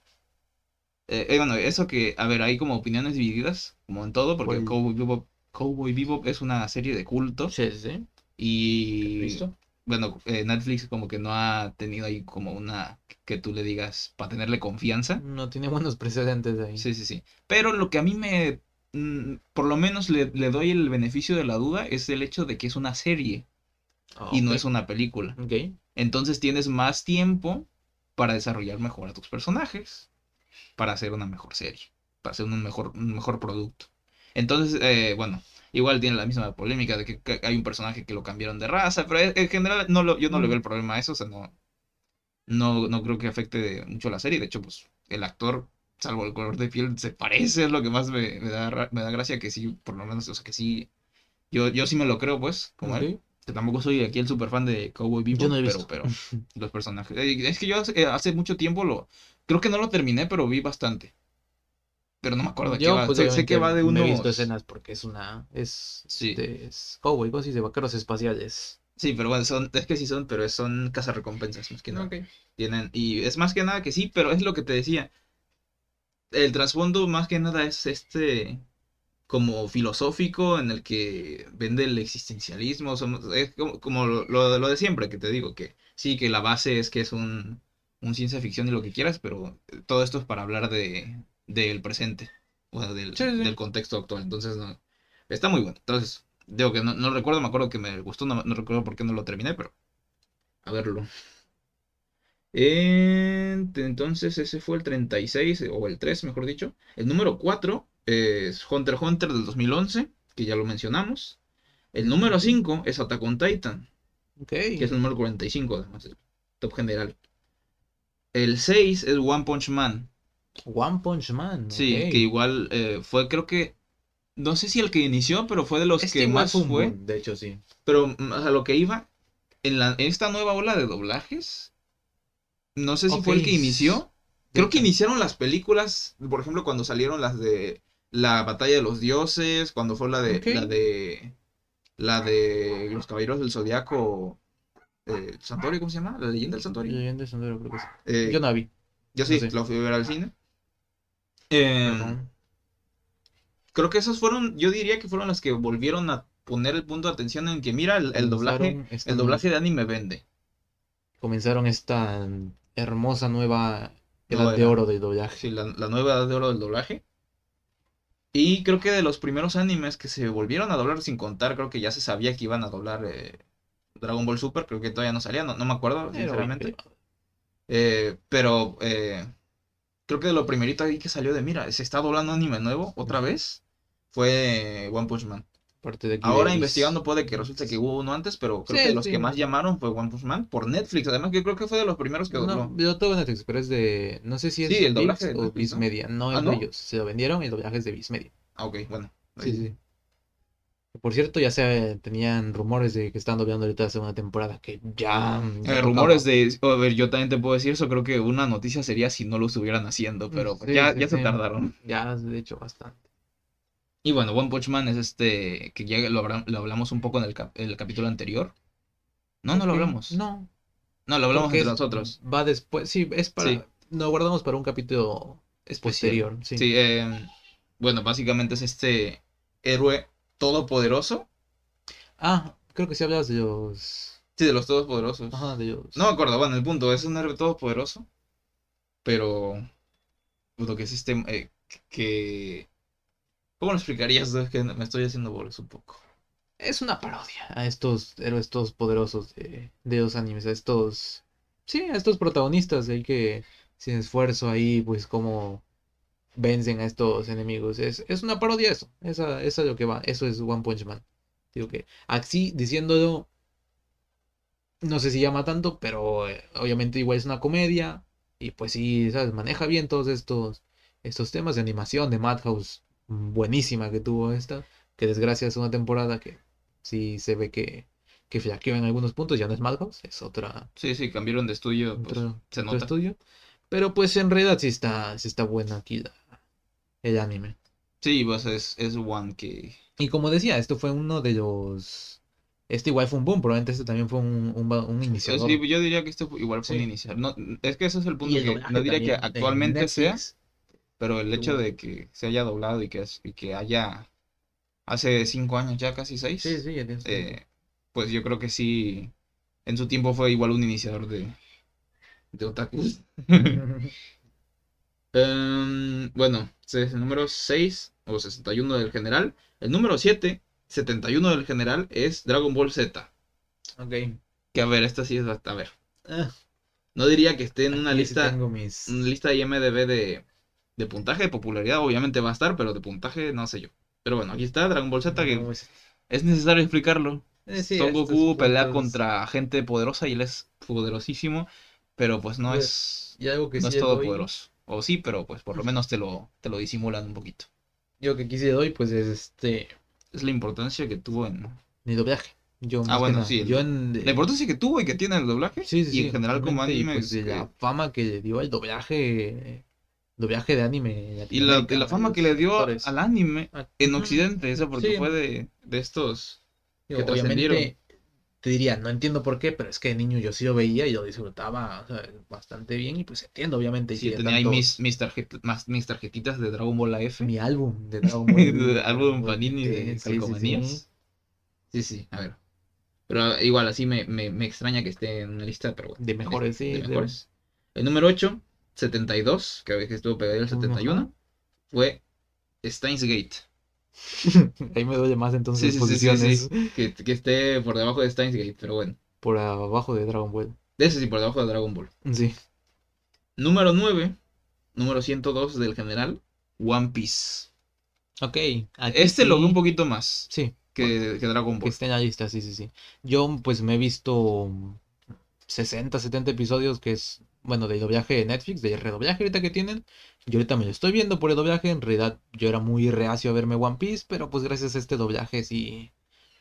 Eh, eh, bueno, eso que, a ver, hay como opiniones divididas, como en todo, porque Cowboy Bebop, Cowboy Bebop es una serie de culto Sí, sí, sí. y, ¿Listo? bueno, eh, Netflix como que no ha tenido ahí como una que tú le digas para tenerle confianza. No tiene buenos precedentes ahí. Sí, sí, sí. Pero lo que a mí me, mm, por lo menos le, le doy el beneficio de la duda es el hecho de que es una serie Ah, y no es una película. Ok. Entonces tienes más tiempo para desarrollar mejor a tus personajes, para hacer una mejor serie, para hacer un mejor, un mejor producto. Entonces, eh, bueno, igual tiene la misma polémica de que, que hay un personaje que lo cambiaron de raza, pero en en general no lo, yo no le veo el problema a eso, o sea, no, no, no creo que afecte mucho la serie. De hecho, pues el actor, salvo el color de piel, se parece, es lo que más me, me da, me da gracia, que sí, por lo menos, o sea, que sí, yo, yo sí me lo creo, pues, como él. Tampoco soy aquí el super fan de Cowboy Bebop, no pero los personajes. eh, Es que yo hace, eh, hace mucho tiempo lo. Creo que no lo terminé, pero vi bastante. Pero no me acuerdo de qué Yo, va. pues, sé, sé que va de unos. Me he visto escenas porque es una. Es. Sí. de- es cowboy, cosas de vaqueros espaciales. Sí, pero bueno, son, es que sí son, pero son cazarrecompensas más que nada. Ok. Tienen, y es más que nada que sí, pero es lo que te decía. El trasfondo más que nada es este como filosófico en el que vende el existencialismo. somos- es como, como lo, lo- lo de siempre que te digo, que sí, que la base es que es un, un ciencia ficción y lo que quieras, pero todo esto es para hablar de del presente, o sea, del, Sí, sí. del contexto actual. Entonces, no, está muy bueno. Entonces, digo que no, no recuerdo, me acuerdo que me gustó, no, no recuerdo por qué no lo terminé, pero a verlo. En- entonces ese fue el 36, o el 3, mejor dicho. El número 4 es Hunter x Hunter del 2011, que ya lo mencionamos. El número 5 es Attack on Titan, que es el número 45 además, el top general. El 6 es One Punch Man, One Punch Man. sí, que igual eh, fue creo que, no sé si el que inició, pero fue de los Este que más fue boom, de hecho, sí. Pero mm, a lo que iba, en, la, en esta nueva ola de doblajes, no sé si fue el que inició. Creo que iniciaron las películas, por ejemplo, cuando salieron las de la Batalla de los Dioses, cuando fue la de la de la de los Caballeros del Zodiaco, eh, Santuario, ¿cómo se llama? La leyenda del Santuario. Leyenda de Sandero, creo que sí. Eh, Yo no la vi. yo sí, no sé. lo fui a ver al cine. Eh, Perdón. creo que esos fueron, yo diría que fueron las que volvieron a poner el punto de atención en que mira el, el doblaje, esta el doblaje de anime vende. Comenzaron esta hermosa nueva edad de oro del doblaje. Sí, la, la nueva edad de oro del doblaje. Y creo que de los primeros animes que se volvieron a doblar sin contar, creo que ya se sabía que iban a doblar eh, Dragon Ball Super, creo que todavía no salía, no, no me acuerdo, Pero, sinceramente. Eh, pero eh, creo que de lo primerito ahí que salió de, mira, se está doblando anime nuevo otra vez, fue One Punch Man. Parte de Ahora investigando puede que resulte que hubo uno antes, pero creo Sí, que los sí. que más llamaron fue One Punch Man por Netflix, además que creo que fue de los primeros que dobló. No, yo Netflix, pero es de. No sé si es Sí, el Viz doblaje de o Netflix, Viz ¿no? Media. No Ah, es ¿no? de ellos. Se lo vendieron y el doblaje es de Viz Media. Ah, ok, bueno. Sí, sí. Por cierto, ya se tenían rumores de que están doblando ahorita la segunda temporada. Que ya. ya Eh, rumores de. A ver, yo también te puedo decir eso. Creo que una noticia sería si no lo estuvieran haciendo, pero pues Sí, ya, sí, ya se tardaron. Ya, de hecho, bastante. Y bueno, One Punch Man es este. Que ya lo, hablamos un poco en el, cap- el capítulo anterior. No, no lo hablamos. No, No. lo hablamos entre es- nosotros. Va después. Sí, es para. Lo guardamos para un capítulo posterior. Sí. Sí, eh, bueno, básicamente es este héroe todopoderoso. Ah, creo que sí hablabas de los. Sí, de los todopoderosos. Ajá, de los. No me acuerdo, bueno, el punto es un héroe todopoderoso. Pero. pues, Lo que es este. eh, que. ¿Cómo lo explicarías? Es que me estoy haciendo bolas un poco. Es una parodia a estos héroes todos poderosos de, de los animes, a estos, sí, a estos protagonistas de ahí que sin esfuerzo ahí, pues como vencen a estos enemigos. Es, es una parodia eso, esa, eso es lo que va, eso es One Punch Man. Digo que así diciéndolo, no sé si llama tanto, pero eh, obviamente igual es una comedia y pues sí, ¿sabes? Maneja bien todos estos, estos temas de animación de Madhouse, buenísima que tuvo esta que desgracia es una temporada que sí se ve que, que flaqueó en algunos puntos, ya no es Madhouse, es otra, Sí, sí, cambiaron de estudio. pues, otro, se otro nota. estudio. Pero pues en realidad sí está, sí está buena aquí la- el anime. Sí, pues es, es One que. Y como decía, esto fue uno de los... Este igual fue un boom, probablemente este también fue un, un, un iniciador. Sí, yo diría que esto igual fue un inicial. No, es que ese es el punto el que no diría que actualmente sea. Pero el hecho de que se haya doblado y que, y que haya hace cinco años ya, casi seis, Sí, sí, ya tienes eh, pues yo creo que sí, en su tiempo fue igual un iniciador de, de otakus. Em, bueno, ese es el número 6 o 61 del general. El número 7, 71 del general, es Dragon Ball Z. ok. Que a ver, esta sí es. A ver, Ah, no diría que esté en una aquí lista, mis... una lista de IMDB de, de puntaje, de popularidad, obviamente va a estar, pero de puntaje no sé yo. Pero bueno, aquí está Dragon Ball Z, que No, es- es necesario explicarlo. eh, sí, Son Goku pelea puntos- contra gente poderosa y él es poderosísimo, pero pues no Pues, es, Y algo que no sí es todopoderoso. O sí, pero pues por lo menos te lo, te lo disimulan un poquito. Yo que aquí le doy, pues es este... Es la importancia que tuvo en... Mi doblaje. Yo, Ah, bueno, sí, el- Yo en... La importancia que tuvo y que tiene el doblaje. Sí, sí, y sí, en general como anime. pues, que- la fama que le dio al doblaje... Doblaje de anime. Y la, la fama que le dio actores. al anime Ah, en. Occidente, eso porque fue de, de estos... Digo, que obviamente, trascendieron. Te diría, no entiendo por qué, pero es que de niño yo sí lo veía y lo disfrutaba o sea, bastante bien y pues entiendo, obviamente. Sí, tenía ahí mis, mis, tarjet- más, mis tarjetitas de Dragon Ball AF. mi álbum de Dragon Ball. álbum Panini de sí, sí, sí. calcomanías. Sí, sí, a ver. Pero igual, así me, me, me extraña que esté en una lista, pero bueno. De mejores, sí, de de- mejores. El número 8, 72, que a veces estuvo pegado el 71, Ajá. fue Steins Gate. Ahí me duele más entonces Sí, sí, sí, sí, posiciones Que, que esté por debajo de Steins Gate, pero bueno. por abajo de Dragon Ball. De ese sí, por debajo de Dragon Ball. Sí. Número 9, número 102 del general, One Piece. Ok. Este lo veo un poquito más Sí, que, que Dragon que Ball. esté en la lista, sí, sí, sí. Yo pues me he visto 60, 70 episodios que es, bueno, del doblaje de Netflix, del redoblaje ahorita que tienen. Yo ahorita me lo estoy viendo por el doblaje. En realidad yo era muy reacio a verme One Piece, pero pues gracias a este doblaje sí,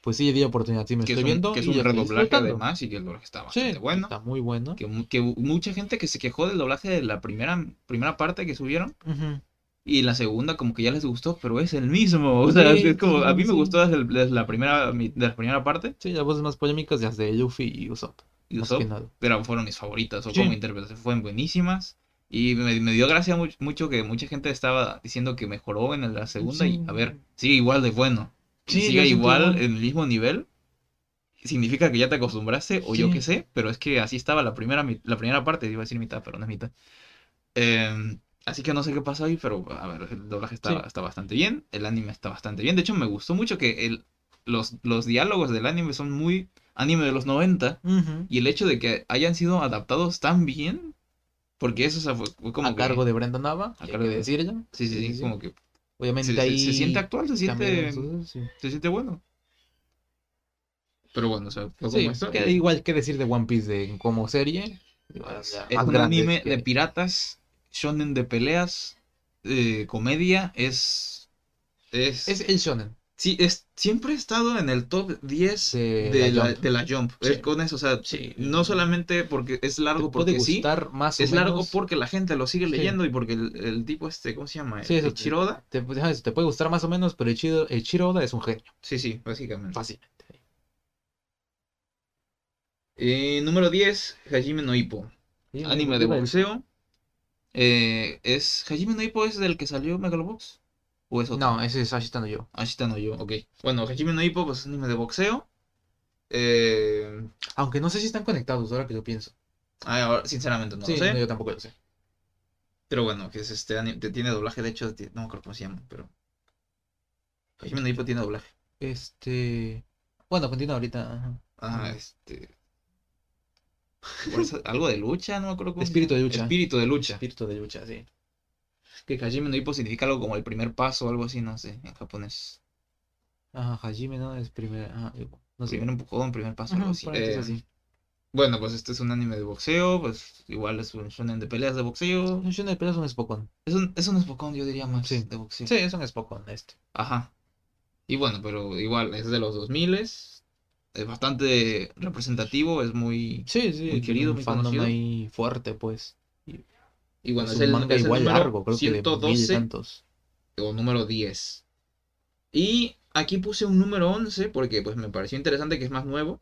pues sí le di oportunidad, sí me Que es estoy un, viendo. que es un estoy redoblaje además y que el doblaje está Sí, bastante bueno. está muy bueno. Que, que mucha gente que se quejó del doblaje de la primera, primera parte que subieron Ujú. y la segunda como que ya les gustó, pero es el mismo. O sea, Sí, es como, a mí me sí. gustó desde, el- desde la primera, mi- de la primera parte, Sí, las voces más polémicas las de Luffy y Usopp. Y Usopp, pero fueron mis favoritas, o Sí. como interpretación fueron buenísimas. Y me, me dio gracia much- mucho que mucha gente estaba diciendo que mejoró en la segunda y Sí. a ver, sigue igual de bueno. Sí, sigue igual en el mismo nivel, significa que ya te acostumbraste, o yo qué sé, pero es que así estaba la primera, la primera parte, iba a decir mitad, pero no es mitad. Em, así que no sé qué pasó ahí, pero a ver, el doblaje está, Sí. está bastante bien, el anime está bastante bien. De hecho, me gustó mucho que el, los, los diálogos del anime son muy anime de los 90. Ujú. Y el hecho de que hayan sido adaptados tan bien, porque eso o sea, fue, fue como a que- cargo de Brenda Nava, a hay cargo que de- decirlo. Sí, sí, sí, como que Obviamente se, ahí se siente actual, se siente, sí. se siente bueno. Pero bueno, o sea, fue como esto. que igual que decir de One Piece de, como serie. Es un anime que- de piratas, shonen de peleas, eh, comedia, es, es, Es el shonen. Sí, es, siempre ha estado en el top 10 De de, la de la Jump. Sí. Es con eso, o sea, Sí. no solamente porque es largo, puede porque sí, más o es largo menos. porque la gente lo sigue Sí. leyendo y porque el, el tipo este, ¿cómo se llama? Sí, eso El te- Chiroda. Te, eso, te puede gustar más o menos, pero el Chiro, el Chiroda es un genio. Sí, sí, básicamente. Fácilmente. Eh, número 10, Hajime no Anime me de boxeo. Eh, es Hajime no Ippo es del que salió Megalobox o es otro? No, ese es Ashita no yo. Está no yo, ok. Bueno, Hajime no Ippo pues es anime de boxeo. Eh, Aunque no sé si están conectados, ahora que lo pienso. ay, ahora, sinceramente no sí, lo sé. no, yo tampoco lo sé. Pero bueno, que es este anime, tiene doblaje, de hecho, no me acuerdo cómo se llama, pero. Hajime no Ippo tiene doblaje. Este. Bueno, continúa ahorita. ajá. Ah, este. algo de lucha, no me acuerdo cómo. Espíritu de lucha. Espíritu de lucha. Espíritu de lucha, sí. Que Hajime no Ippo significa algo como el primer paso o algo así, no sé, en japonés. Ajá, Hajime, ¿no? Es. Ajá, igual, no sé. Primer empujón, primer paso, algo así. Eh, así. Bueno, pues este es un anime de boxeo, pues igual es un shonen de peleas de boxeo. Un shonen de peleas es un Spokon. Es un, es un Spokon, yo diría más, Sí. de boxeo. Sí, es un Spokon este. Ajá. Y bueno, pero igual es de los 2000 es bastante representativo, es muy... Sí, sí. Muy querido, un muy conocido. ahí fuerte, pues. Y bueno, es es, un el, manga es el igual número largo, creo que de 112 tantos. o número 10. Y aquí puse un número 11 porque pues me pareció interesante que es más nuevo.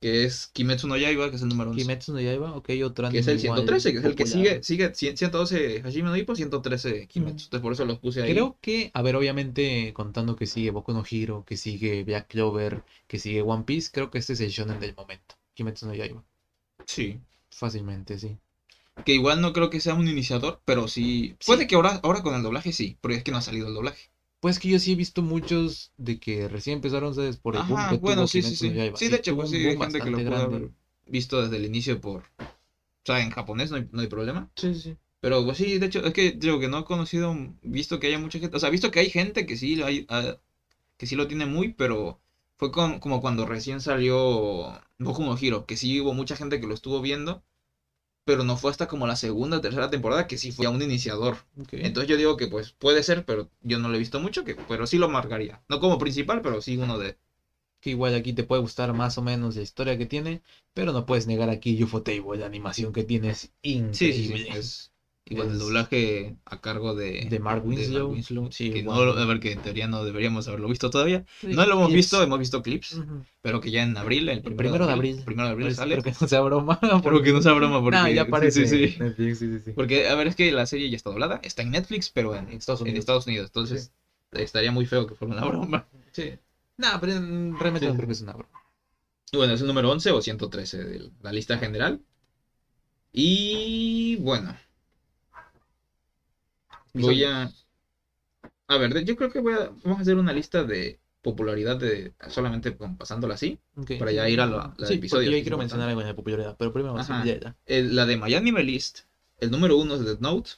que es Kimetsu no Yaiba, que es el número 11. Kimetsu no Yaiba, ok, otro que es el anime igual 113, que es el que sigue, sigue 100 112 Hajime no Ippo, 113 Kimetsu. Entonces por eso los puse ahí. Creo que, a ver, obviamente contando que sigue Boku no Hero, que sigue Black Clover, que sigue One Piece, creo que este es el shonen del momento. Kimetsu no Yaiba. Sí. Fácilmente, sí. Que igual no creo que sea un iniciador, pero sí. Sí. Puede que ahora, ahora con el doblaje sí, pero es que no ha salido el doblaje. Pues que yo sí he visto muchos de que recién empezaron, ¿sabes? Por el Ajá, bueno, sí, sí, sí. no. Sí, de hecho, pues sí, hay gente que lo puede haber visto desde el inicio por. O sea, en japonés no hay, no hay problema. Sí, sí. Pero pues sí, de hecho, es que digo que no he conocido, visto que haya mucha gente. O sea, visto que hay gente que sí, lo hay, ah, que sí lo tiene muy, pero fue con- como cuando recién salió Boku no Hero, que sí hubo mucha gente que lo estuvo viendo. Pero no fue hasta como la segunda o tercera temporada que sí fue a un iniciador. Entonces yo digo que pues puede ser, pero yo no lo he visto mucho, que, pero sí lo marcaría. No como principal, pero sí uno de... que igual aquí te puede gustar más o menos la historia que tiene, pero no puedes negar aquí UFO Table, la animación que tiene es Sí, increíble. sí, sí. Es igual el Es- doblaje a cargo de, De Mark Winslow. Winslow, Sí, que no lo- a ver, que en teoría no deberíamos haberlo visto todavía. Sí, No lo hemos es- visto, hemos visto clips, Ujú. pero que ya en abril, el primero, primero de abril. primero de abril Pues, sale. Espero que no sea broma. Pero que no sea broma, porque Nah, ya aparece sí, sí. en Netflix, sí, sí, sí. Porque, a ver, es que la serie ya está doblada, está en Netflix, pero en, En Estados en Unidos. Estados Unidos. Entonces, estaría muy feo que fuera una broma. Sí. Nah, pero realmente Sí. no creo que es una broma. Y bueno, es el número 11 o 113 de la lista general. Y bueno, voy a... A ver, de- yo creo que voy a... vamos a hacer una lista de popularidad de solamente con- pasándola así. Ok. Para ya ir a la- la sí, episodio, yo es quiero mencionar algo en la popularidad, pero primero vamos a. El- la de My Anime List, el número 1 es Death Note,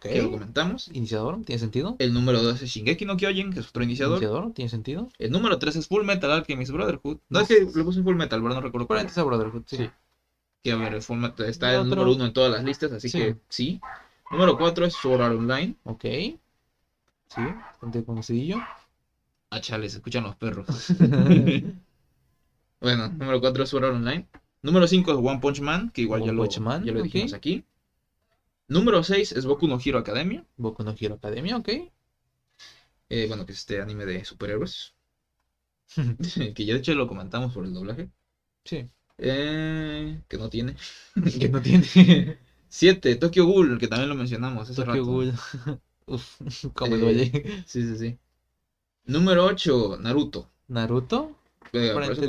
que lo comentamos. Iniciador, ¿tiene sentido? El número 2 es Shingeki no Kyojin, que es otro iniciador. Iniciador, ¿tiene sentido? El número 3 es Full Metal Alchemist Brotherhood. No, No. es que le puse Full Metal, pero no recuerdo cuál. Sea Brotherhood, sí. Sí. Que a ver, Full Metal está Y el número 1 en todas las listas, así Sí. que sí. Número 4 es Sword Art Online. Ok. Sí, bastante conocidillo. Ah, chale, se escuchan los perros. bueno, número 4 es Sword Art Online. Número 5 es One Punch Man, que igual ya One lo, Punch Man, ya lo dijimos aquí. Número 6 es Boku no Hero Academia. Boku no Hero Academia, ok. eh, bueno, que es este anime de superhéroes. que ya de hecho lo comentamos por el doblaje. sí. Eh, que no tiene. que no tiene 7, Tokyo Ghoul, que también lo mencionamos hace Tokyo rato. Ghoul. Uf, cómo Eh. Sí, sí, sí. Número 8, Naruto. Naruto. Eh, como Naruto.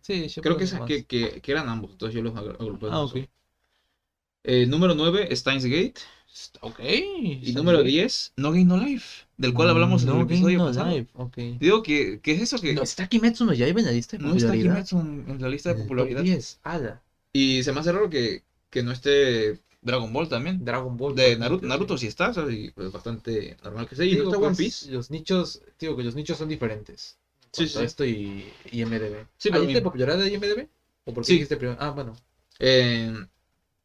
Sí, Creo que, esa- más. que, que, que eran ambos, entonces yo los agru- agrupé. Ah, ok. Eh, número 9, Steins Gate. Ok. Y número 10, No Game No Life, del cual hablamos en el No episodio No pasado. Life, ok. Digo que, que es eso que No, está Kimetsu no Yaiba en la lista de no está popularidad. Kimetsu en, en la lista de top popularidad. 10, ala. Y se me hace raro que, que no esté Dragon Ball también. Dragon Ball. De Naruto, Naruto sí. sí está, ¿sabes? Y es bastante normal que sea. Y Digo, está pues, One Piece. Los nichos, digo que los nichos son diferentes. Sí, a sí. Esto y IMDB. Sí, ¿Hay pero de mi- popularidad de IMDB? ¿O por qué Sí. dijiste primero? Ah, bueno. Eh,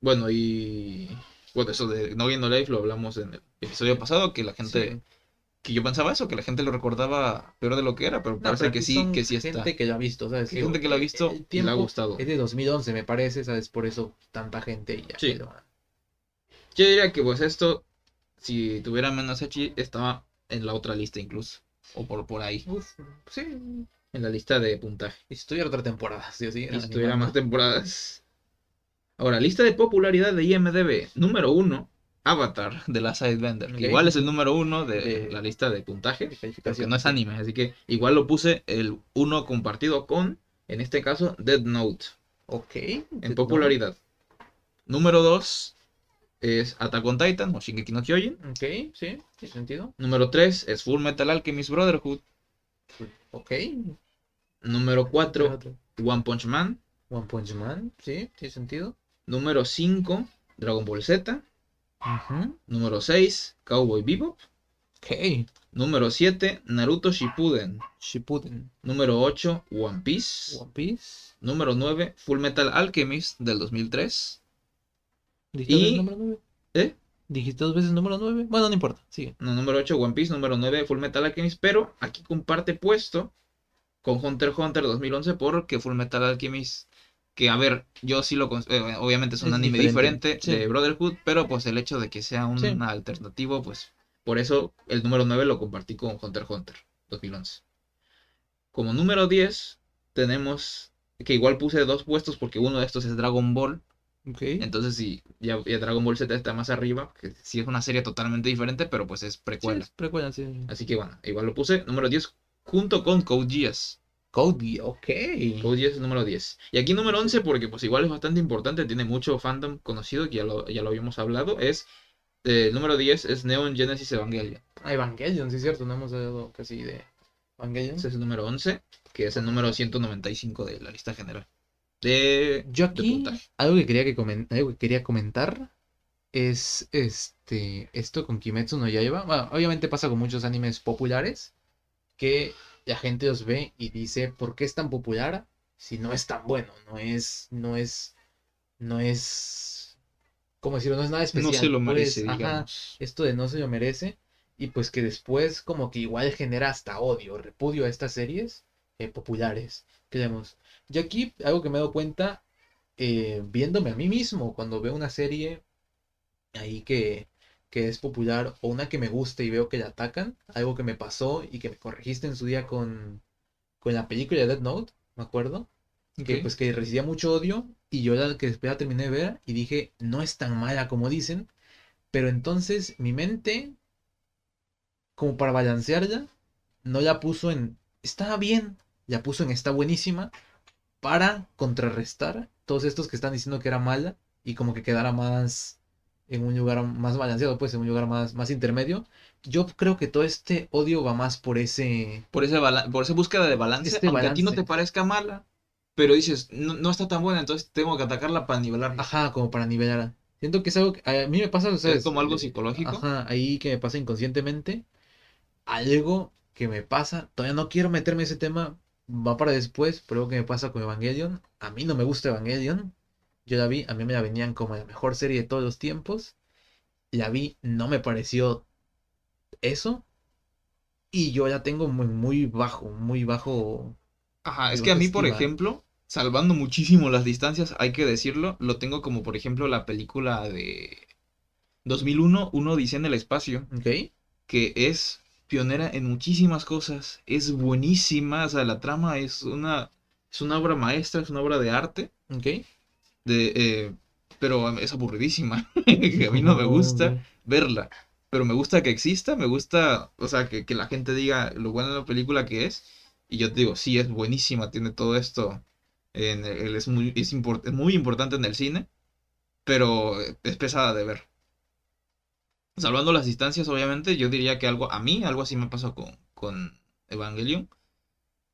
bueno, y bueno, eso de No Game No Life lo hablamos en el episodio pasado, que la gente, Sí. Que yo pensaba eso, que la gente lo recordaba peor de lo que era, pero No, parece pero que sí, que sí está. Gente que lo ha visto, ¿sabes? Digo, gente que lo ha el- visto y le ha gustado. Es de 2011, me parece, ¿sabes? Por eso tanta gente ya. Sí. pero- Yo diría que pues esto, si tuviera menos Echi, estaba en la otra lista incluso, o por, por ahí, Uf, sí. en la lista de puntaje. Y si tuviera otra temporada, sí o sí. Y si tuviera más temporadas. Ahora, lista de popularidad de IMDB. Número uno, Avatar de la Sidebender. Que Ok. igual es el número uno de De- la lista de puntaje. De Pero calificación. que no es anime, así que igual lo puse el uno compartido con, en este caso, Dead Note. Ok. En popularidad. Número dos es Attack on Titan o Shingeki no Kyojin. Ok, sí, tiene sentido. Número 3 es Full Metal Alchemist Brotherhood. Ok. Número 4, Otro. One Punch Man. One Punch Man, sí, tiene sentido. Número 5, Dragon Ball Z. Número 6, Cowboy Bebop. Ok. Número 7, Naruto Shippuden. Shippuden. Número 8, One Piece. One Piece. Número 9, Full Metal Alchemist del 2003. ¿Dijiste Y- dos veces número 9? ¿Eh? ¿Dijiste dos veces número 9? Bueno, no importa, sigue. No, número 8, One Piece. Número 9, Full Metal Alchemist. Pero aquí comparte puesto con Hunter x Hunter 2011 porque Full Metal Alchemist... Que a ver, yo sí lo... eh, obviamente es un Es anime diferente, diferente, sí. de Brotherhood, pero pues el hecho de que sea un Sí. alternativo, pues por eso el número 9 lo compartí con Hunter x Hunter 2011. Como número 10 tenemos que igual puse dos puestos porque uno de estos es Dragon Ball. Ok. Entonces, sí, ya, ya Dragon Ball Z está más arriba, que sí es una serie totalmente diferente, pero pues es Sí, precuela. es precuela, sí. Así que bueno, igual lo puse número 10 junto con Code Geass. Cody, ok. Geass es número 10. Y aquí número 11, porque pues igual es bastante importante, tiene mucho fandom conocido, que ya lo, ya lo habíamos hablado, es eh, el número 10 es Neon Genesis Evangelion. Ah, Evangelion, sí es cierto, no hemos hablado casi de Evangelion. Ese es el número 11, que es el número 195 de la lista general. De, Yo de aquí, puntaje. algo que quería que algo que quería comentar es este esto con Kimetsu no Yaiba. Bueno, obviamente pasa con muchos animes populares que la gente los ve y dice, ¿por qué es tan popular si no es tan bueno? No es no es no es ¿cómo decirlo? No es nada especial. No se lo pues, merece, ajá, digamos. esto de no se lo merece y pues que después como que igual genera hasta odio, repudio a estas series eh, populares. Creemos. Yo aquí algo que me he dado cuenta eh, viéndome a mí mismo cuando veo una serie ahí que, que es popular o una que me gusta y veo que la atacan, algo que me pasó y que me corregiste en su día con, con la película de Dead Note, me acuerdo, que pues que recibía mucho odio y yo la que después la terminé de ver y dije, no es tan mala como dicen, pero entonces mi mente, como para balancearla, no la puso en, está bien, la puso en está buenísima para contrarrestar todos estos que están diciendo que era mala y como que quedara más en un lugar más balanceado, pues en un lugar más, más intermedio. Yo creo que todo este odio va más por ese... por, ese por esa búsqueda de balance, Este aunque a ti no balance. te parezca mala, pero dices, no, no está tan buena, entonces tengo que atacarla para nivelarla. Ajá, como para nivelar. Siento que es algo que a mí me pasa, o sea, es como algo psicológico. Ajá, ahí que me pasa inconscientemente. Algo que me pasa, todavía no quiero meterme en ese tema, va para después, pero algo que me pasa con Evangelion. A mí no me gusta Evangelion. Yo la vi, a mí me la venían como la mejor serie de todos los tiempos. La vi, no me pareció eso. Y yo la tengo muy, muy bajo, muy bajo. Ajá, es que a mí, por ejemplo, salvando muchísimo las distancias, hay que decirlo, lo tengo como, por ejemplo, la película de 2001, Uno Odisea en el Espacio, ¿Ok? que es pionera en muchísimas cosas, es buenísima, o sea, la trama es una, es una obra maestra, es una obra de arte, ¿Ok? De, eh, pero es aburridísima, que a mí no me gusta verla, pero me gusta que exista, me gusta, o sea, que, que la gente diga lo buena de la película que es, y yo te digo, sí, es buenísima, tiene todo esto, en el- es, muy, es, import- es muy importante en el cine, pero es pesada de ver. Salvando las distancias, obviamente, yo diría que algo, a mí, algo así me pasó con, con Evangelion,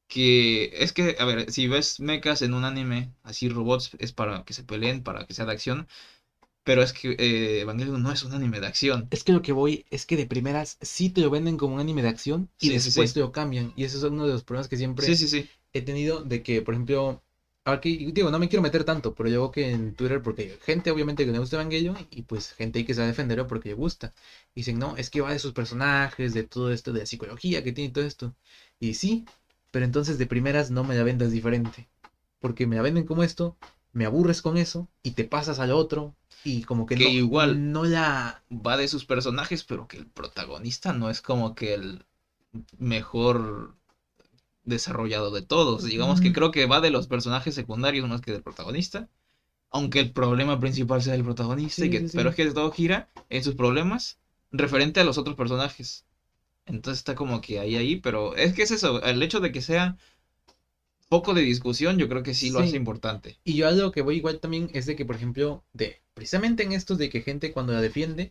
que es que, a ver, si ves mechas en un anime, así robots, es para que se peleen, para que sea de acción, pero es que eh, Evangelion no es un anime de acción. Es que lo que voy es que de primeras sí te lo venden como un anime de acción y Sí, sí, después sí. te lo cambian. Y ese es uno de los problemas que siempre Sí, sí, sí. he tenido de que, por ejemplo, aquí, digo, no me quiero meter tanto, pero yo que en Twitter, porque hay gente obviamente que le gusta Evangelion y pues gente ahí que se va a defenderlo porque le gusta. Dicen, no, es que va de sus personajes, de todo esto, de la psicología que tiene y todo esto. Y sí, pero entonces de primeras no me la vendas diferente. Porque me la venden como esto, me aburres con eso y te pasas al otro y como que, Que no, igual. no la... Va de sus personajes, pero que el protagonista no es como que el mejor desarrollado de todos. Digamos que creo que va de los personajes secundarios más que del protagonista. Aunque el problema principal sea el protagonista, y que, sí, sí. pero es que todo gira en sus problemas referente a los otros personajes. Entonces está como que ahí, ahí, pero es que es eso, el hecho de que sea poco de discusión, yo creo que sí lo Sí. hace importante. Y yo a lo que voy igual también es de que, por ejemplo, de precisamente en estos de que gente cuando la defiende,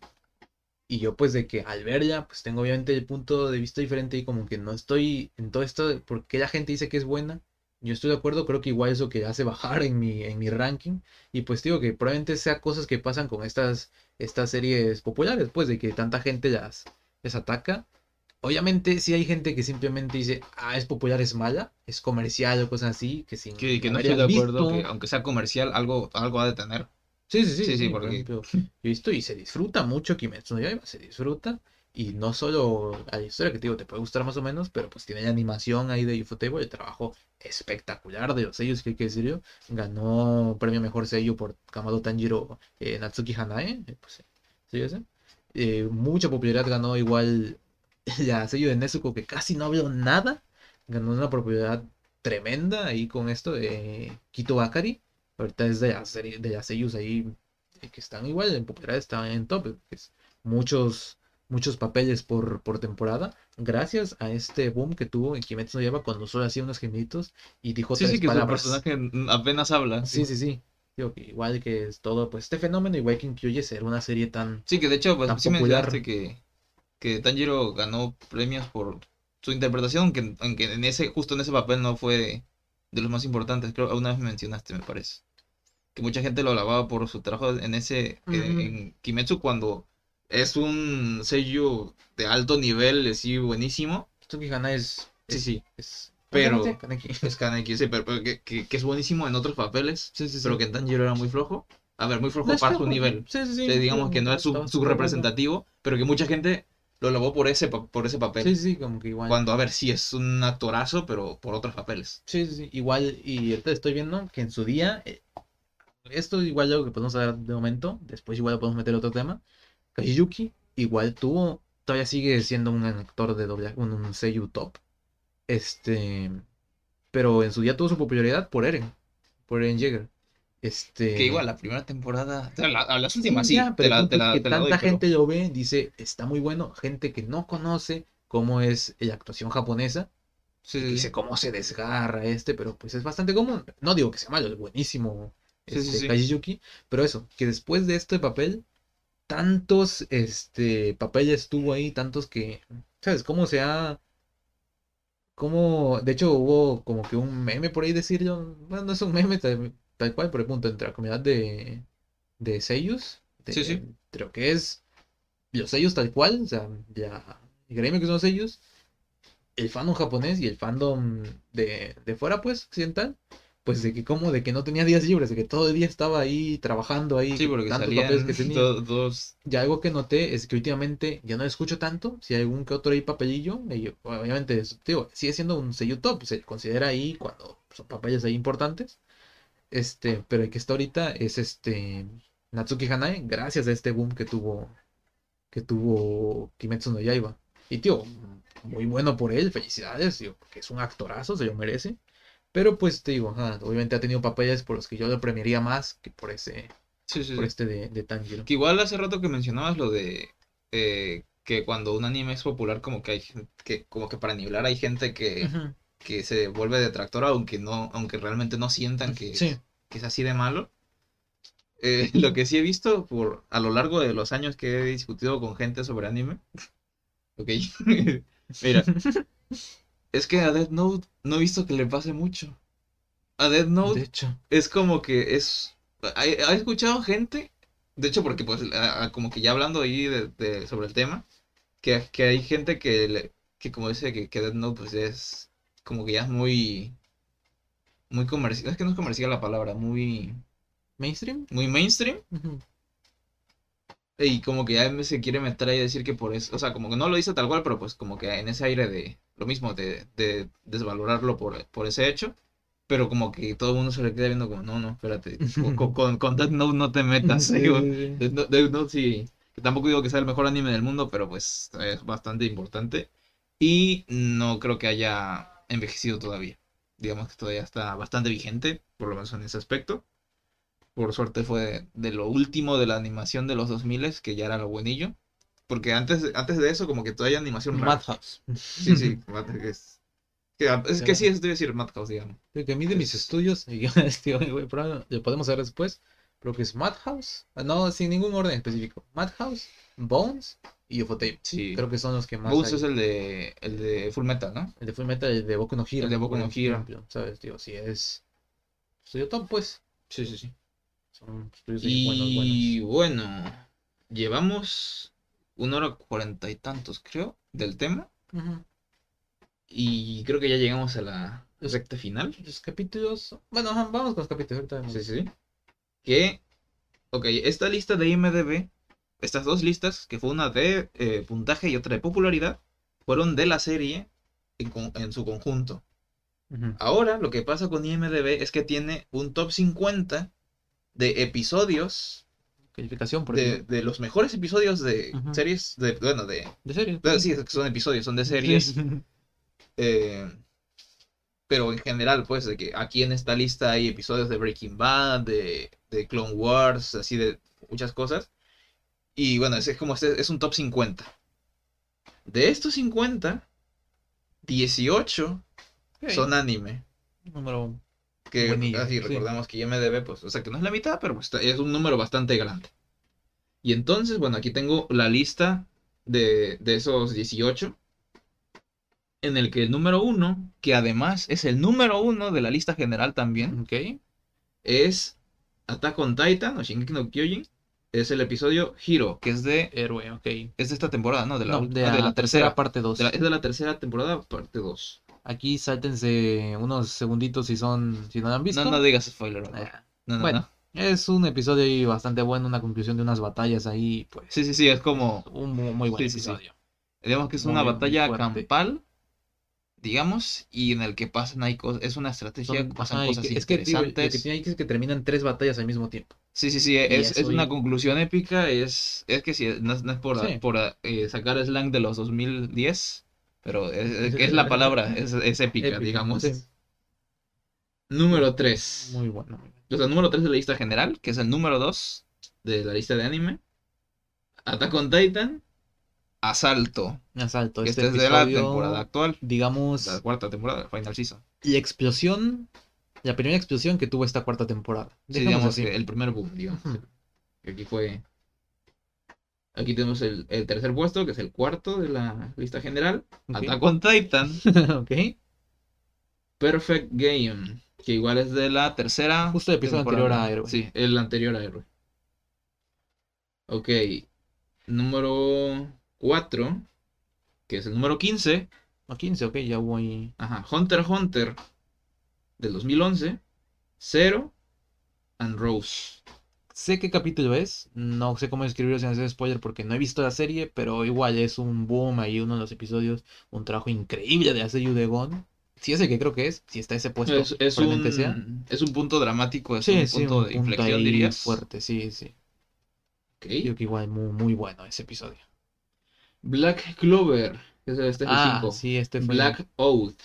y yo pues de que al verla, pues tengo obviamente el punto de vista diferente y como que no estoy en todo esto de por qué la gente dice que es buena. Yo estoy de acuerdo, creo que igual eso que hace bajar en mi, en mi ranking. Y pues digo que probablemente sea cosas que pasan con estas, estas series populares, pues de que tanta gente las, les ataca. Obviamente sí hay gente que simplemente dice, ah, es popular, es mala, es comercial o cosas así, que sin Que, que no estoy de acuerdo visto. que aunque sea comercial, algo, algo ha de tener. Sí, sí, sí, Sí, sí, sí, por porque- ejemplo, yo he visto y se disfruta mucho Kimetsu no Yaiba, se disfruta y no solo a la historia que te digo, te puede gustar más o menos, pero pues tiene la animación ahí de Ufotable, el trabajo espectacular de los sellos que hay que decir yo, ganó premio mejor sello por Kamado Tanjiro eh, Natsuki Hanae, eh, pues, sí, ese. Eh, mucha popularidad ganó igual la sello de Nezuko que casi no habló nada, ganó una popularidad tremenda ahí con esto de Kito Bakari. Ahorita es de las, serie- de las sellos ahí eh, que están igual en popularidad, están en top. que es muchos, muchos papeles por, por temporada. Gracias a este boom que tuvo en Kimetsu no Yaiba cuando solo hacía unos gemiditos y dijo Sí, tres sí, que su palabras. personaje apenas habla. Sí, sí, sí. Digo que igual que es todo, pues este fenómeno, igual que incluye ser una serie tan. Sí, que de hecho, pues Tan sí popular. mencionaste que, que Tanjiro ganó premios por su interpretación, aunque, aunque en ese, justo en ese papel no fue de los más importantes. Creo que una vez me mencionaste, me parece. Que mucha gente lo alababa por su trabajo en ese, en, en Kimetsu, cuando es un sello de alto nivel, así buenísimo. Tsuki Hana es. Sí, es- sí. es- Pero- obviamente, Kaneki. Es Kaneki, sí, pero, pero que, que- que es buenísimo en otros papeles, Sí, sí, sí. pero que en Tanjiro era muy flojo. A ver, muy flojo No es para su nivel. Sí, sí, sí. Digamos que no es su, su representativo, pero que mucha gente lo alabó por ese, por ese papel. Sí, sí, como que igual. Cuando, a ver, sí es un actorazo, pero por otros papeles. Sí, sí, sí. Igual, y ahorita estoy viendo que en su día. eh, esto igual algo que podemos hablar de momento. Después igual lo podemos meter otro tema. Kajiyuki igual tuvo. Todavía sigue siendo un actor de doblaje, un, un seiyuu top. Este. Pero en su día tuvo su popularidad por Eren. Por Eren Yeager. Este. Que igual, la primera temporada, la- a las últimas sí, ya, te pero la, te es la- que te la doy, tanta pero- gente lo ve, dice, está muy bueno. Gente que no conoce cómo es la actuación japonesa. Sí, dice sí. cómo se desgarra este, pero pues es bastante común. No digo que sea malo, es buenísimo este. Kajiyuki, pero eso, que después de este papel, tantos este, papeles tuvo ahí, tantos que, ¿sabes? Cómo se ha... Cómo, de hecho hubo como que un meme por ahí decirlo, bueno, no es un meme tal, cual, pero el punto entre la comunidad de, de sellos, de, Sí, sí. entre lo que es los sellos tal cual, o sea, ya, gremio que son los sellos, el fandom japonés y el fandom de, de fuera, pues, occidental, pues de que como de que no tenía días libres, de que todo el día estaba ahí trabajando ahí, Sí, porque tantos papeles que tenía. to- dos... Y algo que noté es que últimamente ya no escucho tanto, si hay algún que otro ahí papelillo, y obviamente, digo, sigue siendo un sello top, se considera ahí cuando son papeles ahí importantes, este, pero el que está ahorita es este Natsuki Hanae, gracias a este boom que tuvo, que tuvo Kimetsu no Yaiba. Y tío, muy bueno por él, felicidades, tío, porque es un actorazo, se lo merece. Pero pues te digo, obviamente ha tenido papeles por los que yo lo premiaría más que por ese, Sí, sí, por sí. este de, de Tanjiro. Que igual hace rato que mencionabas lo de eh, que cuando un anime es popular, como que hay que, como que para nivelar hay gente que. Que se vuelve detractora, aunque no, aunque realmente no sientan que, Sí. que es así de malo. Eh, lo que sí he visto por a lo largo de los años que he discutido con gente sobre anime. Ok. Mira, es que a Death Note no he visto que le pase mucho. A Death De Note hecho. es como que es. ¿He he escuchado gente? De hecho, porque pues a- a- como que ya hablando ahí de, de- sobre el tema, que, que hay gente que, le- que como dice que, que Death Note pues es como que ya es muy muy comercial, es que no es comercial la palabra, muy ¿Mainstream? muy mainstream y como que ya se quiere meter ahí a decir que por eso, o sea, como que no lo dice tal cual, pero pues como que en ese aire de lo mismo, de, de desvalorarlo por, por ese hecho, pero como que todo el mundo se le queda viendo como, no, no, espérate, con, con, con, Death Note no te metas, Sí, sí, sí. Death Note, Death Note sí, que tampoco digo que sea el mejor anime del mundo, pero pues es bastante importante y no creo que haya envejecido todavía, digamos que todavía está bastante vigente, por lo menos en ese aspecto. Por suerte fue de lo último de la animación de los 2000 que ya era lo buenillo. Porque antes, antes de eso, como que todavía animación. Madhouse. Sí, sí, es que, es que sí, es decir Madhouse, digamos. Lo que a mí de mis Es- estudios, yo digo, güey, pero lo podemos ver después, pero que es Madhouse, ah, no, sin ningún orden específico. Madhouse, Bones y UFO-Tape. Sí. Creo que son los que más Bones hay. es el de, el de Full Metal, ¿no? El de Full Metal, el de Boku no Hero. El de Boku no Hero. ejemplo, ¿Sabes? Digo, si es estudio top, pues. Sí, sí, sí. Son estudios ahí buenos, Y bueno, llevamos una hora cuarenta y tantos, creo, del tema. buenos. Y creo que ya llegamos a la recta final. Los capítulos. Bueno, vamos con los capítulos. Ahorita sí, sí. Que, ok, esta lista de IMDB, estas dos listas, que fue una de eh, puntaje y otra de popularidad, fueron de la serie en, su conjunto. Ahora, lo que pasa con IMDB es que tiene un top 50 de episodios, Calificación por de, de los mejores episodios de series, de, bueno, de... De serio. de- sí, son episodios, son de series. eh, pero en general, pues, de que aquí en esta lista hay episodios de Breaking Bad, de, de Clone Wars, así de muchas cosas. Y bueno, es, es como este, es un top 50. De estos 50, 18 Ok, son anime. número Que Buenillo, así sí. recordamos que IMDB, pues, o sea, que no es la mitad, pero pues, está- es un número bastante grande. Y entonces, bueno, aquí tengo la lista de, de esos 18, en el que el número uno, que además es el número uno de la lista general también, Ok. es Attack on Titan o Shingeki no Kyojin. Es el episodio Hero, que es de, Héroe, ok. es de esta temporada, ¿no? De la, No, ult- de, ah, de la tercera. parte 2. de la- es de la tercera temporada, parte 2. Aquí sáltense unos segunditos si son si no lo han visto. No, no digas spoiler. Ah, No, no, bueno. no. Es un episodio ahí bastante bueno, una conclusión de unas batallas ahí, pues. Sí, sí, sí, es como, Un muy, muy buen Sí, sí, sí. episodio. digamos que es Muy, una batalla fuerte. campal, digamos, y en el que pasan hay cosas, es una estrategia, Son- pasan ajá, cosas que- es que lo que interesantes. tiene ahí es que terminan tres batallas al mismo tiempo. Sí, sí, sí, es, es una y- conclusión épica, es, es que sí, no, es- no es por, Sí. por eh, sacar slang de los 2010, pero es, es- es la palabra, es, es épica, Épico, digamos. sí. Número 3. Muy bueno. muy bueno. O sea, número 3 de la lista general, que es el número 2 de la lista de anime. Attack on Titan, Asalto, Asalto. Este este es de la temporada actual, digamos, la cuarta temporada, Final Season. la explosión, la primera explosión que tuvo esta cuarta temporada. Sí, digamos así. el primer boom, digamos. Aquí fue. Aquí tenemos el, el tercer puesto, que es el cuarto de la lista general. Ok. Attack on Titan, ok. Perfect Game, que igual es de la tercera. Justo el episodio anterior a Héroe. Sí, el anterior a Héroe. Ok. Número 4, que es el número 15. A 15, ok, ya voy. Ajá, Hunter Hunter del 2011. Zero and Rose. Sé qué capítulo es, no sé cómo escribirlo sin hacer spoiler porque no he visto la serie, pero igual es un boom ahí, uno de los episodios, un trabajo increíble de Aseyu de Gon. Si es el que creo que es, si está ese puesto, Es, un, sea. es un punto dramático, es Sí, un sí, punto un de punto inflexión, dirías. fuerte, sí, sí. Ok. Creo que igual muy, muy bueno ese episodio. Black Clover, es este es el Ah, 5. sí, este fue. Black Oath.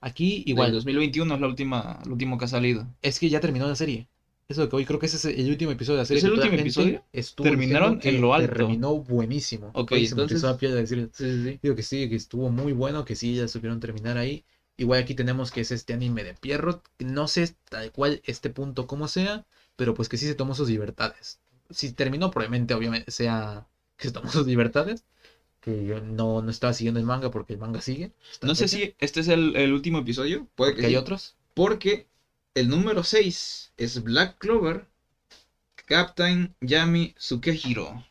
Aquí Igual. igual, 2021 es la última, el último que ha salido. es que ya terminó la serie. Eso es lo que hoy creo que ese es el último episodio de la serie. ¿Es el último episodio? Estuvo Terminaron en lo alto. Terminó buenísimo. Ok, Hoy se me entonces- piel de decir, Sí, sí, sí. Digo que sí, que estuvo muy bueno, que sí, ya supieron terminar ahí. Igual aquí tenemos que es este anime de Pierrot. No sé tal cual este punto como sea, pero pues que sí se tomó sus libertades. Si terminó, probablemente, obviamente, sea que se tomó sus libertades. Que yo no, no estaba siguiendo el manga porque el manga sigue. No sé si este es el, el último episodio. Puede que hay sí. otros. Porque el número 6 es Black Clover, Captain Yami Tsukehiro.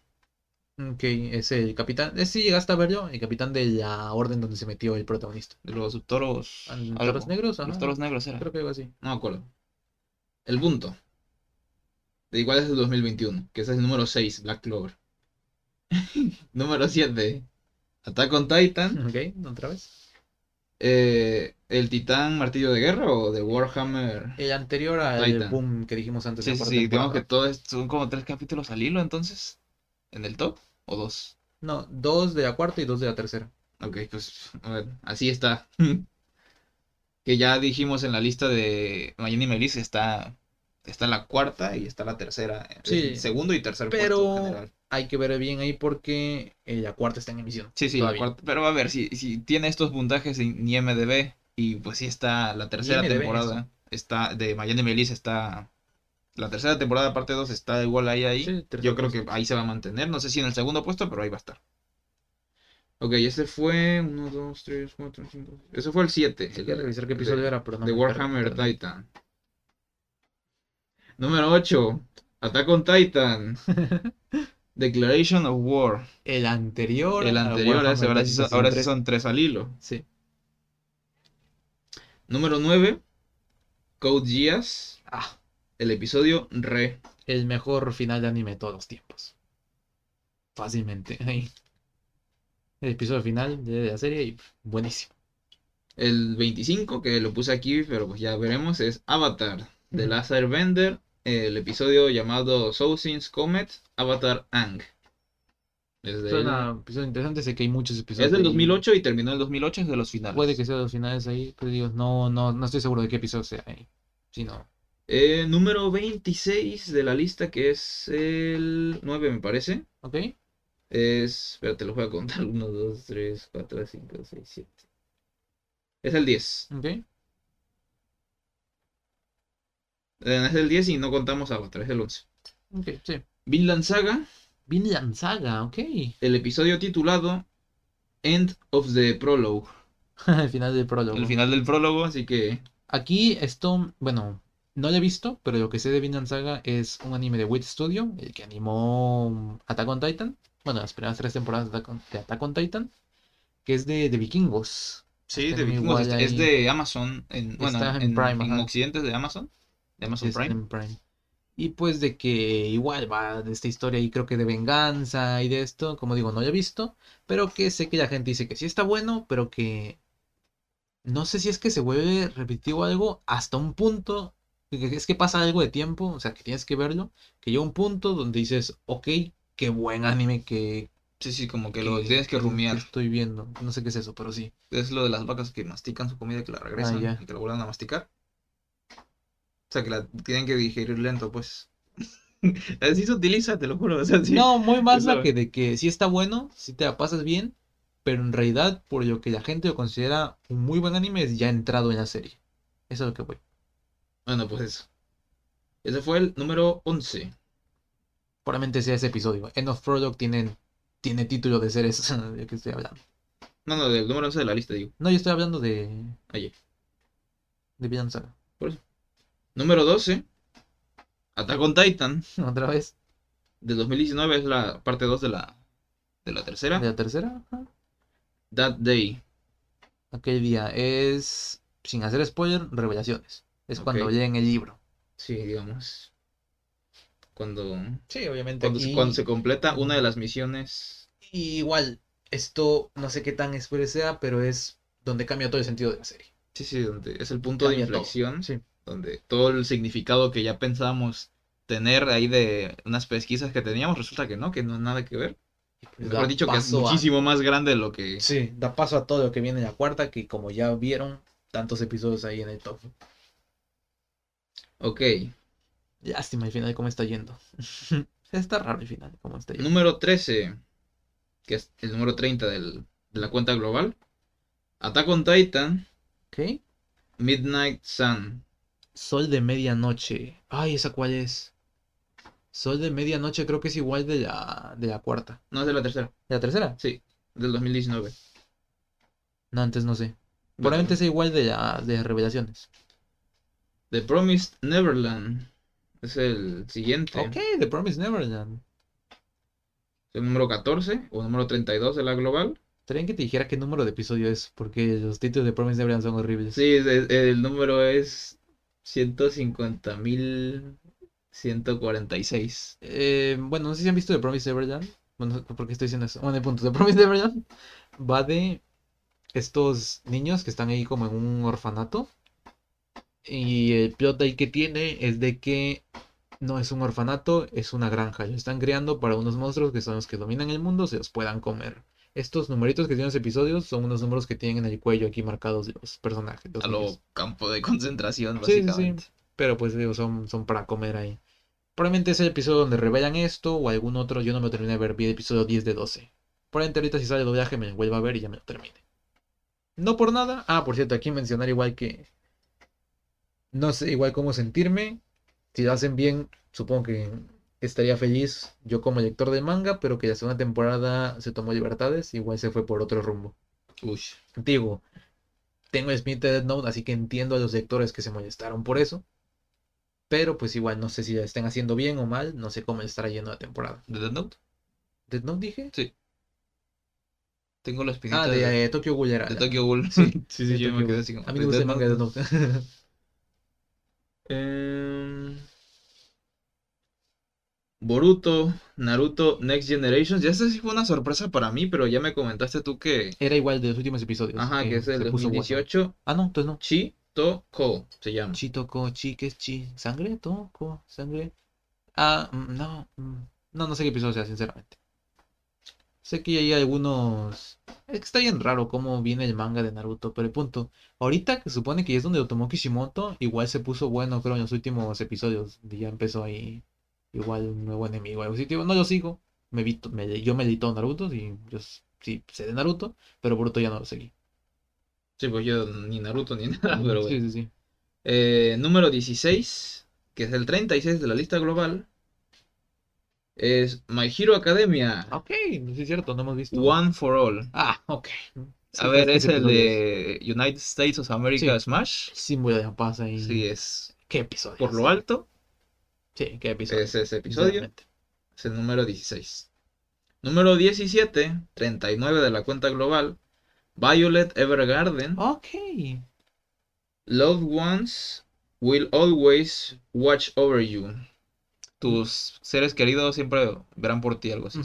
Que es el capitán. Eh, sí, llegaste a verlo. El capitán de la orden donde se metió el protagonista. De los toros. Ah. ¿Toros negros? Los toros negros era. Creo que algo así. No me acuerdo. El punto. De igual es el 2021, que ese es el número 6, Black Clover. número 7, Attack on Titan. Ok, otra vez. Eh, ¿El Titán Martillo de Guerra o de Warhammer? El anterior al Titan. boom que dijimos antes. Sí, sí, sí, digamos que temporada. todo es- son como tres capítulos al hilo entonces. ¿En el top? ¿O dos? No, dos de la cuarta y dos de la tercera. Ok, pues a ver, así está. que ya dijimos en la lista de Miami Melis está, está la cuarta y está la tercera. Sí. el segundo y tercer Pero puesto general. Hay que ver bien ahí porque eh, la cuarta está en emisión. Sí, sí, la todavía. cuarta. Pero a ver, si, si tiene estos puntajes en IMDB y pues sí está la tercera IMDb, temporada. Está de Miami Melis está. La tercera temporada, parte 2, está igual ahí ahí. Sí, Yo creo que ahí se va a mantener. No sé si en el segundo puesto, pero ahí va a estar. Ok, ese fue 1, 2, 3, 4, 5. Ese fue el 7. Hay que revisar qué episodio de- era, pero no de me Warhammer. Titan. Número 8. Attack on Titan. Declaration of War. El anterior. El anterior, ese, ahora sí son, ahora sí 3. son tres al hilo. Sí. Número 9. Code Geass. Ah, El episodio Re. el mejor final de anime de todos los tiempos. Fácilmente. El episodio final de la serie y buenísimo. El 25, que lo puse aquí, pero pues ya veremos, es Avatar. De Ujú. Last Airbender. El episodio llamado Soul Since Comet. Avatar Ang. Es, Suena episodio interesante, sé que hay muchos episodios. es del ahí. 2008 y terminó el 2008, es de los finales. Puede que sea de los finales ahí, pero digo, no, no, no estoy seguro de qué episodio sea ahí. Si no. Eh, número 26 de la lista, que es el 9, me parece. ¿Ok? Es. Espérate, lo voy a contar. 1, 2, 3, 4, 5, 6, 7. Es el 10. ¿Ok? Eh, es el 10 y no contamos Avatar, es el 11. Ok, sí. Vinland Saga, Vinland Saga, ok. el episodio titulado End of the Prologue. El final del prólogo. El final del prólogo, así que. Aquí esto, bueno, no lo he visto, pero lo que sé de Vinland Saga es un anime de Wit Studio, el que animó Attack on Titan. Bueno, las primeras tres temporadas de Attack on, de Attack on Titan, que es de, de vikingos. Sí, Este de vikingos, es, de Amazon. En, bueno, Está en en, Prime, en. Occidente es de Amazon. De Amazon Prime. Y pues de que igual va de esta historia y creo que de venganza y de esto, como digo, no lo he visto, pero que sé que la gente dice que sí está bueno, pero que no sé si es que se vuelve repetitivo algo hasta un punto, que es que pasa algo de tiempo, o sea, que tienes que verlo, que llega un punto donde dices, ok, qué buen anime que, Sí, sí, como que lo tienes que rumiar. estoy viendo, no sé qué es eso, pero sí. Es lo de las vacas que mastican su comida y que la regresan Ah, y que la vuelvan a masticar. O sea, que la tienen que digerir lento, pues. Así se utiliza, te lo juro. O sea, sí. No, muy más la que de que sí está bueno, sí te la pasas bien, pero en realidad, por lo que la gente lo considera un muy buen anime, es ya entrado en la serie. Eso es lo que voy. Bueno, pues eso. Ese fue el número 11. Probablemente sea ese episodio. End of Product tiene, tiene título de ser eso de que estoy hablando. No, no, del número 11 de la lista, digo. No, yo estoy hablando de, Oye. de Saga. Número 12. Attack on Titan. Otra vez. De 2019 es la parte 2 de la, de la tercera. De la tercera. ajá. That Day. Aquel día es, sin hacer spoiler, revelaciones. Es cuando leen el libro. Sí, digamos. Cuando, Sí, obviamente. cuando, se, cuando se completa una de las misiones. Y igual, esto no sé qué tan spoiler sea, pero es donde cambia todo el sentido de la serie. Sí, sí, donde es el punto de todo, inflexión. sí. Donde todo el significado que ya pensábamos tener ahí de unas pesquisas que teníamos, resulta que no, que no es nada que ver. Mejor Da dicho, que es a- muchísimo más grande de lo que. Sí, da paso a todo lo que viene en la cuarta, que como ya vieron, tantos episodios ahí en el top. Ok. Lástima el final cómo está yendo. está raro el final cómo está yendo. Número 13, que es el número 30 del- de la cuenta global. Attack on Titan, ¿Ok? Midnight Sun. Sol de medianoche. Ay, ¿esa cuál es? Sol de medianoche creo que es igual de la, de la cuarta. No es de la tercera, ¿De la tercera? sí, del 2019. No, antes no sé. Probablemente sea igual de la de revelaciones. The Promised Neverland es el siguiente. Ok, The Promised Neverland. El número 14 o número 32 de la global. Estaría que te dijera qué número de episodio es, porque los títulos de Promised Neverland son horribles. Sí, el número es 150.146. Eh, bueno, no sé si han visto The Promised Neverland. Bueno, ¿por qué estoy diciendo eso? Bueno, el punto. The Promised Neverland va de estos niños que están ahí como en un orfanato. Y el plot ahí que tiene es de que no es un orfanato, es una granja. Lo están creando para unos monstruos que son los que dominan el mundo, se los puedan comer. Estos numeritos que tienen los episodios son unos números que tienen en el cuello aquí marcados los personajes. los A lo niños. campo de concentración, Sí, sí, sí. básicamente. Pero pues digo, son, son para comer ahí. Probablemente es el episodio donde revelan esto o algún otro. Yo no me lo terminé de ver, vi el episodio 10 de 12. Probablemente ahorita si sale el doblaje me lo vuelva a ver y ya me lo termine. No por nada. Ah, por cierto, aquí mencionar igual que... No sé igual cómo sentirme. Si lo hacen bien, supongo que estaría feliz yo como lector del manga, pero que la segunda temporada se tomó libertades, igual se fue por otro rumbo. Uy. Digo, tengo el espíritu de Death Note, así que entiendo a los lectores que se molestaron por eso. Pero pues igual no sé si la estén haciendo bien o mal, no sé cómo estará yendo la temporada. ¿De Death Note? ¿Death Note dije? Tengo la espinita Ah, de, de, eh, Tokyo Ghoul era. de Tokyo Ghoul. Sí, sí, de sí, yo Tokyo me quedé Ghoul. así como. A mí me gusta el manga de Death Note. Em, Boruto, Naruto, Next Generations. Ya esta sí fue una sorpresa para mí, pero ya me comentaste tú que. Era igual de los últimos episodios. Ajá, que es el se puso bueno. 2018. Ah, no, entonces no. Chi To Ko se llama. Chi tocó, chi, ¿qué es chi? ¿Sangre? ¿Toco? ¿Sangre? Ah, mm, no. mm, No, no sé qué episodio sea, sinceramente. Sé que hay algunos. Es que está bien raro cómo viene el manga de Naruto, pero el punto. Ahorita que supone que ya es donde lo tomó Kishimoto, igual se puso bueno, creo, en los últimos episodios. Y ya empezó ahí. Igual un nuevo enemigo. Algo así, tío, no lo sigo. Me vi, me, yo me leí todo Naruto y yo sí sé de Naruto, pero Boruto ya no lo seguí. Sí, pues yo ni Naruto ni nada, pero Sí, bueno. sí, sí. Eh, número 16, que es el 36 de la lista global, es My Hero Academia, Ok, sí es cierto, no hemos visto. One for All. Ah, ok. A ver, es el de United States of America Sí. Smash. De la paz ahí. Sí, es ¿Qué episodio? por lo alto, Sí, qué episodio. es ese episodio. Es el número 16. Número 17, 39 de la cuenta global, Violet Evergarden. Ok. Loved ones will always watch over you. Tus seres queridos siempre verán por ti, algo así.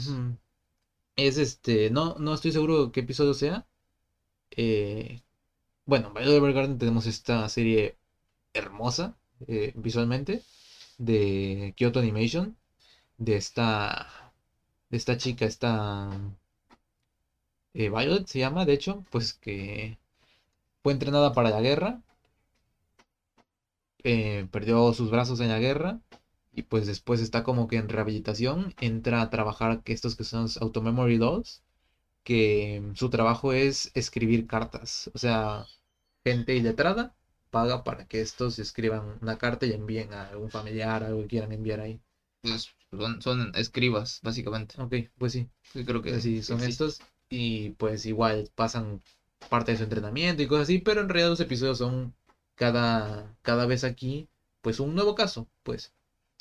Es este, no, no estoy seguro qué episodio sea. Eh, bueno, en Violet Evergarden tenemos esta serie hermosa eh, visualmente de Kyoto Animation, de esta, de esta chica, esta eh, Violet se llama, de hecho, pues que fue entrenada para la guerra, eh, perdió sus brazos en la guerra y pues después está como que en rehabilitación, entra a trabajar estos que son los Automemory Dolls, que su trabajo es escribir cartas, o sea, gente iletrada paga para que estos escriban una carta y envíen a algún familiar, algo que quieran enviar ahí. Pues, son, son escribas, básicamente. Ok, pues sí, Sí, creo que así son existe. estos y pues igual pasan parte de su entrenamiento y cosas así, pero en realidad los episodios son cada, cada vez aquí, pues un nuevo caso, pues.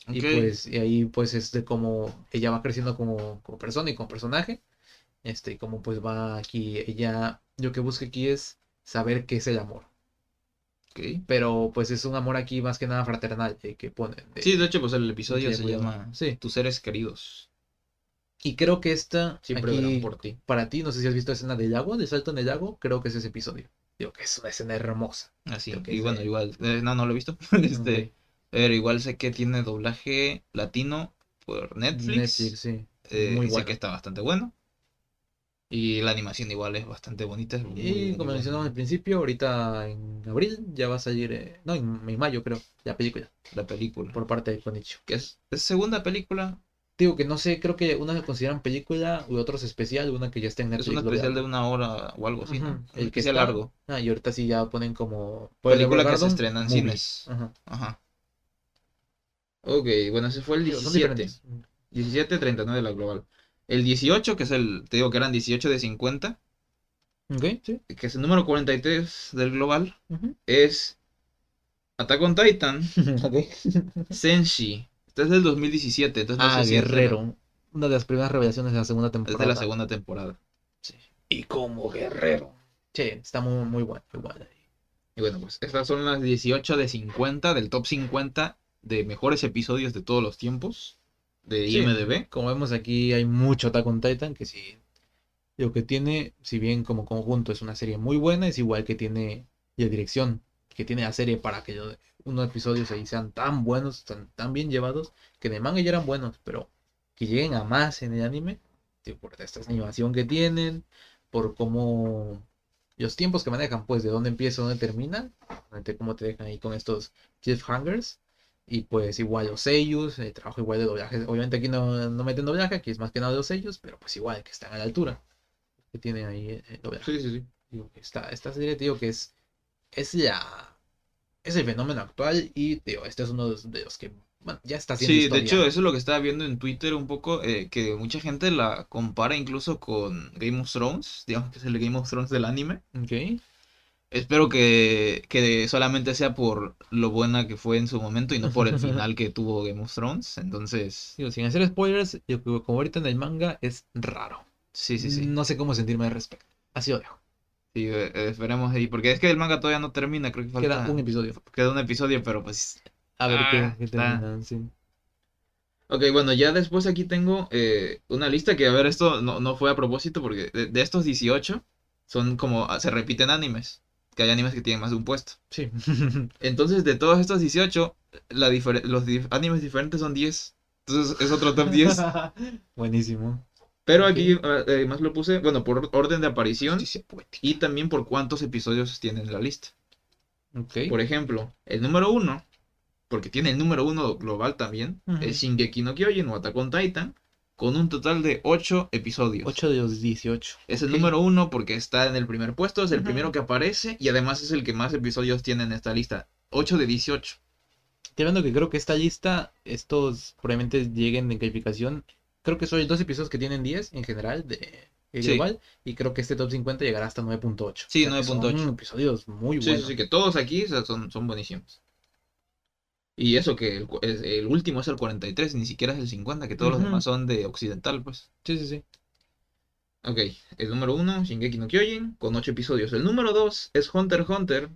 Y pues, y ahí pues es de cómo ella va creciendo como, como persona y como personaje. Este, y cómo pues va aquí, ella, lo que busca aquí es saber qué es el amor. Pero pues es un amor aquí más que nada fraternal, eh, que ponen. de- Sí, de hecho, pues el episodio de se cuidado. llama Sí. Tus seres queridos. Y creo que esta, Siempre aquí, por ti. para ti, no sé si has visto la escena del lago, del salto en el lago, creo que es ese episodio. Digo que es una escena hermosa. Así. Que Y bueno, de- igual. eh, no, no lo he visto. este, pero igual sé que tiene doblaje latino por Netflix. Netflix, sí. Eh, Muy y sé bueno. que está bastante bueno. Y la animación igual es bastante bonita. es Y como mencionamos al principio, ahorita en abril ya va a salir, eh, no, en, en mayo creo, la película, La película. por parte de Konichiwa. Que es, es segunda película. Digo que no sé, creo que una se consideran película y otros especial, una que ya está en Es Netflix. un lo especial de una hora o algo así, el que está- largo. Ah, y ahorita sí ya ponen como... Película que se estrena en cines. Ajá. Ajá. Ok, bueno, ese fue el Digo, son 17. diferentes. 17, 39 de la global. El 18, que es el, te digo que eran 18 de 50, Ok, sí. que es el número 43 del global, es Attack on Titan. Senshi. Este es del 2017, entonces no Ah, si es Guerrero. Una de las primeras revelaciones de la segunda Es temporada. de la segunda temporada. Y como guerrero. Sí, está muy, muy bueno. Y bueno, pues estas son las 18 de 50 del top 50 de mejores episodios de todos los tiempos de Sí. IMDb. Como vemos aquí hay mucho Attack on Titan que sí. Lo que tiene, si bien como conjunto es una serie muy buena, es igual que tiene la dirección, que tiene la serie para que unos episodios ahí sean tan buenos, tan, tan bien llevados, que el manga ya eran buenos, pero que lleguen a más en el anime, tío, por esta animación que tienen, por cómo los tiempos que manejan, pues de dónde empieza, dónde termina, de cómo te dejan ahí con estos cliffhangers. Y pues igual los sellos, el trabajo igual de doblaje. Obviamente aquí no, no meten doblaje, aquí es más que nada los sellos, pero pues igual que están a la altura. Que tienen ahí el, el doblaje. Sí, sí, sí. Digo que esta, esta serie, digo que es, es la, es el fenómeno actual y digo, este es uno de los, de los que, bueno, ya está haciendo Sí, de hecho, eso es lo que estaba viendo en Twitter un poco, eh, que mucha gente la compara incluso con Game of Thrones, digamos que es el Game of Thrones del anime. Ok. Espero que, que solamente sea por lo buena que fue en su momento y no por el final que tuvo Game of Thrones. Entonces, Digo, sin hacer spoilers, yo como ahorita en el manga es raro. sí, sí, sí. No sé cómo sentirme al respecto. Así lo dejo. Sí, eh, eh, esperemos ahí, porque es que el manga todavía no termina, creo que falta Queda un episodio. queda un episodio, pero pues... A ver Ah, qué, qué terminan, sí. Ok, bueno, ya después aquí tengo eh, una lista que, a ver, esto no, no fue a propósito, porque de, de estos 18 son como, ah, se repiten animes, que hay animes que tienen más de un puesto. Sí. Entonces, de todos estos 18, la difer- los dif- animes diferentes son 10. Entonces, es otro top 10. Buenísimo. Pero aquí ah, además lo puse, bueno, por orden de aparición y también por cuántos episodios tiene en la lista. Ok. Por ejemplo, el número uno, porque tiene el número uno global también, Ujú. es Shingeki no Kyojin o Attack on Titan, con un total de 8 episodios. 8 de los 18. Es el número uno porque está en el primer puesto, es el primero que aparece y además es el que más episodios tiene en esta lista. 8 de 18. Estoy hablando que creo que esta lista, estos probablemente lleguen en calificación. Creo que son dos episodios que tienen 10 en general de Sí. global. Y creo que este top 50 llegará hasta 9.8. Sí, O sea, que 9.8. Son episodios muy Sí, buenos. sí, sí, que todos aquí o sea, son, son buenísimos. Y eso que el, último es el 43, ni siquiera es el 50, que todos los demás son de occidental, pues. sí, sí, sí. Ok, el número uno, Shingeki no Kyojin, con 8 episodios. El número 2 es Hunter x Hunter,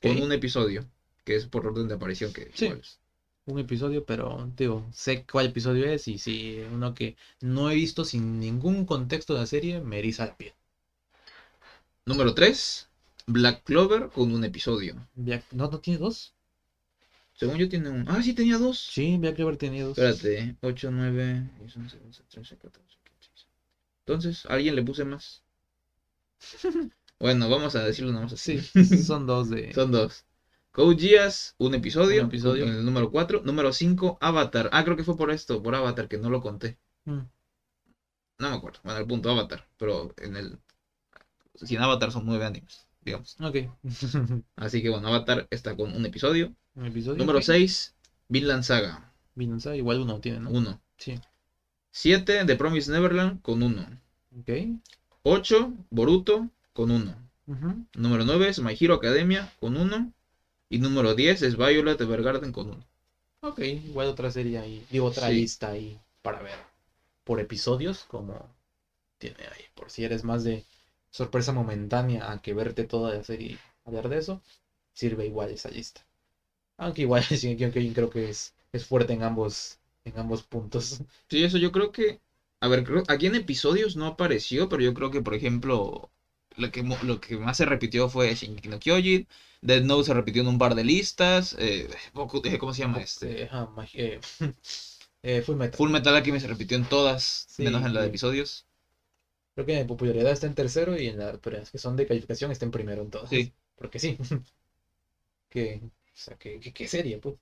con un episodio, que es por orden de aparición que Sí. es. Un episodio, pero digo, sé cuál episodio es. Y si uno que no he visto sin ningún contexto de la serie, me eriza la piel. Número 3, Black Clover, con un episodio. Black- ¿No, no tiene dos? Según yo tiene un... Ah, sí, tenía dos. Sí, Black Clover tiene dos. Espérate, 8, 9, 10, 11, 12, 13, 14, 15, 16. Entonces, ¿a alguien le puse más? bueno, vamos a decirlo nomás así. Sí, son dos de. Son dos. Code Geass, un episodio. Un episodio. En el número 4. Número 5, Avatar. Ah, creo que fue por esto, por Avatar, que no lo conté. Mm. No me acuerdo. Bueno, el punto Avatar. Pero en el. Sin Avatar son nueve animes, digamos. Ok. Así que bueno, Avatar está con un episodio. Un episodio. Número ok. 6, Vinland Saga. Vinland Saga, igual uno tiene, ¿no? 1. Sí. 7, The Promised Neverland con 1. Ok. 8, Boruto con 1. Ujú. Número 9 es My Hero Academia con 1. Y número 10 es Violet Evergarden con 1. Ok, igual otra serie ahí. Digo, otra Sí. lista ahí para ver. Por episodios, como tiene ahí. Por si eres más de sorpresa momentánea a que verte toda la serie y hablar de eso, sirve igual esa lista. Aunque igual Shingeki Kyojin creo que es, es fuerte en ambos, en ambos puntos. Sí, eso yo creo que. A ver, creo, aquí en episodios no apareció, pero yo creo que, por ejemplo, lo que, lo que más se repitió fue Shingeki no Kyojin. Dead Note se repitió en un par de listas. eh, eh, ¿Cómo se llama este? Eh, eh, Full Metal. Full Metal Alchemy se repitió en todas, Sí, menos en la de episodios. Creo que en popularidad está en tercero y en las que son de calificación está en primero en todas. Sí. Porque sí. que, o sea, que, que, que serie, pues.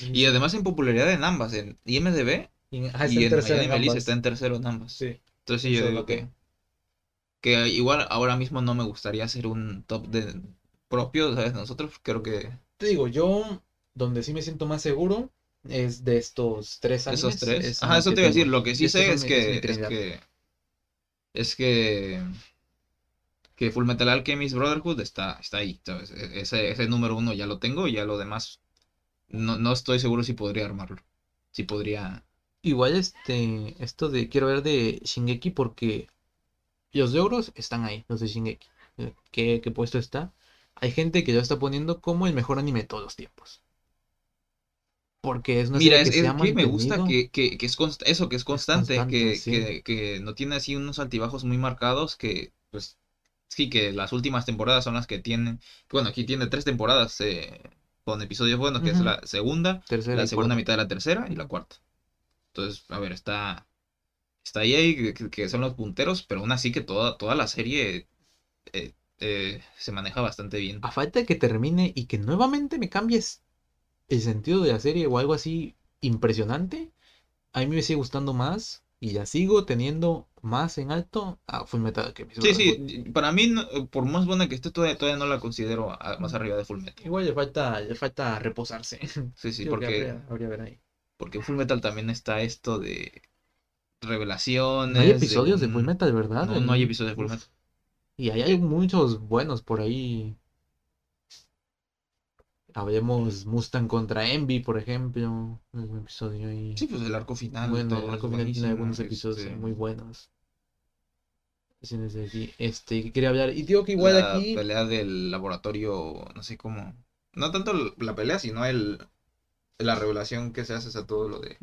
Y además en popularidad en ambas, en IMDB Y, ajá, y en en ambas. está en tercero en ambas. Sí. Entonces sí, yo digo que, que igual ahora mismo no me gustaría hacer un top de propio, ¿sabes? Nosotros creo que Te digo, yo donde sí me siento más seguro es de estos tres animes. esos tres. es Ajá, eso te iba a decir. Lo que sí sé es que es que que Full Metal Alchemist Brotherhood está, está ahí. E- Ese, ese número uno ya lo tengo, y ya lo demás no, no estoy seguro si podría armarlo. Si podría. Igual este, esto de quiero ver de Shingeki porque los logros están ahí, los de Shingeki. Eh, ¿Qué, qué puesto está? Hay gente que lo está poniendo como el mejor anime de todos los tiempos. Porque es una Mira, serie es, que es se ha que me gusta que, que, que es eso, que es constante, constante, que, sí. que, que no tiene así unos altibajos muy marcados, que pues sí, que las últimas temporadas son las que tienen, bueno, aquí tiene tres temporadas eh, con episodios buenos, que es la segunda, tercera la segunda cuarta. mitad de la tercera y la cuarta. Entonces, a ver, está, está ahí, ahí, que son los punteros, pero aún así que toda, toda la serie eh, eh, se maneja bastante bien. A falta de que termine y que nuevamente me cambies el sentido de la serie o algo así impresionante, a mí me sigue gustando más y la sigo teniendo más en alto a Fullmetal Alchemist. Sí, sí, para mí, por más buena que esté, todavía, todavía no la considero a- más arriba de Fullmetal. Igual le falta, le falta reposarse. Sí, sí, Creo porque, habría, habría ver ahí. porque en Fullmetal también está esto de revelaciones. No hay episodios de un- Fullmetal, ¿verdad? No, no hay episodios de Fullmetal. Y ahí hay muchos buenos por ahí. Hablemos Mustang contra Envy, por ejemplo. Un episodio ahí. Sí, pues el arco final. bueno, el arco final tiene algunos episodios este, muy buenos. Este, que quería hablar. Y digo que igual la aquí. pelea del laboratorio, no sé cómo. No tanto la pelea, sino el la revelación que se hace a todo lo de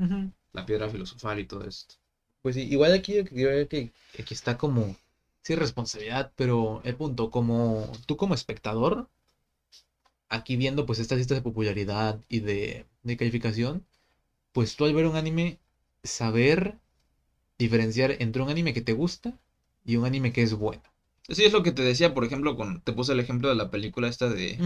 la piedra filosofal y todo esto. Pues sí, igual aquí yo creo que, que aquí está como. Sí, responsabilidad, pero el punto, como tú como espectador, aquí viendo pues estas listas de popularidad y de, de calificación, pues tú al ver un anime, saber diferenciar entre un anime que te gusta y un anime que es bueno. Sí, es lo que te decía, por ejemplo, con, te puse el ejemplo de la película esta de...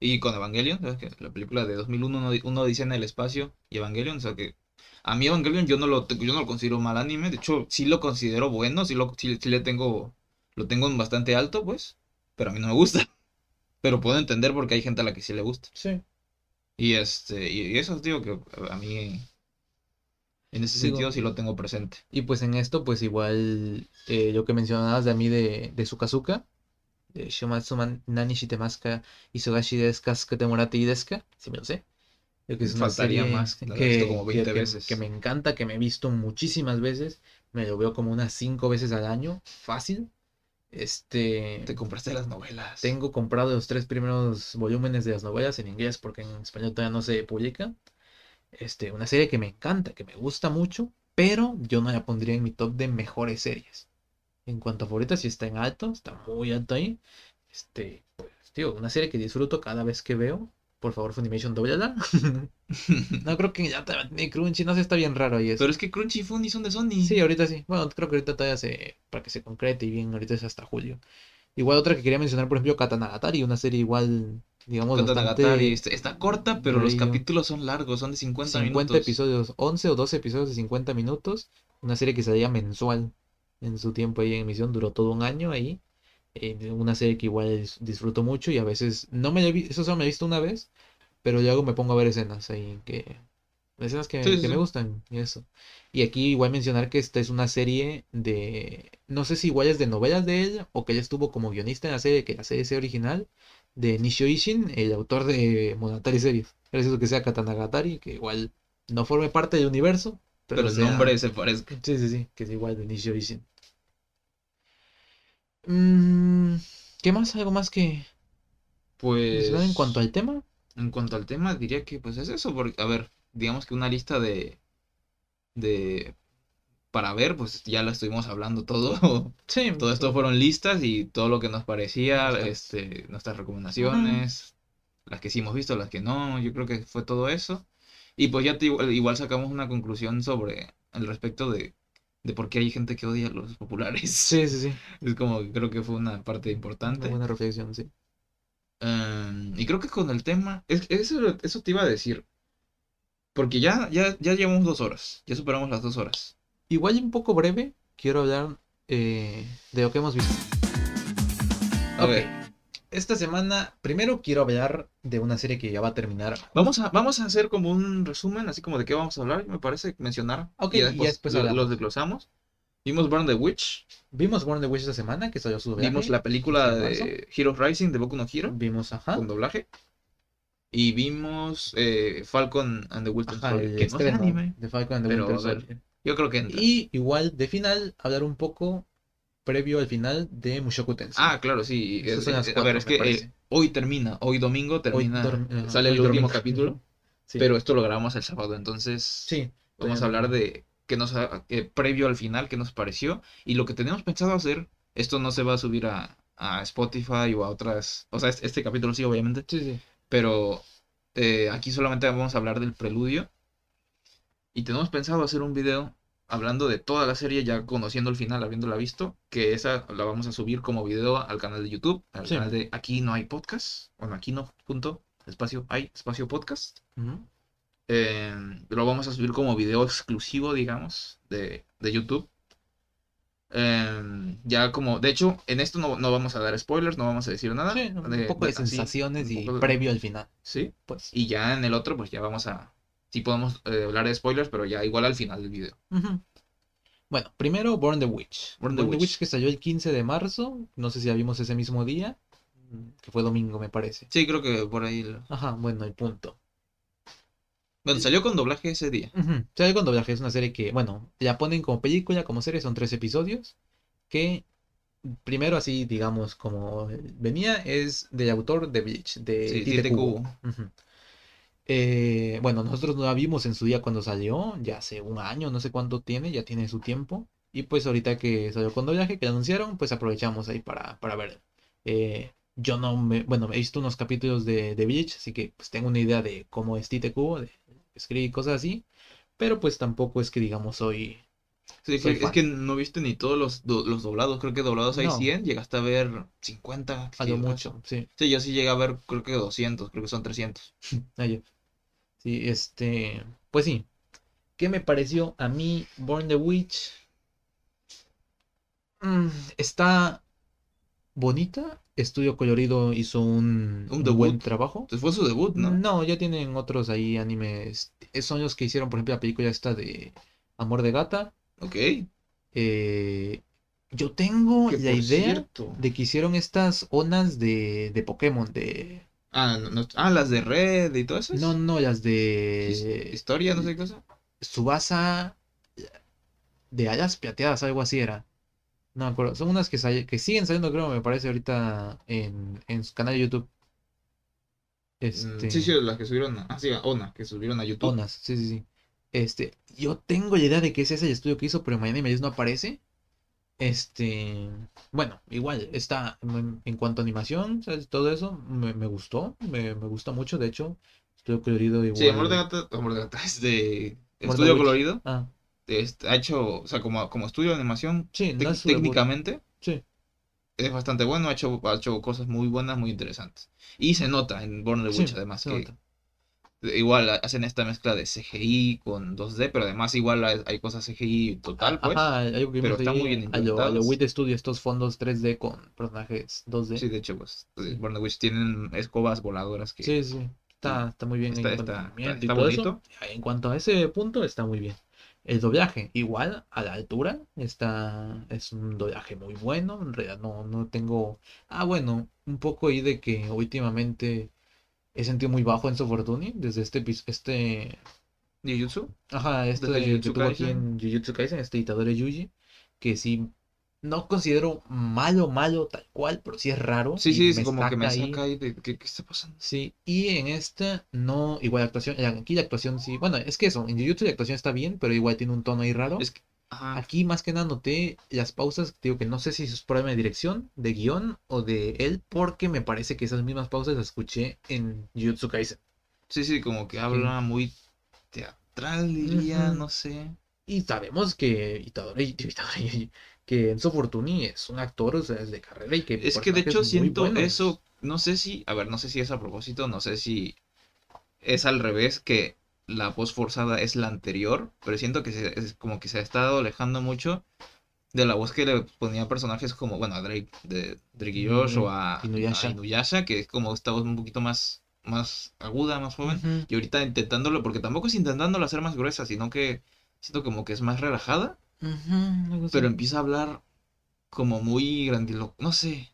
Y con Evangelion, ¿sabes? Que la película de 2001, uno, uno dice en el espacio y Evangelion, o sea que... A mí Evangelion yo no lo, yo no lo considero mal anime, de hecho sí lo considero bueno, sí, lo, sí, sí le tengo, lo tengo en bastante alto, pues, pero a mí no me gusta. Pero puedo entender porque hay gente a la que sí le gusta. Sí. Y este, y eso digo que a mí, en ese Digo- sentido sí lo tengo presente. Y pues en esto, pues igual, eh, lo que mencionabas de a mí de, de Sukazuka, de Shumatsuma Nani Shitemasuka Isogashi desu ka Sukete Morate ii desu ka, sí me lo sé. Creo que es una Faltaría serie más, que, visto como 20 que- que- veces. que me encanta, que me he visto muchísimas veces, me lo veo como unas 5 veces al año, fácil. Este, Te compraste las novelas. tengo comprado los tres primeros volúmenes de las novelas en inglés porque en español todavía no se publican. Este, una serie que me encanta, que me gusta mucho, pero yo no la pondría en mi top de mejores series. En cuanto a favoritas, sí está en alto, está muy alto ahí. Este, pues, tío, una serie que disfruto cada vez que veo. Por favor, Funimation, doblala. no creo que ya ni Crunchy, no sé, está bien raro ahí eso. Pero es que Crunchy y Funny son de Sony. Sí, ahorita sí. Bueno, creo que ahorita todavía se. Para que se concrete y bien, ahorita es hasta julio. Igual otra que quería mencionar, por ejemplo, Katanagatari, una serie igual, digamos, Katanagatari bastante. está, está corta, pero los capítulos son largos, son de 50, 50 minutos. episodios, 11 o 12 episodios de 50 minutos. Una serie que salía mensual en su tiempo ahí en emisión, duró todo un año ahí. Eh, una serie que igual dis- disfruto mucho y a veces no me la he vi- eso solo me he visto una vez, pero luego me pongo a ver escenas ahí que escenas que, Sí, sí, que me gustan y eso. Y aquí igual mencionar que esta es una serie de no sé si igual es de novelas de él o que él estuvo como guionista en la serie, que la serie sea original de Nishio Ishin, el autor de Monogatari Series. Gracias a que sea Katanagatari, que igual no forme parte del universo, pero, Pero el sea- nombre se parezca. Sí, sí, sí, que es igual de Nishio Ishin. Mm, ¿qué más? ¿Algo más que Pues. en cuanto al tema? En cuanto al tema, diría que pues es eso, porque, a ver, digamos que una lista de, de, para ver, pues ya la estuvimos hablando todo, Sí, todo esto fueron listas y todo lo que nos parecía, este, nuestras recomendaciones, las que sí hemos visto, las que no, yo creo que fue todo eso, y pues ya te, igual, igual sacamos una conclusión sobre el respecto de, de por qué hay gente que odia a los populares, Sí, sí, sí. es como creo que fue una parte Una importante. buena reflexión, sí. Em, y creo que con el tema, es, eso, eso te iba a decir. Porque ya, ya, ya llevamos dos horas, ya superamos las dos horas. Igual un poco breve, quiero hablar eh, de lo que hemos visto. A Ok. ver, Esta semana, primero quiero hablar de una serie que ya va a terminar. vamos a, vamos a hacer como un resumen, así como de qué vamos a hablar, me parece mencionar. Ok, y ya después, después lo- hablamos. los desglosamos. Vimos Burn the Witch, Vimos Born the Witch esta semana, que salió su vimos la película ¿En de Heroes Rising de Boku no Hero, Vimos, ajá. con doblaje. Y vimos eh, Falcon and the Winter Soldier, que no es estreno anime. de Falcon and the pero, Winter Soldier. Yo creo que entra. Y igual, de final, hablar un poco previo al final de Mushoku Tensei. Ah, claro, sí. Es- son las a cuatro, ver, es que eh, hoy termina, hoy domingo termina, dorm- ajá, sale hoy el último capítulo, Sí. pero esto lo grabamos el sábado, entonces Sí. vamos a todavía hablar de que nos eh, previo al final, qué nos pareció y lo que tenemos pensado hacer. Esto no se va a subir a, a Spotify o a otras, o sea, este, este capítulo sí, obviamente, Sí, sí. pero eh, aquí solamente vamos a hablar del preludio y tenemos pensado hacer un video hablando de toda la serie ya conociendo el final, habiéndola visto, que esa la vamos a subir como video al canal de YouTube, al Sí. canal de Aquí no hay podcast, bueno, aquí no, punto, espacio, hay espacio podcast. Eh, lo vamos a subir como video exclusivo, digamos, de, de YouTube. Eh, ya como, de hecho, en esto no, no vamos a dar spoilers, no vamos a decir nada. Sí, un de- poco de sensaciones y poco previo al final, Sí. pues. Y ya en el otro, pues ya vamos a. Sí podemos eh, hablar de spoilers, pero ya igual al final del video. Bueno, primero Born the Witch. Born the Witch. que salió el 15 de marzo. No sé si la vimos ese mismo día. mm, Que fue domingo, me parece. Sí, creo que por ahí. lo- Ajá, bueno, el punto. Bueno, salió con doblaje ese día. Salió con doblaje. Es una serie que, bueno, la ponen como película, como serie. Son tres episodios. Que primero, así, digamos, como venía, es del autor de Bleach, de Sí, Tite. Ujú. Eh, bueno, nosotros no la vimos en su día cuando salió, ya hace un año, no sé cuánto tiene, ya tiene su tiempo. Y pues ahorita que salió con doblaje, que anunciaron, pues aprovechamos ahí para, para ver. Eh, yo no me, bueno, he visto unos capítulos de, de Bleach, así que pues tengo una idea de cómo es Tite Kubo, de escribir cosas así. Pero pues tampoco es que digamos soy Sí, Soy es fan. que no viste ni todos los, do- los doblados. Creo que doblados hay No. 100. Llegaste a ver 50. A lo mucho, sí. Sí, yo sí llegué a ver, creo que 200. Creo que son 300. Ah, ya. Sí, este. Pues sí. ¿Qué me pareció a mí Born the Witch? Mm, está bonita. Estudio Colorido hizo un, Un buen trabajo. Entonces fue su debut, ¿no? No, ya tienen otros ahí animes. Eh, Son los que hicieron, por ejemplo, la película esta de Amor de Gata. Ok. Eh, yo tengo Que la idea cierto- de que hicieron estas onas de, de Pokémon, de... Ah, no- no- ah, las de Red y todo eso. No, no, las de Historia, no sé qué cosa. Subasa de alas plateadas, algo así era. No me acuerdo. Son unas que, sal- que siguen saliendo, creo, me parece, ahorita en, en su canal de YouTube. Mm, Este, Sí, sí, las que subieron. a- Ah, sí, Ona, que subieron a YouTube. Onas, sí, sí, sí. Este, yo tengo la idea de que ese es el estudio que hizo, pero mañana y no aparece. Este, bueno, igual, está en, en cuanto a animación, ¿sabes? Todo eso me, me gustó, me, me gusta mucho, de hecho, estudio colorido igual. Sí, Amor de Gata, Amor de Gata es de Estudio. Colorido. Ah, este, ha hecho, o sea, como, como estudio de animación, sí, no es técnicamente Sí, es bastante bueno. Ha hecho, ha hecho cosas muy buenas, muy interesantes. Y se nota en Born the sí, Witch, además, se que nota. Igual hacen esta mezcla de CGI con 2D, pero además igual hay, hay cosas CGI total, pues. Ajá, algo que pero está muy bien a lo, a lo. Wit Studio, estos fondos 3D con personajes 2D. Sí, de hecho, pues, eh, Born the Witch tienen escobas voladoras que Sí, sí, está, está muy bien Está- en está- está eso. bonito. En cuanto a ese punto, está muy bien. El doblaje, igual, a la altura, está, es un doblaje muy bueno. En realidad no, no tengo. Ah, bueno, un poco ahí de que últimamente he sentido muy bajo en Fortune desde este, este, Jujutsu. ajá, este Desde que Jujutsu tuvo aquí en Jujutsu Kaisen, este editador de Yuji, que sí, no considero malo, malo tal cual, pero sí es raro. Sí, sí, me sí, como que me saca ahí. saca ahí de ¿qué, qué está pasando? Sí, y en esta no, igual la actuación, la- aquí la actuación sí, bueno, es que eso, en Jujutsu la actuación está bien, pero igual tiene un tono ahí raro. Es que, ajá, Aquí más que nada noté las pausas, digo que no sé si es problema de dirección, de guion o de él, porque me parece que esas mismas pausas las escuché en Jujutsu Kaisen. sí, sí, como que habla muy teatral, diría, no sé. Y sabemos que Itadori, Itadori- que Enzo Fortuni es un actor, o sea, es de carrera y que Es que de hecho siento buenos. eso, no sé si, a ver, no sé si es a propósito, no sé si es al revés, que la voz forzada es la anterior, pero siento que se- es como que se ha estado alejando mucho de la voz que le ponía a personajes como, bueno, a Drake, de Drake y Josh o a, Inuyasha. a Inuyasha, que es como esta voz un poquito más, más aguda, más joven. Ujú. Y ahorita intentándolo, porque tampoco es intentándolo hacer más gruesa, sino que siento como que es más relajada, algo así. pero empieza a hablar como muy grandilo, no sé,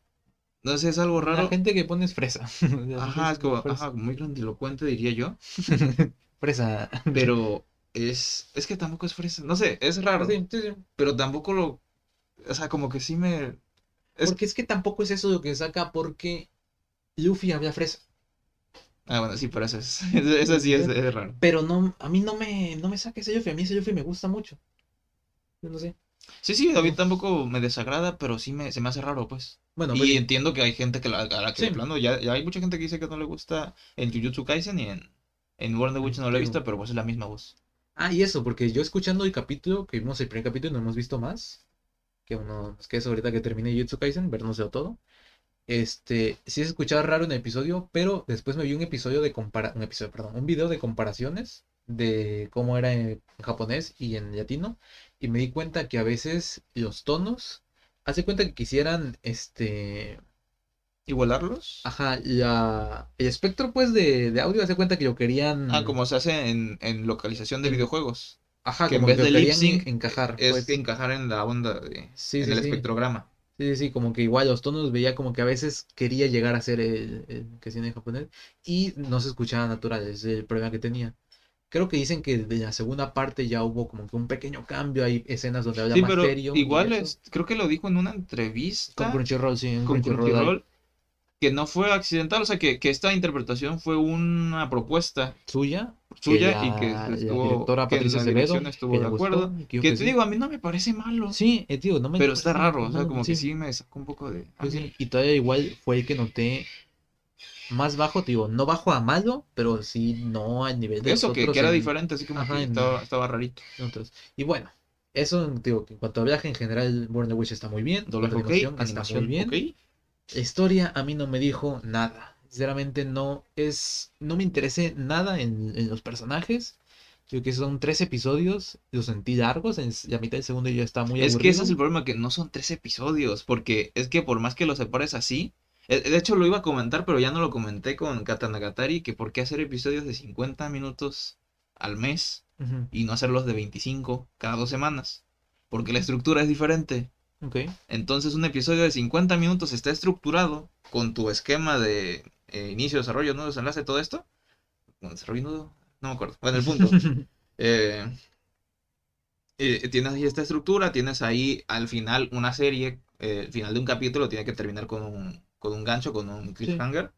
no sé, es algo La raro. gente que pone es fresa. Ajá, es como, Fresa. ajá, muy grandilocuente diría yo, Fresa. pero es, es que tampoco es fresa, no sé, es raro, Sí, sí, sí. pero tampoco lo, o sea, como que sí me, es- Porque es que tampoco es eso lo que saca porque Luffy había fresa. ah, bueno, sí, pero eso es, eso, sí es, es raro. Pero no, a mí no me, no me saca ese Luffy. A mí ese Luffy me gusta mucho. Yo no sé. Sí, sí, a mí tampoco me desagrada, pero sí me, se me hace raro, pues. Bueno, Y entiendo que hay gente que la, a la que de Sí. plano, ya, ya hay mucha gente que dice que no le gusta en Jujutsu Kaisen y en, en World of Witch no lo he visto, pero pues es la misma voz. Ah, y eso, porque yo escuchando el capítulo, que vimos el primer capítulo y no hemos visto más, que uno, es que es ahorita que termine Jujutsu Kaisen, vernos de todo. Este, sí se escuchaba raro en el episodio, pero después me vi un episodio de compara, un episodio, perdón, un video de comparaciones de cómo era en japonés y en latino, y me di cuenta que a veces los tonos, hace cuenta que quisieran, este, ¿Igualarlos? ajá, la, el espectro pues de, de audio, hace cuenta que lo querían, Ah, como se hace en, en localización de En- videojuegos. ajá, que en vez que de lip sync, encajar, Es pues. encajar en la onda de, Sí, en sí, el sí. espectrograma. Sí, sí, sí, como que igual los tonos veía como que a veces quería llegar a ser el, el que tiene en japonés y no se escuchaba natural, es el problema que tenía. Creo que dicen que de la segunda parte ya hubo como que un pequeño cambio, hay escenas donde habla Sí, más pero serio y igual es, creo que lo dijo en una entrevista Con Crunchyroll, sí, en con Crunchyroll Crunchyroll, que no fue accidental, o sea, que, que esta interpretación fue una propuesta suya, suya la- y que la estuvo, directora que en Patricia la Acevedo, dirección estuvo que de gustó, acuerdo. que Que que te sí. digo, a mí no me parece malo. Sí, eh, tío, no me Pero está raro, o sea, como que sí. me sacó un poco de... Yo sí, Y todavía igual fue el que noté más bajo, te digo, no bajo a malo, pero sí no al nivel de Eso, los que, otros que era en- diferente, así como Ajá, que en- estaba, estaba rarito. Y bueno, Eso, digo, que en cuanto a viaje en general, Born the Witch está muy bien. Doblaje la ok, animación está animación muy bien. La historia a mí no me dijo nada. Sinceramente no es, no me interesé nada en, en los personajes. Creo que son tres episodios, los sentí largos, en la mitad del segundo ya está muy Es que ese es el aburrido. problema, que no son tres episodios, porque es que por más que lo separes así, eh, de hecho lo iba a comentar, pero ya no lo comenté con Katanagatari, que por qué hacer episodios de 50 minutos al mes y no hacerlos de 25 cada dos semanas, porque la estructura es diferente. Ok, Entonces un episodio de 50 minutos está estructurado con tu esquema de eh, inicio, desarrollo, nudo, desenlace, todo esto. Bueno, desarrollo, nudo, no me acuerdo. Bueno, el punto. Eh, eh, tienes ahí esta estructura, tienes ahí al final una serie, eh, el final de un capítulo tiene que terminar con un, con un gancho, con un cliffhanger,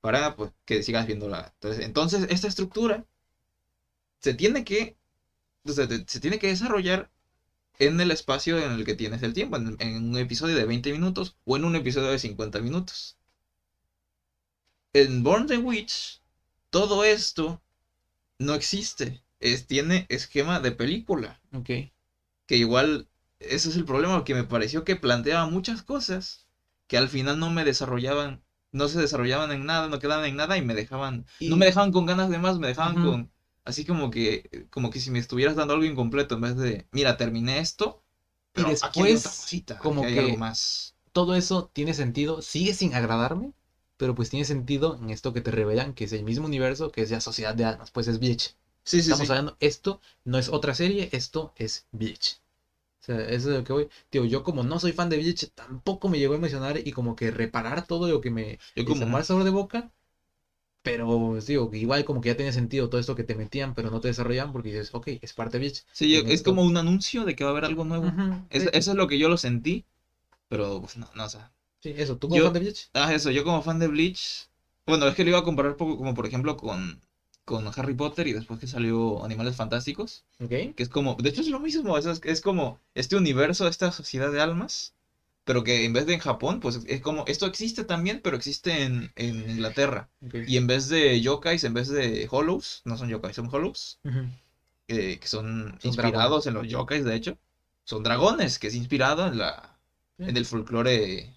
para pues, que sigas viéndola. Entonces, entonces, esta estructura se tiene que, o sea, se tiene que desarrollar en el espacio en el que tienes el tiempo, en, en un episodio de 20 minutos o en un episodio de 50 minutos. En Born the Witch, todo esto no existe. Es, tiene esquema de película. ok. Que igual, ese es el problema, que me pareció que planteaba muchas cosas que al final no me desarrollaban, no se desarrollaban en nada, no quedaban en nada y me dejaban, Y- no me dejaban con ganas de más, me dejaban con, así como que, como que si me estuvieras dando algo incompleto en vez de, mira, terminé esto, Y pero otra después, cosita, como aquí hay que- algo más. Todo eso tiene sentido, sigue sin agradarme, pero pues tiene sentido en esto que te revelan, que es el mismo universo, que es la Sociedad de Almas, pues es Bleach. Sí, sí, Estamos sí. hablando, esto no es otra serie, esto es Bleach. O sea, eso es lo que voy. Tío, yo como no soy fan de Bleach, tampoco me llegó a emocionar y como que reparar todo lo que me Yo como, mal sabor de boca. Pero, digo, igual como que ya tiene sentido todo esto que te metían, pero no te desarrollaban porque dices, ok, es parte de Bleach. sí, es esto- como un anuncio de que va a haber algo nuevo. Ujú, Es- sí, eso es lo que yo lo sentí, pero pues no, no, o sea, sí, eso, ¿tú como yo- fan de Bleach? Ah, eso, yo como fan de Bleach. Bueno, es que lo iba a comparar poco, como por ejemplo con, con Harry Potter y después que salió Animales Fantásticos. Ok. Que es como, de hecho es lo mismo, es, es como este universo, esta sociedad de almas. Pero que en vez de en Japón, pues es como, esto existe también, pero existe en, en Inglaterra. ok. Y en vez de yokais, en vez de hollows, no son yokais, son hollows, eh, que son, Son inspirados en los yokais, de hecho. Son dragones, que es inspirado en la, Sí. en el folclore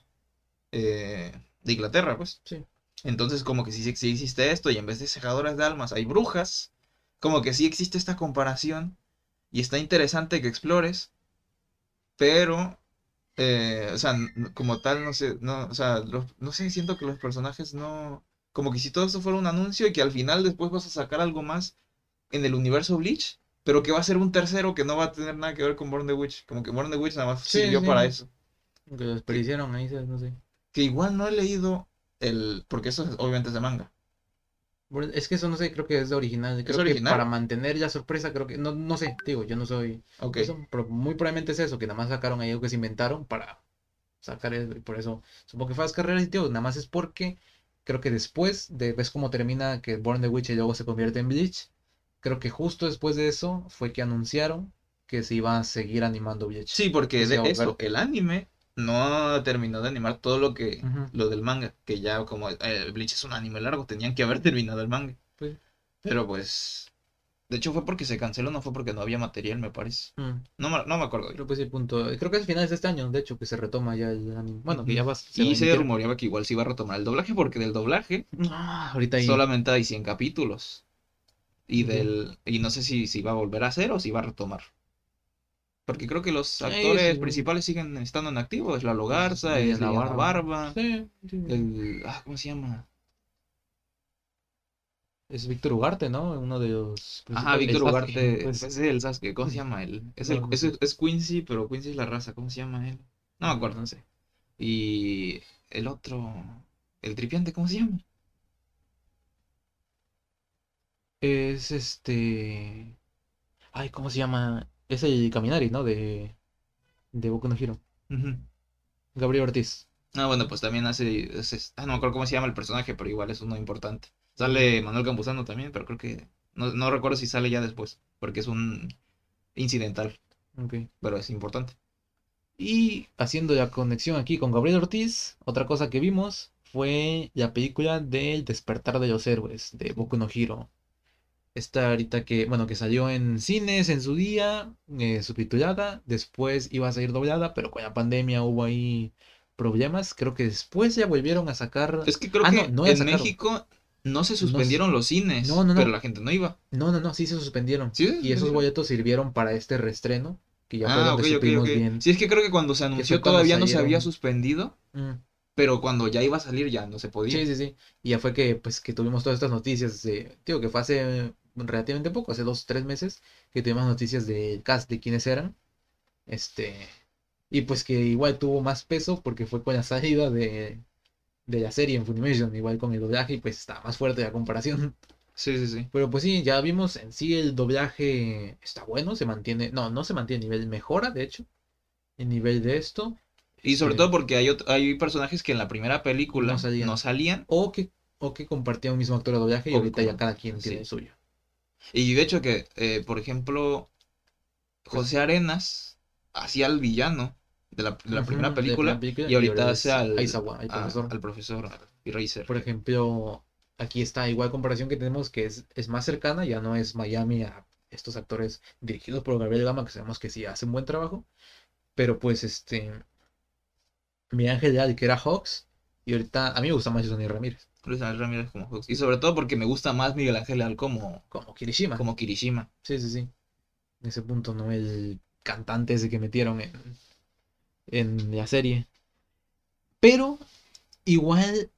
eh, de Inglaterra, pues. Sí. Entonces, como que sí, sí existe esto, y en vez de sejadoras de almas hay brujas, como que sí existe esta comparación, y está interesante que explores, pero, eh, o sea, como tal, no sé, no, o sea, los- no sé, siento que los personajes no, como que si todo esto fuera un anuncio y que al final después vas a sacar algo más en el universo Bleach, pero que va a ser un tercero que no va a tener nada que ver con Born the Witch, como que Born the Witch nada más Sí, sirvió sí. para eso. Que lo desperdiciaron ahí, ¿sabes? no sé. Que igual no he leído el, porque eso es- obviamente es de manga. Es que eso no sé, creo que es de original. Creo que original? para mantener ya sorpresa, creo que. No, no sé, digo, yo no soy. Ok. Eso, pero muy probablemente es eso, que nada más sacaron ahí algo que se inventaron para sacar. Y por eso, supongo que fue a las carreras y tío, nada más es porque creo que después de ves cómo termina que Born the Witch y luego se convierte en Bleach. Creo que justo después de eso fue que anunciaron que se iba a seguir animando Bleach. Sí, porque Que de eso, el anime no terminó de animar todo lo que, lo del manga, que ya como eh, Bleach es un anime largo, tenían que haber terminado el manga. Pues. Pero pues, de hecho fue porque se canceló, no fue porque no había material, me parece. Mm, No, me- no me acuerdo. Pero pues sí, punto. Creo que es finales de este año, de hecho, que se retoma ya el anime. Bueno, que ya va, se Y se rumoreaba que igual se iba a retomar el doblaje, porque del doblaje Ah, ahorita ahí. solamente hay 100 capítulos. Y del y no sé si, si va a volver a hacer o si va a retomar. Porque creo que los actores sí. principales siguen estando en activo. Es la Logarza, Sí, es la Barba, Sí, sí. el... Ah, ¿Cómo se llama? Es Víctor Ugarte, ¿no? Uno de los. Ajá, Víctor el Ugarte. Sasuke, pues, Es el Sasuke. ¿Cómo se llama él? Es, el, es, es Quincy, pero Quincy es la raza. ¿Cómo se llama él? No me acuerdo, no sé. Y el otro... El tripiante, ¿cómo se llama? Es este. Ay, ¿cómo se llama? Es el Caminari, ¿no? De. De Boku no Hero. Gabriel Ortiz. Ah, bueno, pues también hace... ah, no me acuerdo cómo se llama el personaje, pero igual es uno importante. Sale Manuel Campuzano también, pero creo que... No, no recuerdo si sale ya después, porque es un incidental, Ok. pero es importante. Y... Haciendo la conexión aquí con Gabriel Ortiz, otra cosa que vimos fue la película del Despertar de los Héroes de Boku no Hero. Esta ahorita que, bueno, que salió en cines en su día, eh, subtitulada, después iba a salir doblada, pero con la pandemia hubo ahí problemas. Creo que después ya volvieron a sacar. Es que creo Ah, que no, no la en. México no se No suspendieron los cines, no, no, no. pero la gente no iba. No, no, no, sí se suspendieron. ¿Sí se Y esos boletos sirvieron para este reestreno, que ya fue Ah, ok, donde supimos bien. Sí, es que creo que cuando se anunció fue todavía no se había suspendido, Mm. pero cuando ya iba a salir ya no se podía. Sí, sí, sí. Y ya fue que, pues, que tuvimos todas estas noticias de, digo, que fue hace relativamente poco, hace dos, tres meses, que tuvimos noticias del cast de quiénes eran. Este, y pues que igual tuvo más peso porque fue con la salida de, de la serie en Funimation, igual con el doblaje, y pues está más fuerte la comparación. Sí, sí, sí. Pero pues sí, ya vimos en sí el doblaje está bueno, se mantiene, no, no se mantiene a nivel, mejora, de hecho, el nivel de esto. Y sobre Sí. todo porque hay, hay personajes que en la primera película No salían. no salían. O que, o que compartían un mismo actor de doblaje y O ahorita ya cada quien tiene sí. el suyo. Y de hecho que, eh, por ejemplo, José Arenas hacía al villano de la, de la primera de la película, película, y ahorita hace al, Aizawa, el a- profesor. al profesor Eraser. Por ejemplo, aquí está igual comparación que tenemos que es, es más cercana, ya no es Miami a estos actores dirigidos por Gabriel Gama, que sabemos que sí hacen buen trabajo, pero pues este, mi ángel que era Hawks, y ahorita a mí me gusta más Johnny Ramírez, Luis Ángel Ramírez como Hawks. Y sobre todo porque me gusta más Miguel Ángel Leal como, como Kirishima. como Kirishima. Sí, sí, sí. En ese punto, ¿no? El cantante ese que metieron en, en la serie. Pero igual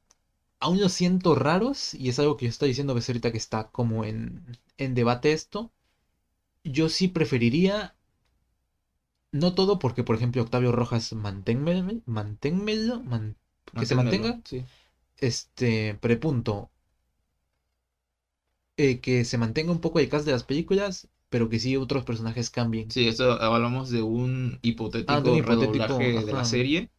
aún los siento raros y es algo que yo estoy diciendo ves ahorita que está como en, en debate esto. Yo sí preferiría, no todo porque por ejemplo Octavio Rojas manténmelo, manténmelo, man- que se mantenga, Sí. Este, prepunto, eh, que se mantenga un poco el cast de las películas, pero que sí otros personajes cambien. Sí, esto hablamos de un hipotético, Ah, de un hipotético, redoblaje de la serie.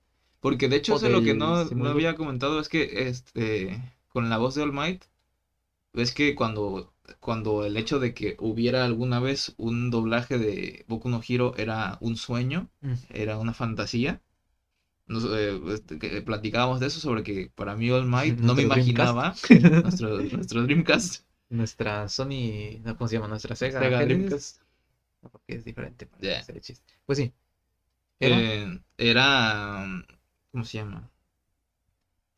Porque de hecho eso es lo que no, no había comentado, es que este con la voz de All Might, es que cuando, cuando el hecho de que hubiera alguna vez un doblaje de Boku no Hero era un sueño, Mm. era una fantasía. Nos, eh, este, que platicábamos de eso sobre que para mí All Might no me imaginaba nuestro, nuestro Dreamcast. Nuestra Sony, no, ¿cómo se llama? Nuestra Sega. Dreamcast. No, porque es diferente para Ya. hacer el chiste. Pues sí. Era Eh, era ¿cómo se llama?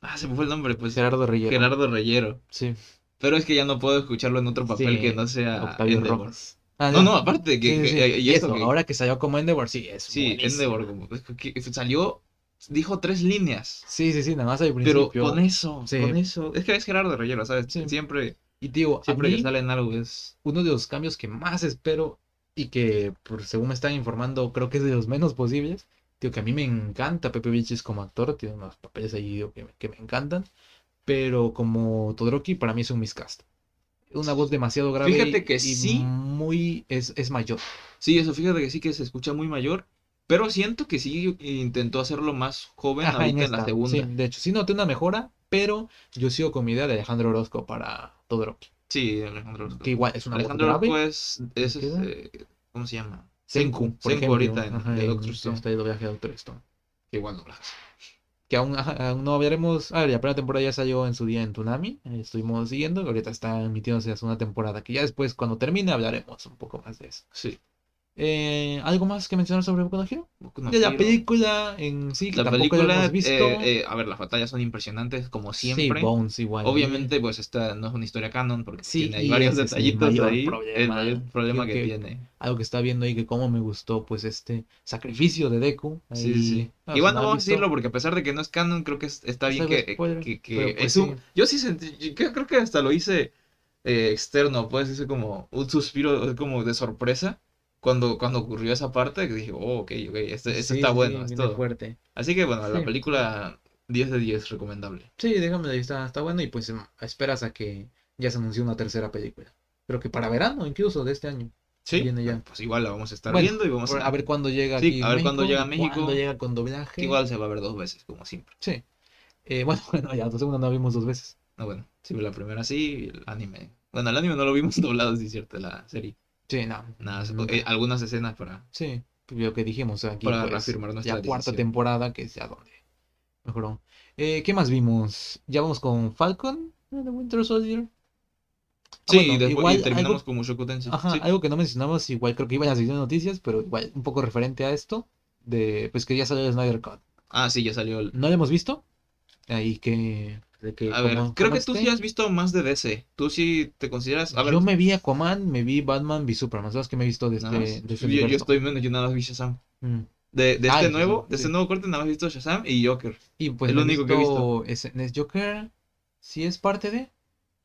Ah, se me fue el nombre, pues Gerardo Reyero. Gerardo Reyero. Sí. Pero es que ya no puedo escucharlo en otro papel Sí, que no sea Octavio Endeavor. Rojas. Ah, No, no, aparte de que, Sí, sí, que- sí. y esto Eso, que- ahora que salió como Endeavor, sí, es sí, buenísimo. Endeavor como- es que- que salió dijo tres líneas. Sí, sí, sí, nada más al Pero principio. con eso, Sí. con eso, es que es Gerardo Reyero, ¿sabes? Sí. Siempre, Y digo, a siempre mí, que sale en algo es uno de los cambios que más espero y que, por según me están informando, creo que es de los menos posibles. Digo que a mí me encanta Pepe Vilches como actor, tiene unos papeles ahí que, me- que me encantan. Pero como Todoroki, para mí es un miscast. Una voz demasiado grave Fíjate que y sí. muy es, es mayor. Sí, eso, fíjate que sí que se escucha muy mayor, pero siento que sí intentó hacerlo más joven Ajá, ahorita en, la esta, segunda. sí, de hecho, sí noté una mejora, pero yo sigo con mi idea de Alejandro Orozco para Todoroki. Sí, Alejandro Orozco. Que igual es una Alejandro. Orozco es, es, este, ¿cómo se llama? Senku, por Senku ejemplo. ahorita en, Ajá, de en Doctor Stone. este doblaje de Doctor Stone. Que igual doblajes. Que aún, aún no hablaremos. A ver, la primera temporada ya salió en su día en Toonami. eh, estuvimos siguiendo. Ahorita está emitiéndose la segunda temporada. Que ya después, cuando termine, hablaremos un poco más de eso. Sí. Eh, ¿Algo más que mencionar sobre Boku no Hero? Boku no de la Hero. película en sí, que La tampoco la película, hemos visto. eh, eh, a ver, las batallas son impresionantes como sí, siempre. Bones igual. Obviamente, pues esta no es una historia canon porque Sí, tiene y varios el detallitos mayor ahí. problema. El mayor problema que, que- tiene. Algo que está viendo ahí que como me gustó, pues este sacrificio de Deku. Sí, ahí- sí, sí. ah, Igual no vamos a decirlo porque a pesar de que no es canon, creo que es- está bien que, pues es un- sí. Yo sí sentí, yo creo que hasta lo hice eh, externo, pues hice como un suspiro como de sorpresa cuando, cuando ocurrió esa parte, que dije, oh, ok, ok, este, este Sí, está sí, bueno, es viene todo. fuerte. Así que bueno, la Sí. película 10 de 10 recomendable. Sí, déjame está, está bueno y pues em, esperas a que ya se anuncie una tercera película. Creo que para verano incluso de este año. Sí, Viene ya. pues igual la vamos a estar Bueno, viendo y vamos a, a ver cuándo llega Sí, aquí a ver cuándo llega a México. Cuándo llega con doblaje. igual se va a ver dos veces, como siempre. Sí. Eh, bueno, bueno, ya la segunda no la vimos dos veces. No, bueno, sí, la primera sí, el anime. Bueno, el anime no lo vimos doblado, sí es cierto, la serie. Sí, no. Nada, se- eh, algunas escenas para, Sí, lo que dijimos aquí. para pues, reafirmar nuestra ya cuarta decisión. temporada, que es ya donde mejoró. Eh, ¿qué más vimos? Ya vamos con Falcon, The Winter Soldier. Sí, bueno, después, igual y terminamos algo- con Mushoku Tensei. Ajá, Sí. algo que no mencionamos, igual creo que iba en la sección de noticias, pero igual un poco referente a esto, de pues que ya salió el Snyder Cut. Ah, sí, ya salió el... ¿No lo hemos visto? Ahí que... de que A ver, como- creo que tú sí has visto más de DC. Tú sí te consideras... A ver, Yo me vi Aquaman, me vi Batman, vi Superman, ¿sabes que me he visto de este, nada más. de este yo, yo estoy menos, yo nada más vi Shazam. Mm. De, de Ah, este el nuevo, de este nuevo corte nada más he visto Shazam y Joker. Y pues Es lo único que he visto. ¿Es, ¿Es Joker? ¿Sí es parte de?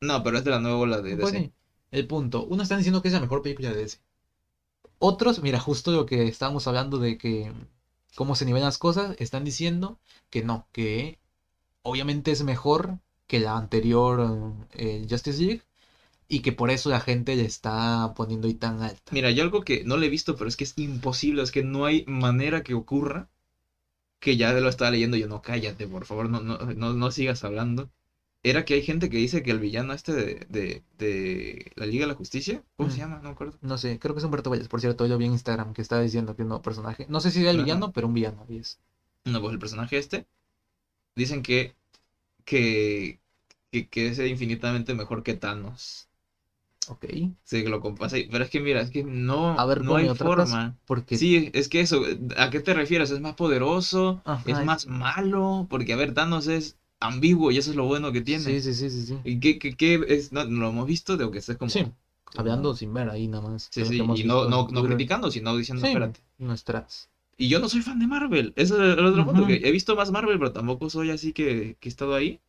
No, pero es de la nueva ola de Pues DC. El punto. Unos están diciendo que es la mejor película de DC. Otros, mira, justo lo que estábamos hablando de que cómo se nivelan las cosas, están diciendo que no, que obviamente es mejor que la anterior eh, Justice League y que por eso la gente le está poniendo ahí tan alta. Mira, yo algo que no le he visto, pero es que es imposible, es que no hay manera que ocurra que ya lo estaba leyendo yo, no, cállate, por favor, no, no, no, no sigas hablando. Era que hay gente que dice que el villano este de, de, de la Liga de la Justicia, ¿cómo se Mm. llama? No me acuerdo. No sé, creo que es Humberto Valles, por cierto, yo lo vi en Instagram que estaba diciendo que un nuevo personaje. No sé si era el Ajá. villano, pero un villano. y es- No, pues el personaje este, dicen que, que, que, que es infinitamente mejor que Thanos. Ok. Sí, que lo compasa, pero es que mira, es que no, A ver, no hay forma. Porque Sí, es que eso, ¿a qué te refieres? ¿Es más poderoso? Ajá, ¿Es es- más malo? Porque, a ver, Thanos es ambiguo y eso es lo bueno que tiene. Sí, sí, sí, sí, sí. ¿Y qué, qué, qué es? No, lo hemos visto de que estés como... Sí, como- Hablando sin ver ahí nada más. Sí, lo sí, y no, no, no criticando, sino diciendo, Sí, espérate. nuestras. Y yo no soy fan de Marvel, ese es el otro punto, que he visto más Marvel, pero tampoco soy así que, que he estado ahí.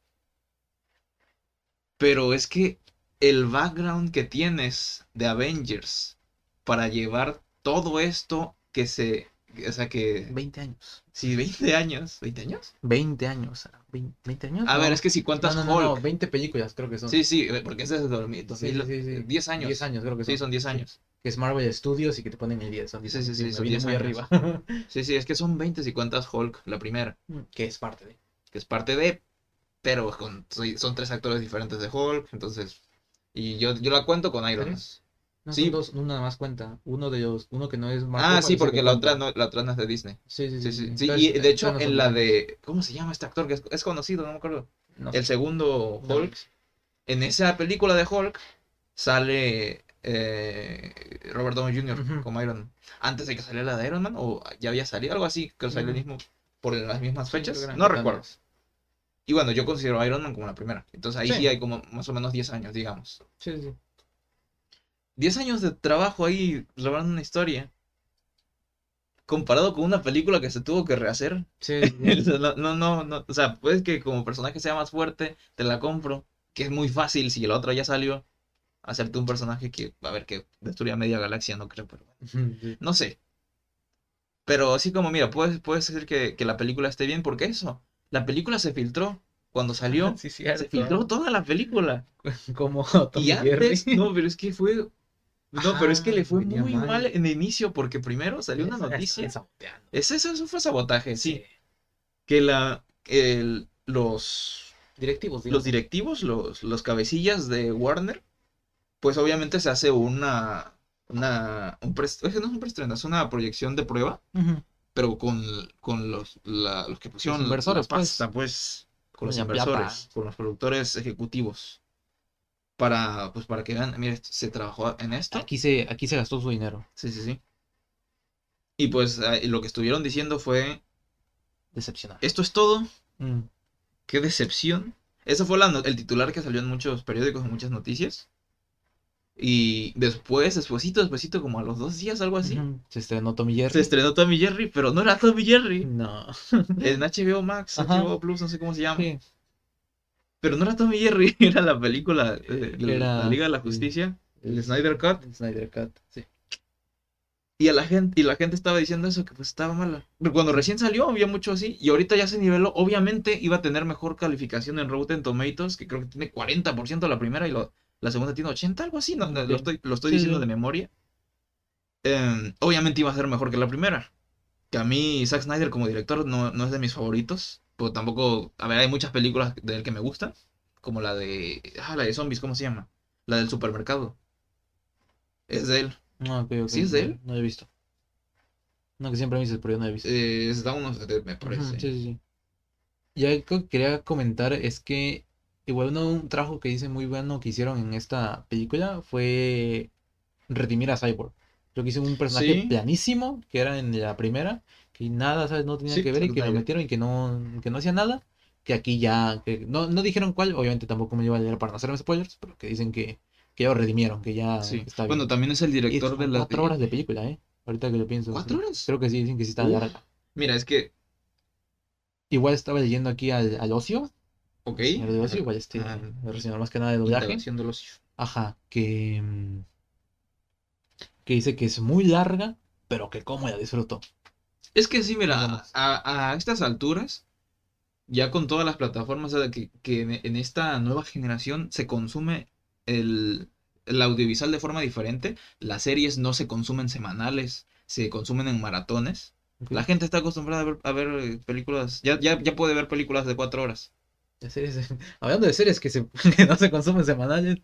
Pero es que el background que tienes de Avengers para llevar todo esto que se... O sea que... 20 años. Sí, 20 años. ¿20 años? 20 años. ¿20, 20 años? A No. ver, es que si No, cuentas no, no, no, Hulk. 20 películas creo que son. Sí, sí, porque ese es de 2000, Sí, sí, sí, sí. 10 años. 10 años creo que son. Sí, son 10 años. Que es Marvel Studios y que te ponen el 10. Son 10 Sí, sí, sí, me son vine 10 muy años. arriba. Sí, sí, es que son 20 si cuentas Hulk, la primera, que es parte de. que es parte de, pero con, son tres actores diferentes de Hulk, entonces, y yo, yo la cuento con Iron Man. No, Sí. dos, uno nada más cuenta. Uno de los, uno que no es Marvel. Ah, sí, porque que la cuenta. otra, no, la otra no es de Disney. Sí, sí, Sí, sí. sí, sí, Entonces, y de hecho no en la de, ¿cómo se llama este actor? Que es, es conocido, no me acuerdo. No El segundo. Hulk, en esa película de Hulk sale eh, Robert Downey Jr. Ujú. como Iron Man. Antes de que saliera la de Iron Man, o ya había salido algo así, que salió el mismo por las mismas fechas. No recuerdo. Y bueno, yo considero a Iron Man como la primera. Entonces ahí sí, Sí. hay como más o menos 10 años, digamos. Sí, sí. 10 años de trabajo ahí revelando una historia. Comparado con una película que se tuvo que rehacer. Sí, no, no, no, no, o sea, puede que como personaje sea más fuerte, te la compro, que es muy fácil si el otro ya salió, hacerte un personaje que, a ver, que destruya media galaxia, no creo, pero bueno, Sí. no sé. Pero así como, mira, puede, puede ser que, que la película esté bien, porque eso, la película se filtró, cuando salió, Sí, se filtró toda la película. Como Tom Y Jerry. antes, no, pero es que fue, no, pero es que le fue muy mal. mal en el inicio, porque primero salió una noticia. Es eso, eso fue sabotaje, sí. Que la, el, los, Directivos, los directivos, los, los cabecillas de Warner, pues obviamente se hace una, una, un pre- es que no es un preestreno, es una proyección de prueba, pero con, con los, la- los que pusieron Los inversores, la pasta, pues, con los plata. inversores, con los productores ejecutivos, para, pues, para que vean, mira, se trabajó en esto, Aquí se, aquí se gastó su dinero. sí, sí, sí, y pues lo que estuvieron diciendo fue, Decepcionar. esto es todo, Mm. Qué decepción. Ese fue la el titular que salió en muchos periódicos, en muchas noticias. Y después, despuesito, despuesito, como a los dos días, algo así. Se estrenó Tommy Jerry. se estrenó Tommy Jerry, pero no era Tommy Jerry. No. En HBO Max, Ajá. HBO Plus, no sé cómo se llama. Sí. Pero no era Tommy Jerry, era la película Era- la Liga de la sí. Justicia, el Snyder Cut. El Snyder Cut. Sí. Y a la gente, y la gente estaba diciendo eso, que pues estaba mala. Pero cuando recién salió había mucho así, y ahorita ya se niveló. Obviamente iba a tener mejor calificación en Rotten Tomatoes, que creo que tiene 40% la primera y lo- la segunda tiene 80, algo así, no, no, lo estoy, lo estoy Sí, diciendo sí. de memoria. Em, obviamente iba a ser mejor que la primera. Que a mí Zack Snyder como director no, no es de mis favoritos. Pero tampoco, a ver, hay muchas películas de él que me gustan. Como la de, ah, la de zombies, ¿cómo se llama? La del supermercado. Es de él. Ah, ok, ok. ¿Sí es de él? No lo he visto. No, que siempre me dices, pero yo no he visto. Eh, es Dawn of the Dead, me parece. Sí, sí, sí. Y algo que quería comentar es que igual uno, un trabajo que dice muy bueno que hicieron en esta película fue redimir a Cyborg. Creo que hicieron un personaje Sí. planísimo, que era en la primera, que nada, ¿sabes? No tenía Sí, que ver y que lo metieron y que no, que no hacía nada. Que aquí ya, que no, no dijeron cuál, obviamente tampoco me iba a leer para no hacerme spoilers, pero que dicen que, que ya lo redimieron, que ya Sí. está bien. Bueno, también es el director de la... cuatro horas de película, ¿eh? Ahorita que lo pienso. ¿Cuatro horas? Creo que sí, dicen que sí está Uf. larga. Mira, es que... Igual estaba leyendo aquí al, al ocio, Ok. de ocio, igual este, Ah, reseñar más que nada de doblaje. del ocio. Ajá, que, mm, que dice que es muy larga, pero que cómo la disfruto. Es que sí, mira, a, a estas alturas, ya con todas las plataformas que, que en, esta nueva generación se consume el, el audiovisual de forma diferente, las series no se consumen semanales, se consumen en maratones. La gente está acostumbrada a ver, a ver eh, películas, ya, ya, ya puede ver películas de cuatro horas. De series- hablando de series que, se, que no se consumen semanales,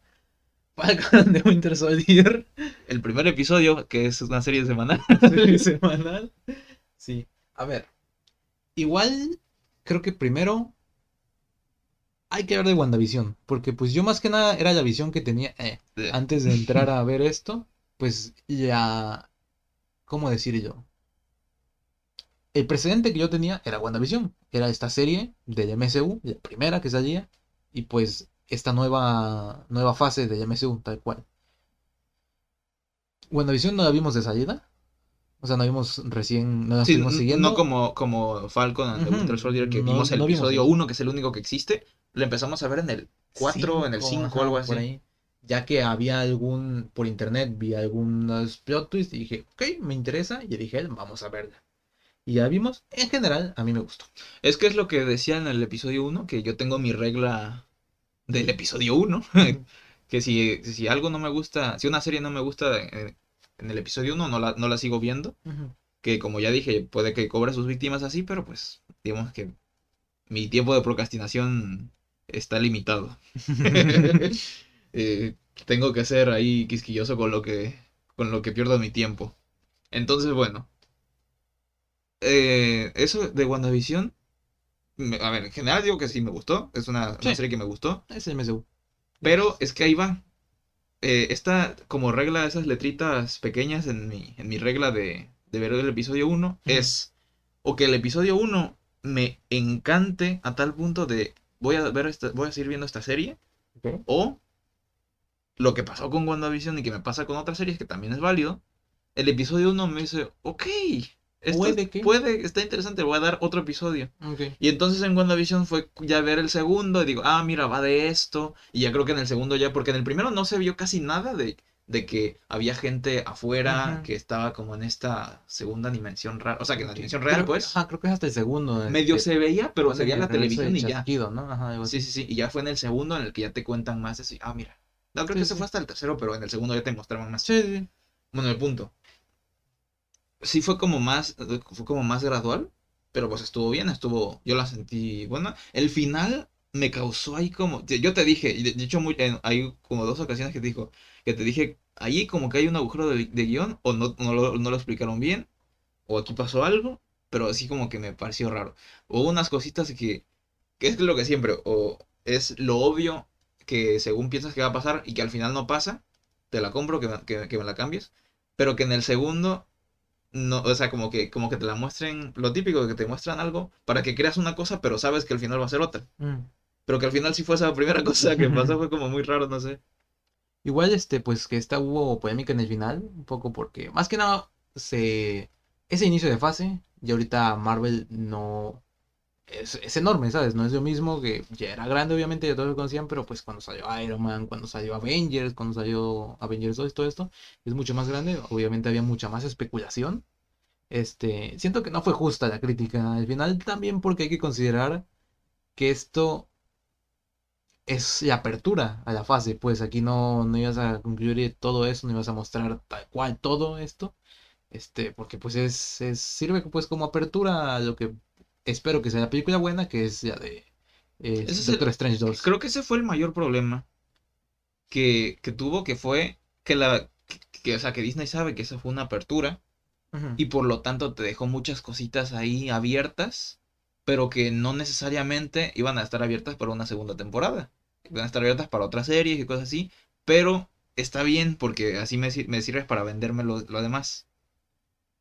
Falcon de Winter Soldier, El primer episodio, que es una serie semanal. serie semanal. Sí, a ver, igual creo que primero hay que hablar de WandaVision, porque pues yo más que nada era la visión que tenía eh, antes de entrar a ver esto, pues ya, ¿cómo decirlo? El precedente que yo tenía era WandaVision, era esta serie del MCU, la primera que salía, y pues esta nueva, nueva fase del MCU, tal cual. WandaVision no la vimos de salida, o sea, no vimos recién, no la Sí, estuvimos siguiendo. no como, como Falcon and Ujú, Winter Soldier, que no- vimos el no episodio eso. 1, que es el único que existe. Lo empezamos a ver en el 4, en el 5, ajá, algo por así. ahí. Ya que había algún, por internet, vi algunos plot twists y dije, ok, me interesa, y dije, vamos a verla. Y ya vimos, en general, a mí me gustó. Es que es lo que decía en el episodio 1, que yo tengo mi regla del episodio 1, que si, si algo no me gusta, si una serie no me gusta en, en el episodio 1, no la, no la sigo viendo, que como ya dije, puede que cobre sus víctimas así, pero pues digamos que mi tiempo de procrastinación está limitado. Eh, tengo que ser ahí quisquilloso con lo que, con lo que pierdo mi tiempo. Entonces, bueno. Eh, eso de WandaVision. me- a ver, en general digo que sí me gustó. Es una, una Sí. serie que me gustó. Es el MCU. Pero es que ahí va. Eh, esta como regla, esas letritas pequeñas en mi, en mi regla de, de ver el episodio 1 Ujú. es o que el episodio 1 me encante a tal punto de voy a ver esta, voy a seguir viendo esta serie o lo que pasó con WandaVision y que me pasa con otras series que también es válido. El episodio 1 me dice, ok, esto Puede que. puede, está interesante, voy a dar otro episodio. Y entonces en WandaVision fue ya ver el segundo y digo, ah, mira, va de esto. Y ya creo que en el segundo ya, porque en el primero no se vio casi nada de, de que había gente afuera que estaba como en esta segunda dimensión rara. O sea, que en la dimensión real, Creo- pues, Ajá, creo que es hasta el segundo. medio este, se veía, pero se veía el la televisión y ya. ¿no? Ajá. Sí, sí, sí. Y ya fue en el segundo en el que ya te cuentan más. Así, ah, mira. No, creo Sí, que se fue hasta el tercero, pero en el segundo ya te mostraban más. Sí, sí. Bueno, el punto. Sí fue como más, eh, fue como más gradual, pero pues estuvo bien, estuvo, yo la sentí buena. El final me causó ahí como, yo te dije, de hecho muy, en- hay como dos ocasiones que te dijo, que te dije, ahí como que hay un agujero de, de guion, o no, no, lo, no lo explicaron bien, o aquí pasó algo, pero así como que me pareció raro. Hubo unas cositas que, que es lo que siempre, o es lo obvio que según piensas que va a pasar y que al final no pasa, te la compro, que me, que, que me la cambies, pero que en el segundo, no, o sea, como que, como que te la muestren, lo típico de que te muestran algo para que creas una cosa, pero sabes que al final va a ser otra. Mm. Pero que al final sí fue esa primera cosa que pasó, fue como muy raro, no sé. Igual, este, pues que esta hubo polémica en el final, un poco porque, más que nada, se... ese inicio de fase, y ahorita Marvel no... Es, es enorme, ¿sabes? No es lo mismo que ya era grande, obviamente, ya todos lo conocían, pero pues cuando salió Iron Man, cuando salió Avengers, cuando salió Avengers 2 y todo esto, es mucho más grande, obviamente había mucha más especulación. Este, siento que no fue justa la crítica al final también porque hay que considerar que esto es la apertura a la fase, pues aquí no, no ibas a concluir todo eso, no ibas a mostrar tal cual todo esto, este, porque pues es, es sirve pues como apertura a lo que espero que sea la película buena, que es la de eh, Ese es Doctor el- Strange 2. Creo que ese fue el mayor problema que, que tuvo, que fue que la, que, que, o sea, que Disney sabe que esa fue una apertura y por lo tanto te dejó muchas cositas ahí abiertas, pero que no necesariamente iban a estar abiertas para una segunda temporada. van a estar abiertas para otras series y cosas así, pero está bien porque así me, me sirve para venderme lo, lo demás.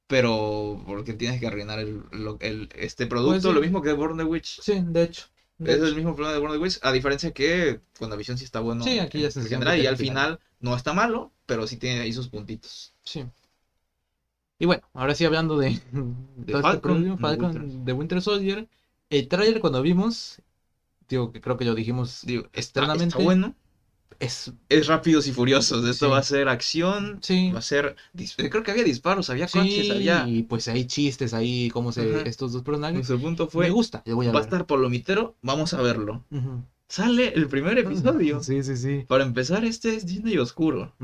Pero porque tienes que arruinar el, lo- el- este producto, Pues sí. lo mismo que Born the Witch. Sí, de hecho. de Es el mismo problema de Born the Witch, a diferencia que WandaVision sí está bueno Sí, aquí ya se general y al final. no está malo, pero sí tiene ahí sus puntitos. Sí. Y bueno, ahora sí hablando de, De este and Falcon Winter. de Winter Soldier. El trailer cuando vimos, digo que creo que lo dijimos, Digo, está, Externamente, está bueno. Es Es rápidos y furiosos. Esto Sí. va a ser acción, sí, va a ser... Creo que había disparos, había sí, coches, había... y pues hay chistes ahí, cómo se estos dos personajes. Nuestro punto Me fue, gusta, yo voy a va a ver. estar palomitero, vamos a verlo. Sale el primer episodio. Sí, sí, sí. Para empezar, este es Disney oscuro.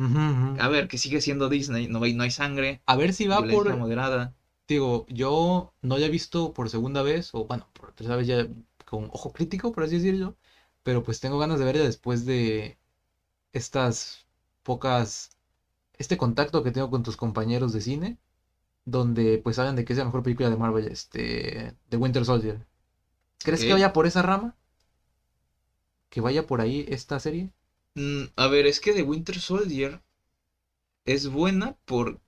A ver, que sigue siendo Disney, no hay, no hay sangre, A ver si va por, moderada. digo, yo no he visto por segunda vez, o bueno, por tercera vez ya con ojo crítico, por así decirlo, pero pues tengo ganas de verla después de estas pocas, este contacto que tengo con tus compañeros de cine, donde pues hablan de que es la mejor película de Marvel, este, de Winter Soldier. ¿Crees que vaya por esa rama? ¿Que vaya por ahí esta serie? Mm, a ver, es que The Winter Soldier es buena por...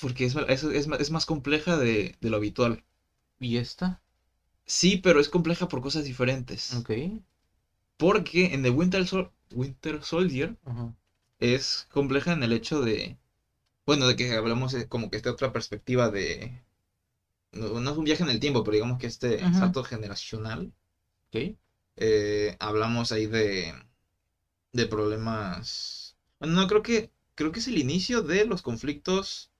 porque es, es, es más- es más compleja de, de lo habitual. ¿Y esta? Sí, pero es compleja por cosas diferentes. Ok. Porque en The Winter, Sol- Winter Soldier Ajá. es compleja en el hecho de, bueno, de que hablamos de como que esta otra perspectiva de, no, no es un viaje en el tiempo, pero digamos que este Ajá. salto generacional, eh, hablamos ahí de, de problemas, bueno, no, creo que, creo que es el inicio de los conflictos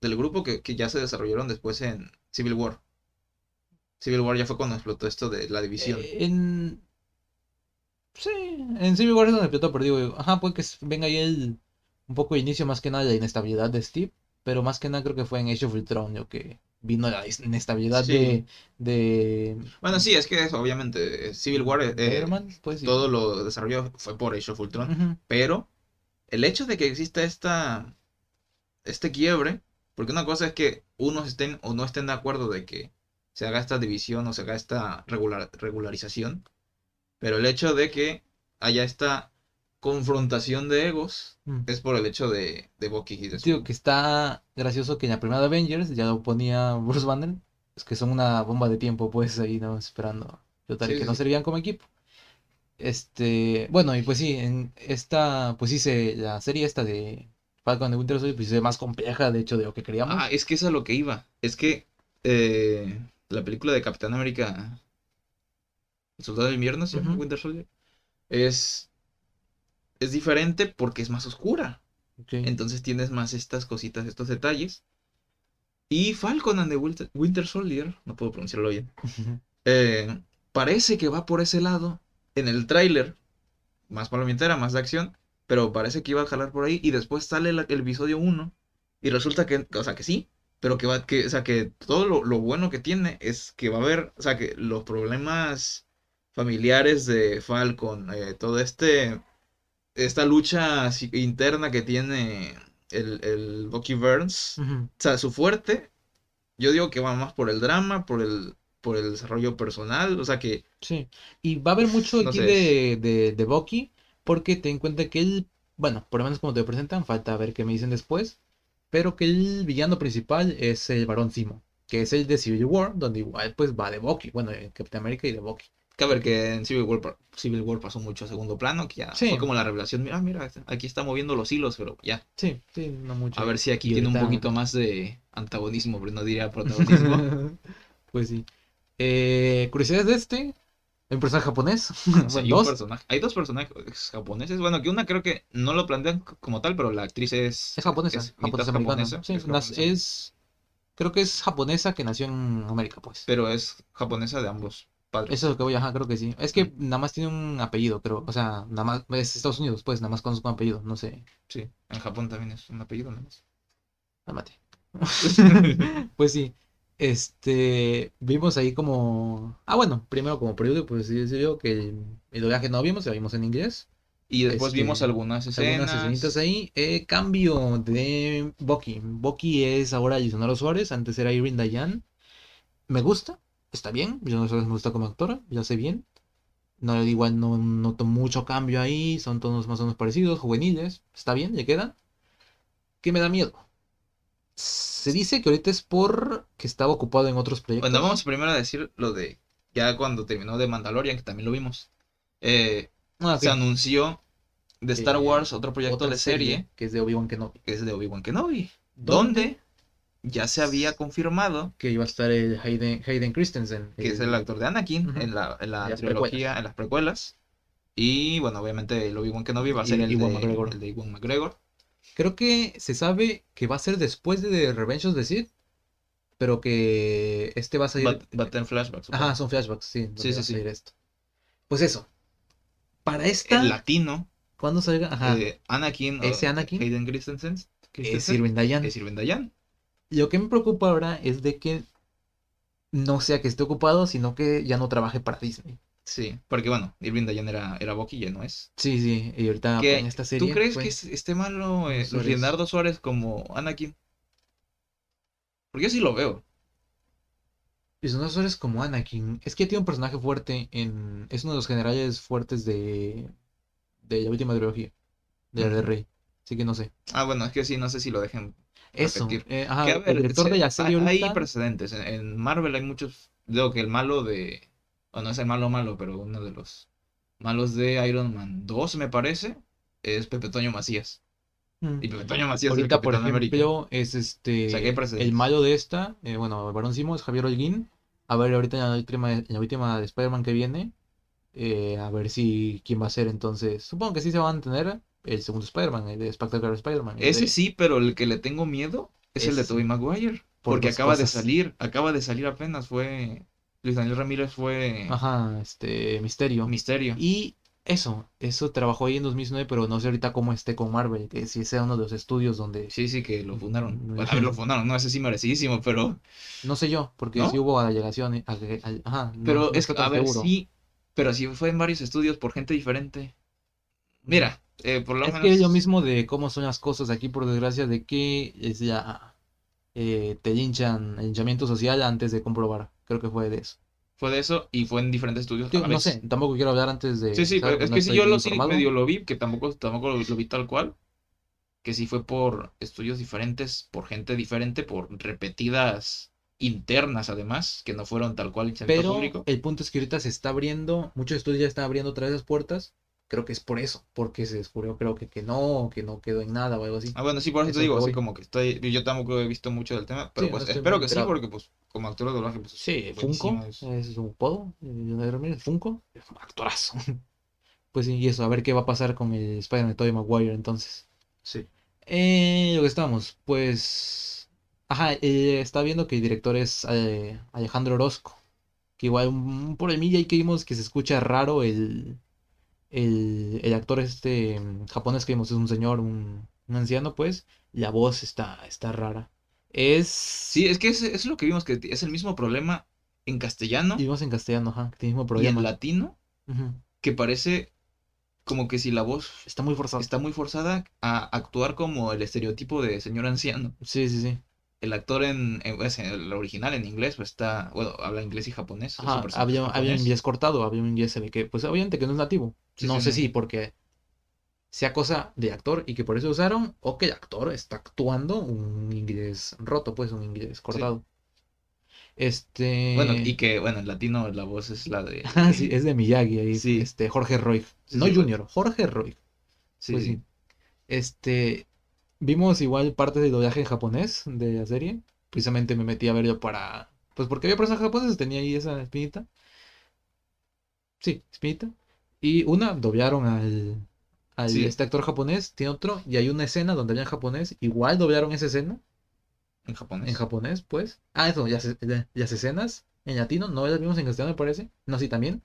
del grupo que, que ya se desarrollaron después en Civil War. Civil War ya fue cuando explotó esto de la división. Eh, En. Sí, en Civil War es donde explotó, pero digo, ajá, puede que venga ahí el. Un poco de inicio más que nada de la inestabilidad de Steve, pero más que nada creo que fue en Age of Ultron, yo que vino la inestabilidad Sí. de. de. Bueno, sí, es que eso, obviamente, Civil War, eh, pues sí. todo lo desarrollado fue por Age of Ultron. Pero el hecho de que exista esta, este quiebre, porque una cosa es que unos estén o no estén de acuerdo de que se haga esta división o se haga esta regular, regularización, pero el hecho de que haya esta confrontación de egos mm. es por el hecho de, de Bucky y de Digo que está gracioso que en la primera Avengers ya lo ponía Bruce Banner, es que son una bomba de tiempo, pues ahí no esperando. Total, Sí, que sí, no servían como equipo. Este, bueno, y pues sí, en esta, pues sí se, la serie esta de Falcon de Winter Soldier, pues ve más compleja, de hecho, de lo que queríamos. Ah, es que es a lo que iba. Es que eh, la película de Capitán América, El Soldado del Invierno, Ujú. Winter Soldier, es, es diferente porque es más oscura. Entonces tienes más estas cositas, estos detalles. Y Falcon and the Winter, Winter Soldier, no puedo pronunciarlo bien, eh, parece que va por ese lado en el tráiler, más palomitera, más de acción, pero parece que iba a jalar por ahí y después sale la- el episodio 1 y resulta que, o sea, que sí, pero que va, que, o sea, que todo lo, lo bueno que tiene es que va a haber, o sea, que los problemas familiares de Falcon, eh, todo este, esta lucha interna que tiene el, el Bucky Burns, o sea, su fuerte, yo digo que va más por el drama, por el, por el desarrollo personal, o sea que Sí, y va a haber mucho No aquí de, de, de Bucky, porque ten en cuenta que él, bueno, por lo menos como te lo presentan, falta ver qué me dicen después, pero que el villano principal es el Barón Zemo, que es el de Civil War, donde igual pues va de Bucky, bueno, de Capitán América y de Bucky. A ver que en Civil War, Civil War pasó mucho a segundo plano, que ya Sí. fue como la revelación, mira, mira, aquí está moviendo los hilos, pero ya, Sí, sí, no mucho. a ver si aquí Y tiene un poquito más de antagonismo, pero no diría protagonismo. Pues sí. Eh, curiosidades de este, un personaje japonés, hay, un dos, personaje, hay dos personajes japoneses, bueno, que una creo que no lo plantean como tal, pero la actriz es, es japonesa, es japonesa americana. japonesa, Sí, es japonesa. es, creo que es japonesa que nació en América, pues. pero es japonesa de ambos Eso es lo que voy, ajá, creo que sí. Es que nada más tiene un apellido, creo. O sea, nada más es Estados Unidos, pues, nada más conozco un apellido, no sé. Sí, en Japón también es un apellido, nada más. Cálmate. Pues sí. Este, vimos ahí como... Ah, bueno, primero como preludio, pues sí decirlo que el, el doblaje no vimos, lo vimos en inglés. Y después Este, vimos algunas escenas. Algunas escenitas ahí. Eh, cambio de Bucky. Bucky es ahora Lisonaro Suárez, antes era Irene Dayan. Me gusta, está bien. Suárez me gusta como actora, lo hace bien. No, igual no noto mucho cambio ahí, son tonos más o menos parecidos, juveniles, está bien, ya quedan. ¿Qué me da miedo? Se dice que ahorita es por que estaba ocupado en otros proyectos. Bueno, vamos primero a decir lo de ya cuando terminó de Mandalorian, que también lo vimos. Eh, Ah, Se anunció de Star Eh, Wars otro proyecto de serie, que es de Obi-Wan Kenobi. que es de Obi-Wan Kenobi, ¿Dónde? donde ya se había confirmado Que iba a estar el Hayden, Hayden Christensen. que es el actor de Anakin en la, en la En trilogía, en las precuelas. Y bueno, obviamente el Obi-Wan Kenobi va a Y ser el, Ewan de, McGregor. el de Ewan McGregor. Creo que se sabe que va a ser después de Revenge of the Sith, pero que este va a salir. Va, a tener flashbacks. supongo. Ajá, son flashbacks, sí. Sí, va sí, sí. esto. Pues eso. Para esta, El latino, ¿cuándo salga? Ajá. eh, Anakin, Ese Anakin Hayden Christensen, es Christensen, Irving Dayan. es Dayan. Lo que me preocupa ahora es de que no sea que esté ocupado, sino que ya no trabaje para Disney. Sí, porque bueno, Irving Dayan era, era ya no es. Sí, sí, y ahorita en esta serie. ¿Tú crees que es- esté malo eh, Suárez. Leonardo Suárez como Anakin? Porque yo sí lo veo. Dos horas como Anakin. Es que tiene un personaje fuerte en. Es uno de los generales fuertes de. de la última trilogía. De la de. Rey. Así que no sé. Ah, bueno, es que sí, no sé si lo dejen. Eso. Eh, ajá, Que, a ver, el director se- de la serie hay, precedentes. En, Marvel hay muchos. Digo que el malo de. O no es el malo malo, pero uno de los malos de Iron Man 2, me parece, es Pepe Toño Macías. Mm. Y Pepe Toño Macías es el Ahorita, por ejemplo, es este. O sea, hay el malo de esta. eh, bueno, el Barón Simo es Javier Holguín. A ver, ahorita en la última, en la última de Spider-Man que viene. eh, a ver si. quién va a ser entonces. Supongo que sí se van a tener el segundo Spider-Man, el de Spectacular Spider-Man. Ese de- sí, pero el que le tengo miedo es el de. Tobey Maguire. Por Porque acaba de salir, acaba de salir apenas, fue... Luis Daniel Ramírez fue Ajá, este. Misterio. Misterio. Y eso, eso trabajó ahí en 2009, pero no sé ahorita cómo esté con Marvel, que si sea uno de los estudios donde... Sí, sí, que lo fundaron. Mm, Bueno, a ver, lo fundaron, no, ese sí merecidísimo, pero... No sé yo, porque ¿No? sí hubo Ajá, Pero no es que, a ver, seguro. sí, pero sí fue en varios estudios por gente diferente. Mira, eh, por lo Es menos... que lo mismo de cómo son las cosas aquí, por desgracia, de que es ya eh, te linchan el linchamiento social antes de comprobar. Creo que fue de eso. Fue de eso y fue en diferentes estudios. Yo no sé, tampoco quiero hablar antes de. Sí, sí, pero es No que estoy yo lo sí medio lo vi, que tampoco, tampoco lo, lo vi tal cual. Que sí fue por estudios diferentes, por gente diferente, por repetidas internas además, que no fueron tal cual Pero público. el punto es que ahorita se está abriendo, muchos estudios ya están abriendo otra vez las puertas. Creo que es por eso, porque se descubrió, creo que, que no, que no quedó en nada o algo así. Ah, bueno, sí, por eso Eso te digo, así como que estoy, yo tampoco he visto mucho del tema, pero Sí, pues no espero que sí, porque pues como actor de doblaje, pues Sí, Funko, es- un podo, eh, Funko, es un actorazo. Pues sí, y eso, a ver qué va a pasar con el Spider-Man de Tobey Maguire entonces. Sí. Eh, lo que estamos, pues. Ajá, eh, está viendo que el director es eh, Alejandro Orozco. Que igual un problemilla ahí que vimos que se escucha raro el. El, el actor este mm, japonés que vimos es un señor, un, un anciano, pues. La voz está, está rara. Es. Sí, es que es, es lo que vimos, que es el mismo problema en castellano Y vimos en castellano, ajá, que tiene el mismo y problema. en latino, que parece como que si la voz Está muy forzado. está muy forzada a actuar como el estereotipo de señor anciano. Sí, sí, sí. El actor en, en- pues, en el original en inglés pues está, bueno, habla inglés y japonés. Ajá, había, había un inglés cortado, había un inglés se ve que, pues obviamente que no es nativo. Sí, no sí, sé no. si porque sea cosa de actor y que por eso usaron, o que el actor está actuando un inglés roto, pues un inglés cortado. Este. Bueno, y que, bueno, en latino la voz es la de... Ah, sí, es de Miyagi ahí, Sí. este, Jorge Roy. Sí, no Junior, Jorge Roy. Sí, Pues sí. sí. Este, vimos igual parte del doblaje en japonés de la serie. Precisamente me metí a ver yo para, pues porque había personajes japoneses, tenía ahí esa espinita. Sí, espinita. Y una, doblaron al, al Sí. este actor japonés, tiene otro, y hay una escena donde había en japonés, igual doblaron esa escena En japonés. en japonés, pues. Ah, eso, ya- las escenas en latino, no las vimos en castellano, me parece. No, sí, también.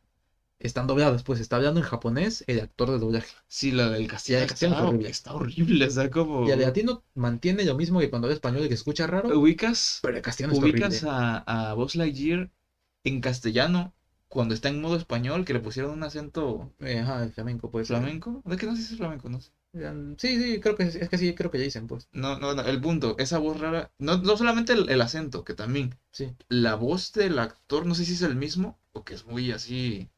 Están dobladas, pues está hablando en japonés el actor de doblaje. Sí, la del castellano. el castellano está, es horrible. está horrible, o sea, como... Y el latino mantiene lo mismo que cuando habla español y que escucha raro, ¿Ubicas, pero el castellano está ubicas horrible. a, a Buzz Lightyear en castellano cuando está en modo español que le pusieron un acento Eh, ajá, el flamenco, pues. flamenco? ¿De qué no sé si es flamenco? No sé. Sí, sí, creo que es que sí, creo que ya dicen, pues. No, no, no, el punto, esa voz rara, no, no solamente el, el acento, que también, Sí. la voz del actor, no sé si es el mismo, o que es muy así,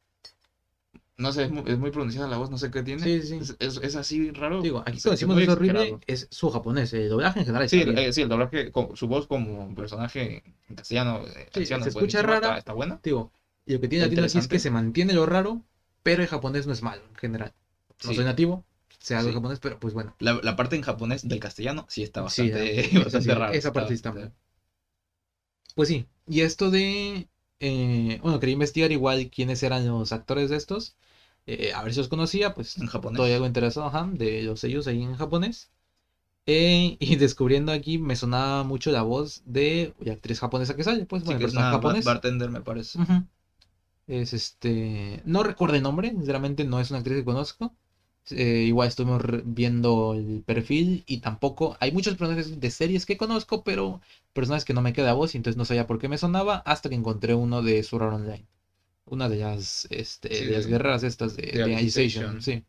No sé, es muy, es muy pronunciada la voz, no sé qué tiene. Sí, sí. Es, es- es así raro. Digo, aquí cuando decimos muy es horrible, es su japonés. El doblaje en general Sí, está bien. eh, sí, el doblaje, con su voz como personaje en castellano, eh, Sí, anciano, se escucha buenísima, rara. Está, está buena. Digo, y lo que tiene latino aquí es que se mantiene lo raro, pero el japonés no es malo en general. No Sí. soy nativo, sé algo Sí. japonés, pero pues bueno. La, la parte en japonés del castellano sí está Sí, bastante, esa bastante sí, rara. esa parte sí está. Pues sí, y esto de... eh, bueno, quería investigar igual quiénes eran los actores de estos. Eh, a ver si los conocía, pues En japonés. todavía algo interesado ajá, de los sellos ahí en japonés. Eh, y descubriendo aquí me sonaba mucho la voz de la actriz japonesa que sale, pues Sí, bueno, que es una japonés. bartender, me parece. Ujú. Es este. No recuerdo el nombre, sinceramente no es una actriz que conozco. Eh, igual estuvimos viendo el perfil y tampoco. Hay muchos personajes de series que conozco, pero personajes que no me queda voz y entonces no sabía por qué me sonaba hasta que encontré uno de Sword Online. Una de las, este, Sí, de las guerreras estas de, de de sí.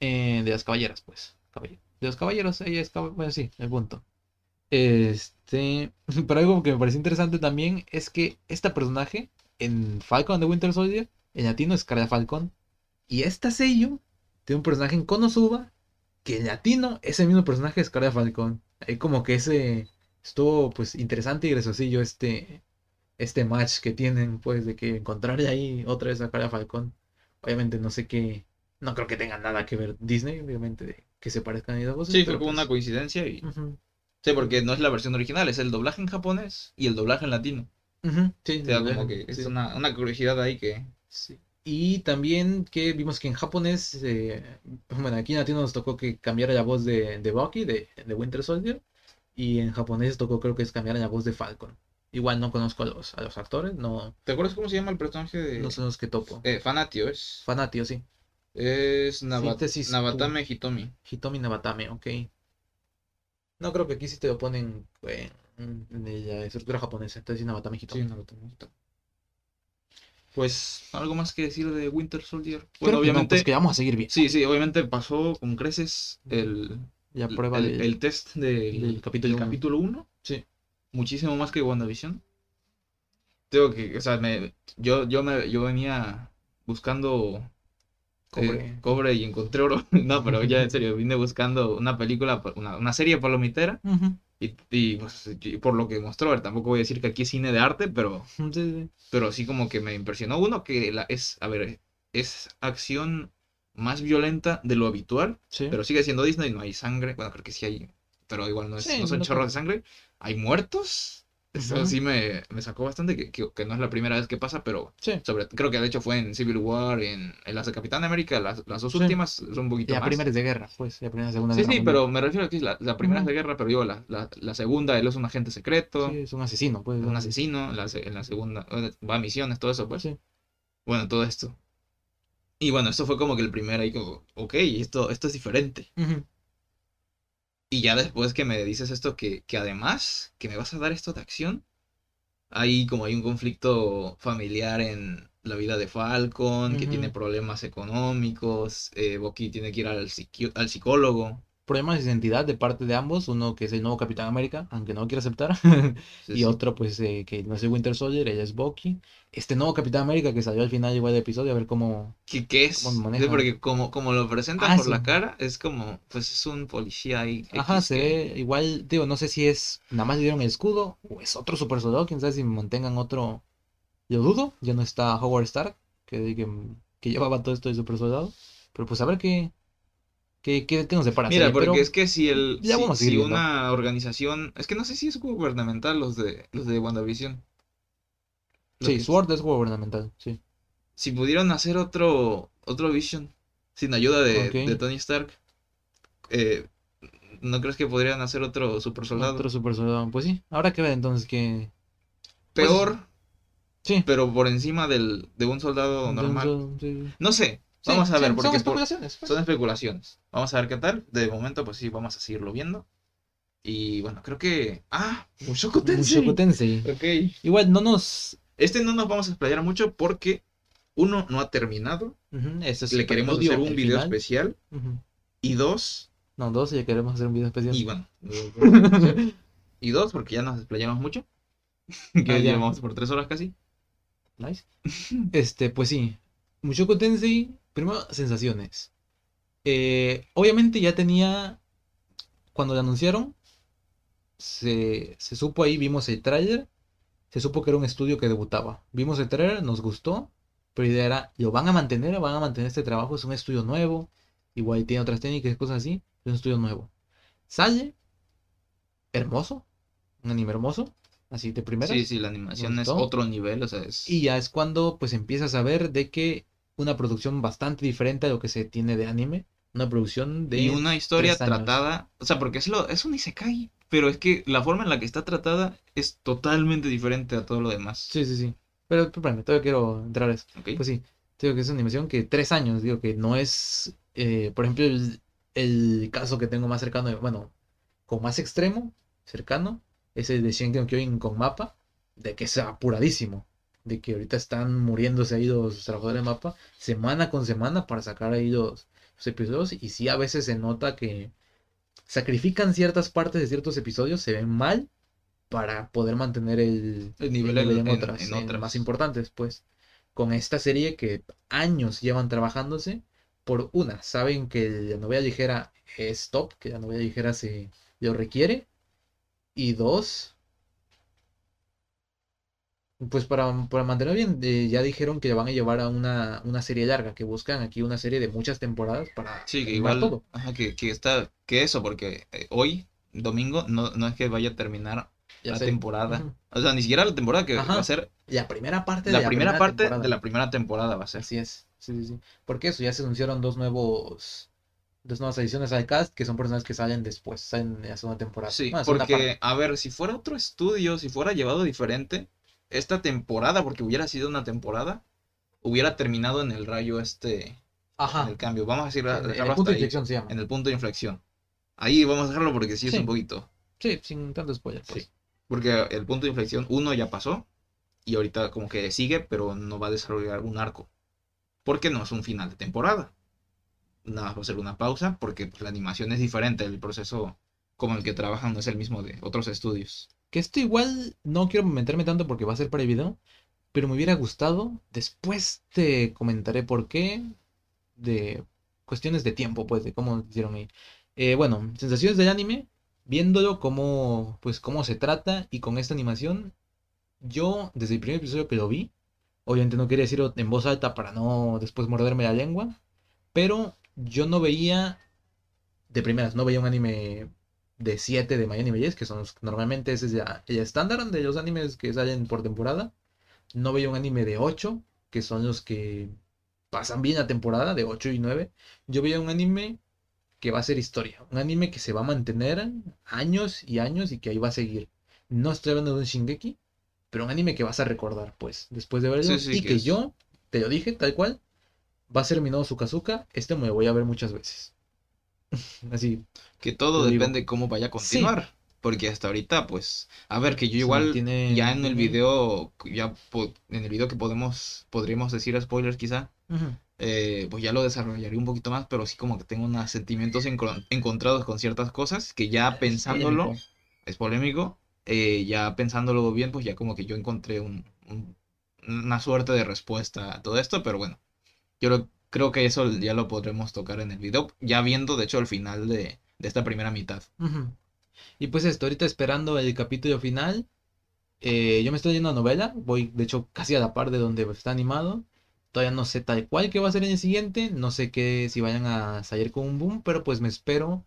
Eh, de las caballeras, pues. De los caballeros, ella es cab- Bueno, sí, el punto. Este. Pero algo que me pareció interesante también es que este personaje en Falcon de Winter Soldier, en latino es Cara Falcon. Y esta sello tiene un personaje en Konosuba que en latino es el mismo personaje de Scarlet Falcon. Ahí como que ese estuvo pues interesante y graciosillo este este match que tienen pues de que encontrar ahí otra vez a Scarlet Falcon. Obviamente no sé qué no creo que tengan nada que ver Disney, obviamente de que se parezcan dos voces. Sí, fue como pues, una coincidencia y... ujú, Sí, porque no es la versión original, es el doblaje en japonés y el doblaje en latino. sí, O sea, sí, como que es sí. una, una curiosidad ahí que... Sí. Y también que vimos que en japonés, eh, bueno, aquí en latino nos tocó que cambiara la voz de, de Bucky, de, de Winter Soldier, y en japonés tocó creo que es cambiar la voz de Falcon. Igual no conozco a los, a los actores, no, ¿Te acuerdas cómo se llama el personaje de... no son los que topo. Eh, Fanatio es... Fanatio, sí. Es Naba- Síntesis Nabatame Hitomi. Hitomi Nabatame, ok. No creo que aquí sí te lo ponen eh, en, la estructura japonesa, entonces sí Nabatame Hitomi. Sí, Nabatame Hitomi. Pues, ¿algo más que decir de Winter Soldier? Creo Bueno, que no, obviamente... pues que vamos a seguir bien. Sí, sí, obviamente pasó con creces el, La prueba el, test del, del capítulo del uno. capítulo 1. Muchísimo más que WandaVision. Tengo que, o sea, me, yo, yo, me, yo venía buscando Cobre. eh, cobre y encontré oro. no, pero ya en serio, vine buscando una película, una, una serie palomitera. Y, y, pues, y por lo que mostró, a ver, tampoco voy a decir que aquí es cine de arte, pero, Sí, sí. pero sí como que me impresionó. Uno que la, es, a ver, es acción más violenta de lo habitual. Sí. Pero sigue siendo Disney, no hay sangre. Bueno, creo que sí hay, pero igual no, es, no son no chorros creo. de sangre. Hay muertos. Eso Ujú. sí me, me sacó bastante, que, que, que no es la primera vez que pasa, pero Sí. sobre, creo que de hecho fue en Civil War, en, en las de Capitán América, las, las dos Sí. últimas son un poquito La más. primera es de guerra, pues, la primera y segunda Sí, guerra sí, mundial. pero me refiero a que la, la primera es Ujú. de guerra, pero digo, la, la, la segunda, él es un agente secreto, Sí, es un asesino, pues. es un asesino, la se- en la segunda eh, va a misiones, todo eso, pues. Sí. Bueno, todo esto. Y bueno, esto fue como que el primer ahí, como, ok, esto, esto es diferente. Ujú. Y ya después que me dices esto, que, que además que me vas a dar esto de acción, hay como hay un conflicto familiar en la vida de Falcon, que tiene problemas económicos, eh, Bucky tiene que ir al psicólogo. Problemas de identidad de parte de ambos, uno que es el nuevo Capitán América, aunque no lo quiere aceptar, Sí, y sí. otro pues eh, que no es el Winter Soldier, ella es Bucky. Este nuevo Capitán América que salió al final igual del episodio, a ver cómo... ¿Qué, qué es? ¿Cómo Sí, manejan? porque como, como lo presentan Ah, por sí. la cara, es como, pues es un policía ahí. Ajá, X se que- ve igual, digo, no sé si es, nada más le dieron el escudo, o es otro super soldado, quién sabe si mantengan otro... Yo dudo, ya no está Howard Stark, que, que, que llevaba todo esto de super soldado, pero pues a ver qué... ¿Qué, qué, qué nos separa? Mira, porque pero- es que si el ya si, vamos a si seguir viendo. una organización, es que no sé si es gubernamental los de los de WandaVision. Sí, Sword es gubernamental, sí. si pudieron hacer otro otro Vision sin ayuda de, de Tony Stark, eh, ¿no crees que podrían hacer otro super soldado? Otro super soldado. Pues sí, habrá que ver entonces que. Peor, Sí. pero por encima del, de un soldado normal. Entonces, sí. No sé, Sí, vamos a sí, ver, son porque por- especulaciones, pues. son especulaciones. Vamos a ver qué tal. De momento, pues sí, vamos a seguirlo viendo. Y bueno, creo que. ¡Ah! Mushoku Tensei. Mushoku Tensei. Ok. Igual no nos. Este no nos vamos a explayar mucho porque uno no ha terminado. Ujú, este es Le queremos hacer un video final. especial. Ujú. Y dos. No, dos, ya queremos hacer un video especial. Y bueno. y dos, porque ya nos explayamos mucho. que Ah, ya. llevamos por tres horas casi. Nice. Este, pues sí. Mushoku Tensei, primero, sensaciones. Eh, obviamente ya tenía, cuando lo anunciaron, se, se supo ahí, vimos el tráiler, se supo que era un estudio que debutaba. Vimos el tráiler, nos gustó, pero la idea era, ¿lo van a mantener? ¿Van a mantener este trabajo? Es un estudio nuevo, igual tiene otras técnicas y cosas así, es un estudio nuevo. Sale, hermoso, un anime hermoso, así de primera. Sí, sí, la animación es otro nivel, o sea, es... Y ya es cuando pues empiezas a ver de que una producción bastante diferente a lo que se tiene de anime, una producción de Y una historia tratada, o sea, porque es, lo, es un isekai, pero es que la forma en la que está tratada es totalmente diferente a todo lo demás. Sí, sí, sí. Pero espérame, todavía quiero entrar a eso. ¿ok? Pues sí, te digo que es una animación que tres años, digo que no es, eh, por ejemplo, el, el caso que tengo más cercano, de- bueno, con más extremo, cercano, es el de Shingeki no Kyojin con mapa, de que es apuradísimo, de que ahorita están muriéndose ahí los trabajadores de mapa, semana con semana para sacar ahí los, los episodios, y sí a veces se nota que sacrifican ciertas partes de ciertos episodios, se ven mal para poder mantener el, El nivel el en- en en- otras, en en otras. más importantes, pues. Con esta serie que años llevan trabajándose, por una, saben que la novela ligera es top, que la novela ligera se lo requiere, y dos, pues para, para mantener bien, eh, ya dijeron que van a llevar a una, una serie larga, que buscan aquí una serie de muchas temporadas para Sí, que igual, todo. ajá, que, que está, que eso, porque eh, hoy, domingo, no, no es que vaya a terminar Ya la sé. temporada. O sea, ni siquiera la temporada que Ajá. va a ser La primera parte la de la primera parte temporada. de la primera temporada va a ser. Así es, sí, sí, sí. Porque eso, ya se anunciaron dos nuevos, dos nuevas adiciones al cast, que son personas que salen después, salen en la segunda temporada. Sí, Bueno, porque, a ver, si fuera otro estudio, si fuera llevado diferente, esta temporada, porque hubiera sido una temporada, hubiera terminado en el rayo este. Ajá. en el cambio. Vamos a decir, En- el punto de ahí, inflexión se llama. en el punto de inflexión. Ahí vamos a dejarlo porque sí es un poquito. Sí, sin tanto spoiler, pues. Sí. Porque el punto de inflexión, uno ya pasó, y ahorita como que sigue, pero no va a desarrollar un arco. Porque no es un final de temporada. Nada más va a ser una pausa, porque pues, la animación es diferente, el proceso como el que trabajan no es el mismo de otros estudios. Que esto igual no quiero meterme tanto porque va a ser para el video, pero me hubiera gustado. Después te comentaré por qué. De cuestiones de tiempo, pues, de cómo hicieron ahí. Eh, bueno, sensaciones del anime, viéndolo cómo, pues, cómo se trata y con esta animación, yo desde el primer episodio que lo vi, obviamente no quería decirlo en voz alta para no después morderme la lengua, pero yo no veía de primeras, no veía un anime de 7 de My Anime Yes, que son los normalmente ese es ya el estándar de los animes que salen por temporada. No veía un anime de 8, que son los que pasan bien la temporada, de 8 y 9. Yo veía un anime que va a ser historia, un anime que se va a mantener años y años y que ahí va a seguir. No estoy hablando de un Shingeki, pero un anime que vas a recordar, pues, después de verlo. Sí, sí, y que que yo, te lo dije, tal cual, va a ser mi nuevo Sukazuka. Este me lo voy a ver muchas veces. Así, Que todo digo. depende de cómo vaya a continuar. Porque hasta ahorita, pues, a ver, que yo igual mantiene- ya en el video, ya en el video que podemos, podríamos decir spoilers quizá, Ujú. eh, pues ya lo desarrollaré un poquito más, pero sí como que tengo unos sentimientos encro- encontrados con ciertas cosas que ya pensándolo, polémico. es polémico, eh, ya pensándolo bien, pues ya como que yo encontré un, un- una suerte de respuesta a todo esto, pero bueno, yo lo- creo que eso ya lo podremos tocar en el video, ya viendo de hecho el final de, de esta primera mitad. Y pues esto, ahorita esperando el capítulo final. eh, yo me estoy leyendo la novela, voy de hecho casi a la par de donde está animado. Todavía no sé tal cual qué va a ser en el siguiente, no sé qué si vayan a salir con un boom, pero pues me espero.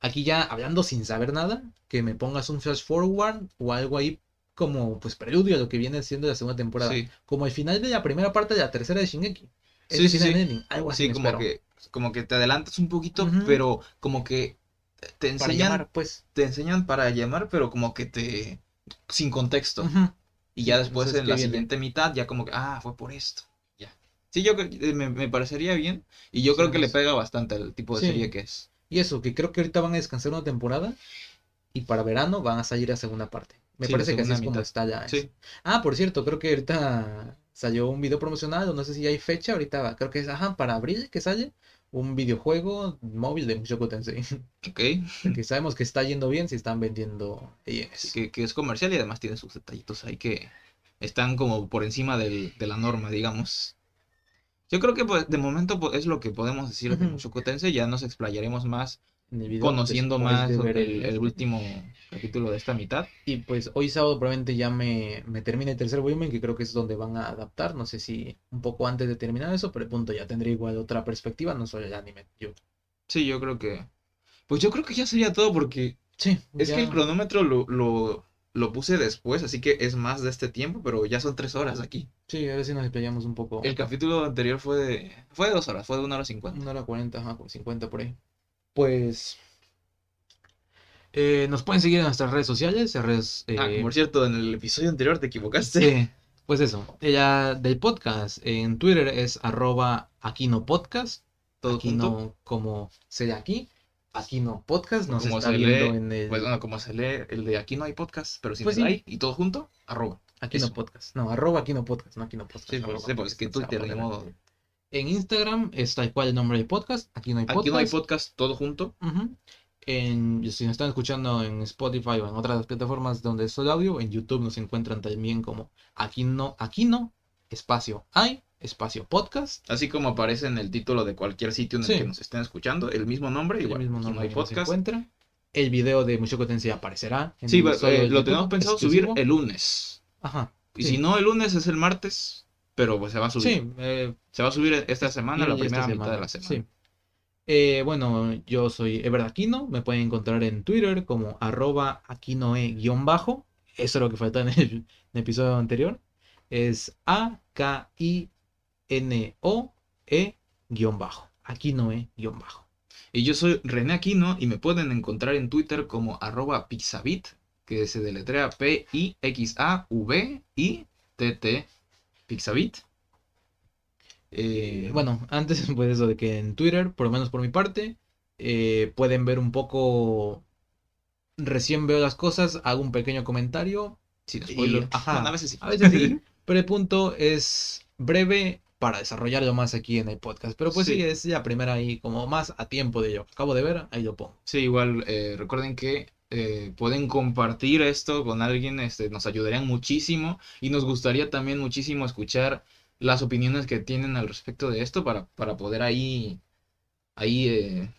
Aquí ya hablando sin saber nada, que me pongas un flash forward o algo ahí como pues preludio a lo que viene siendo la segunda temporada. Sí, Como el final de la primera parte de la tercera de Shingeki. Sí, sí, sí. ending, algo así sí, como espero. que, como que te adelantas un poquito, pero como que te Para enseñan, llamar, pues. te enseñan para llamar, pero como que te, sin contexto. Y ya después entonces, en ¿qué la siguiente mitad, ya como que, ah, fue por esto. Ya. Sí, yo creo que me, me parecería bien. Y yo Sí, creo que le pega bastante al tipo de Sí. serie que es. Y eso, que creo que ahorita van a descansar una temporada y para verano van a salir a segunda parte. Me Sí, parece que así es como mitad. está ya. Ah, por cierto, creo que ahorita salió un video promocional, no sé si hay fecha, ahorita creo que es, ajá, para abril que sale un videojuego móvil de Mushoku Tensei. Ok. que sabemos que está yendo bien si están vendiendo ENs. que, que es comercial y además tiene sus detallitos ahí que están como por encima del- de la norma, digamos. Yo creo que pues, de momento pues, es lo que podemos decir de. Mushoku Tensei. Ya nos explayaremos más, en el video conociendo después más ver el, el este. último capítulo de esta mitad. Y pues hoy sábado probablemente ya me, me termine el tercer volumen, que creo que es donde van a adaptar. No sé si un poco antes de terminar eso, pero punto ya tendré igual otra perspectiva, no solo el anime. Yo. Sí, yo creo que... Pues yo creo que ya sería todo porque Sí, es ya- que el cronómetro lo, lo, lo puse después, así que es más de este tiempo, pero ya son tres horas aquí. Sí, a ver si nos explayamos un poco. El capítulo anterior fue de... Fue de dos horas, fue de una hora cincuenta. Una hora cuarenta, ajá, 50 por ahí. Pues. eh, nos pueden seguir en nuestras redes sociales. Redes, Ah, eh, por cierto, en el episodio anterior te equivocaste. Sí, pues eso. Ella del podcast en Twitter es arroba Aquino Podcast. Todo Aquino junto. como se lee aquí. Aquino Podcast. Nos Como está se viendo lee, en el Pues bueno, como se lee el de aquí no hay podcast, pero sin Pues sí. hay y todo junto, arroba. Aquino eso. Podcast. No, arroba Aquino Podcast, no Aquino Podcast. Sí, pues, sí, pues es que podcast, Twitter, arroba. ni modo. En Instagram es tal cual el nombre del podcast. Aquí no hay podcast. Aquí no hay podcast, todo junto. En, si nos están escuchando en Spotify o en otras plataformas donde es solo audio, en YouTube nos encuentran también como aquí no, aquí no, espacio hay, espacio podcast. Así como aparece en el título de cualquier sitio en el Sí. que nos estén escuchando, el mismo nombre, El igual. mismo Aquí no nombre hay podcast. encuentra. El video de Mushoku Tensei aparecerá. en Sí, eh, el lo YouTube tenemos pensado subir exclusivo. el lunes. Ajá. Y sí. si no el lunes es el martes, pero pues se va a subir. Sí, eh, Se va a subir esta semana, la primera mitad semana, de la semana. sí. Eh, bueno, yo soy Ever Aquino, me pueden encontrar en Twitter como arroba aquinoe-bajo. Eso es lo que faltó en el, en el episodio anterior. Es A-K-I-N-O-E-bajo. Aquinoe-bajo. Y yo soy René Aquino y me pueden encontrar en Twitter como arroba pixabit, que se deletrea P-I-X-A-V-I-T-T, Pixabit. Eh, Bueno, antes pues eso de que en Twitter, por lo menos por mi parte, eh, pueden ver un poco... Recién veo las cosas, hago un pequeño comentario. sin y- spoiler. ajá. A veces sí. A veces sí, pero el punto es breve para desarrollarlo más aquí en el podcast. Pero pues sí, Sí. es la primera ahí como más a tiempo de ello. Acabo de ver, ahí lo pongo. Sí, igual eh, recuerden que eh, pueden compartir esto con alguien, este, nos ayudarían muchísimo y nos gustaría también muchísimo escuchar las opiniones que tienen al respecto de esto para, para poder ahí, ahí eh,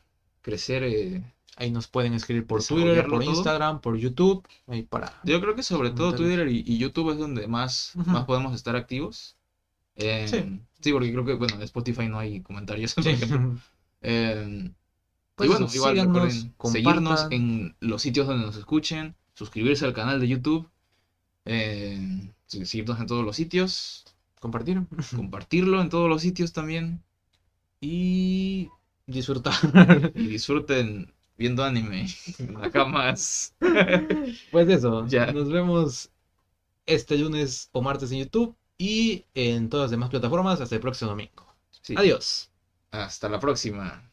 crecer. eh. Ahí nos pueden escribir por Twitter, por todo. Instagram, por YouTube. Ahí para... Yo creo que sobre todo. Twitter y, y YouTube es donde más, más podemos estar activos. Sí. sí, porque creo que bueno, en Spotify no hay comentarios. por Sí. ejemplo. Pues y bueno, igual síganos, recuerden seguirnos en los sitios donde nos escuchen, suscribirse al canal de YouTube, eh, seguirnos en todos los sitios, Compartir. compartirlo en todos los sitios también Y disfrutar. y disfruten viendo anime en la camas. Pues eso, Ya. nos vemos este lunes o martes en YouTube y en todas las demás plataformas hasta el próximo domingo. Sí. Adiós. Hasta la próxima.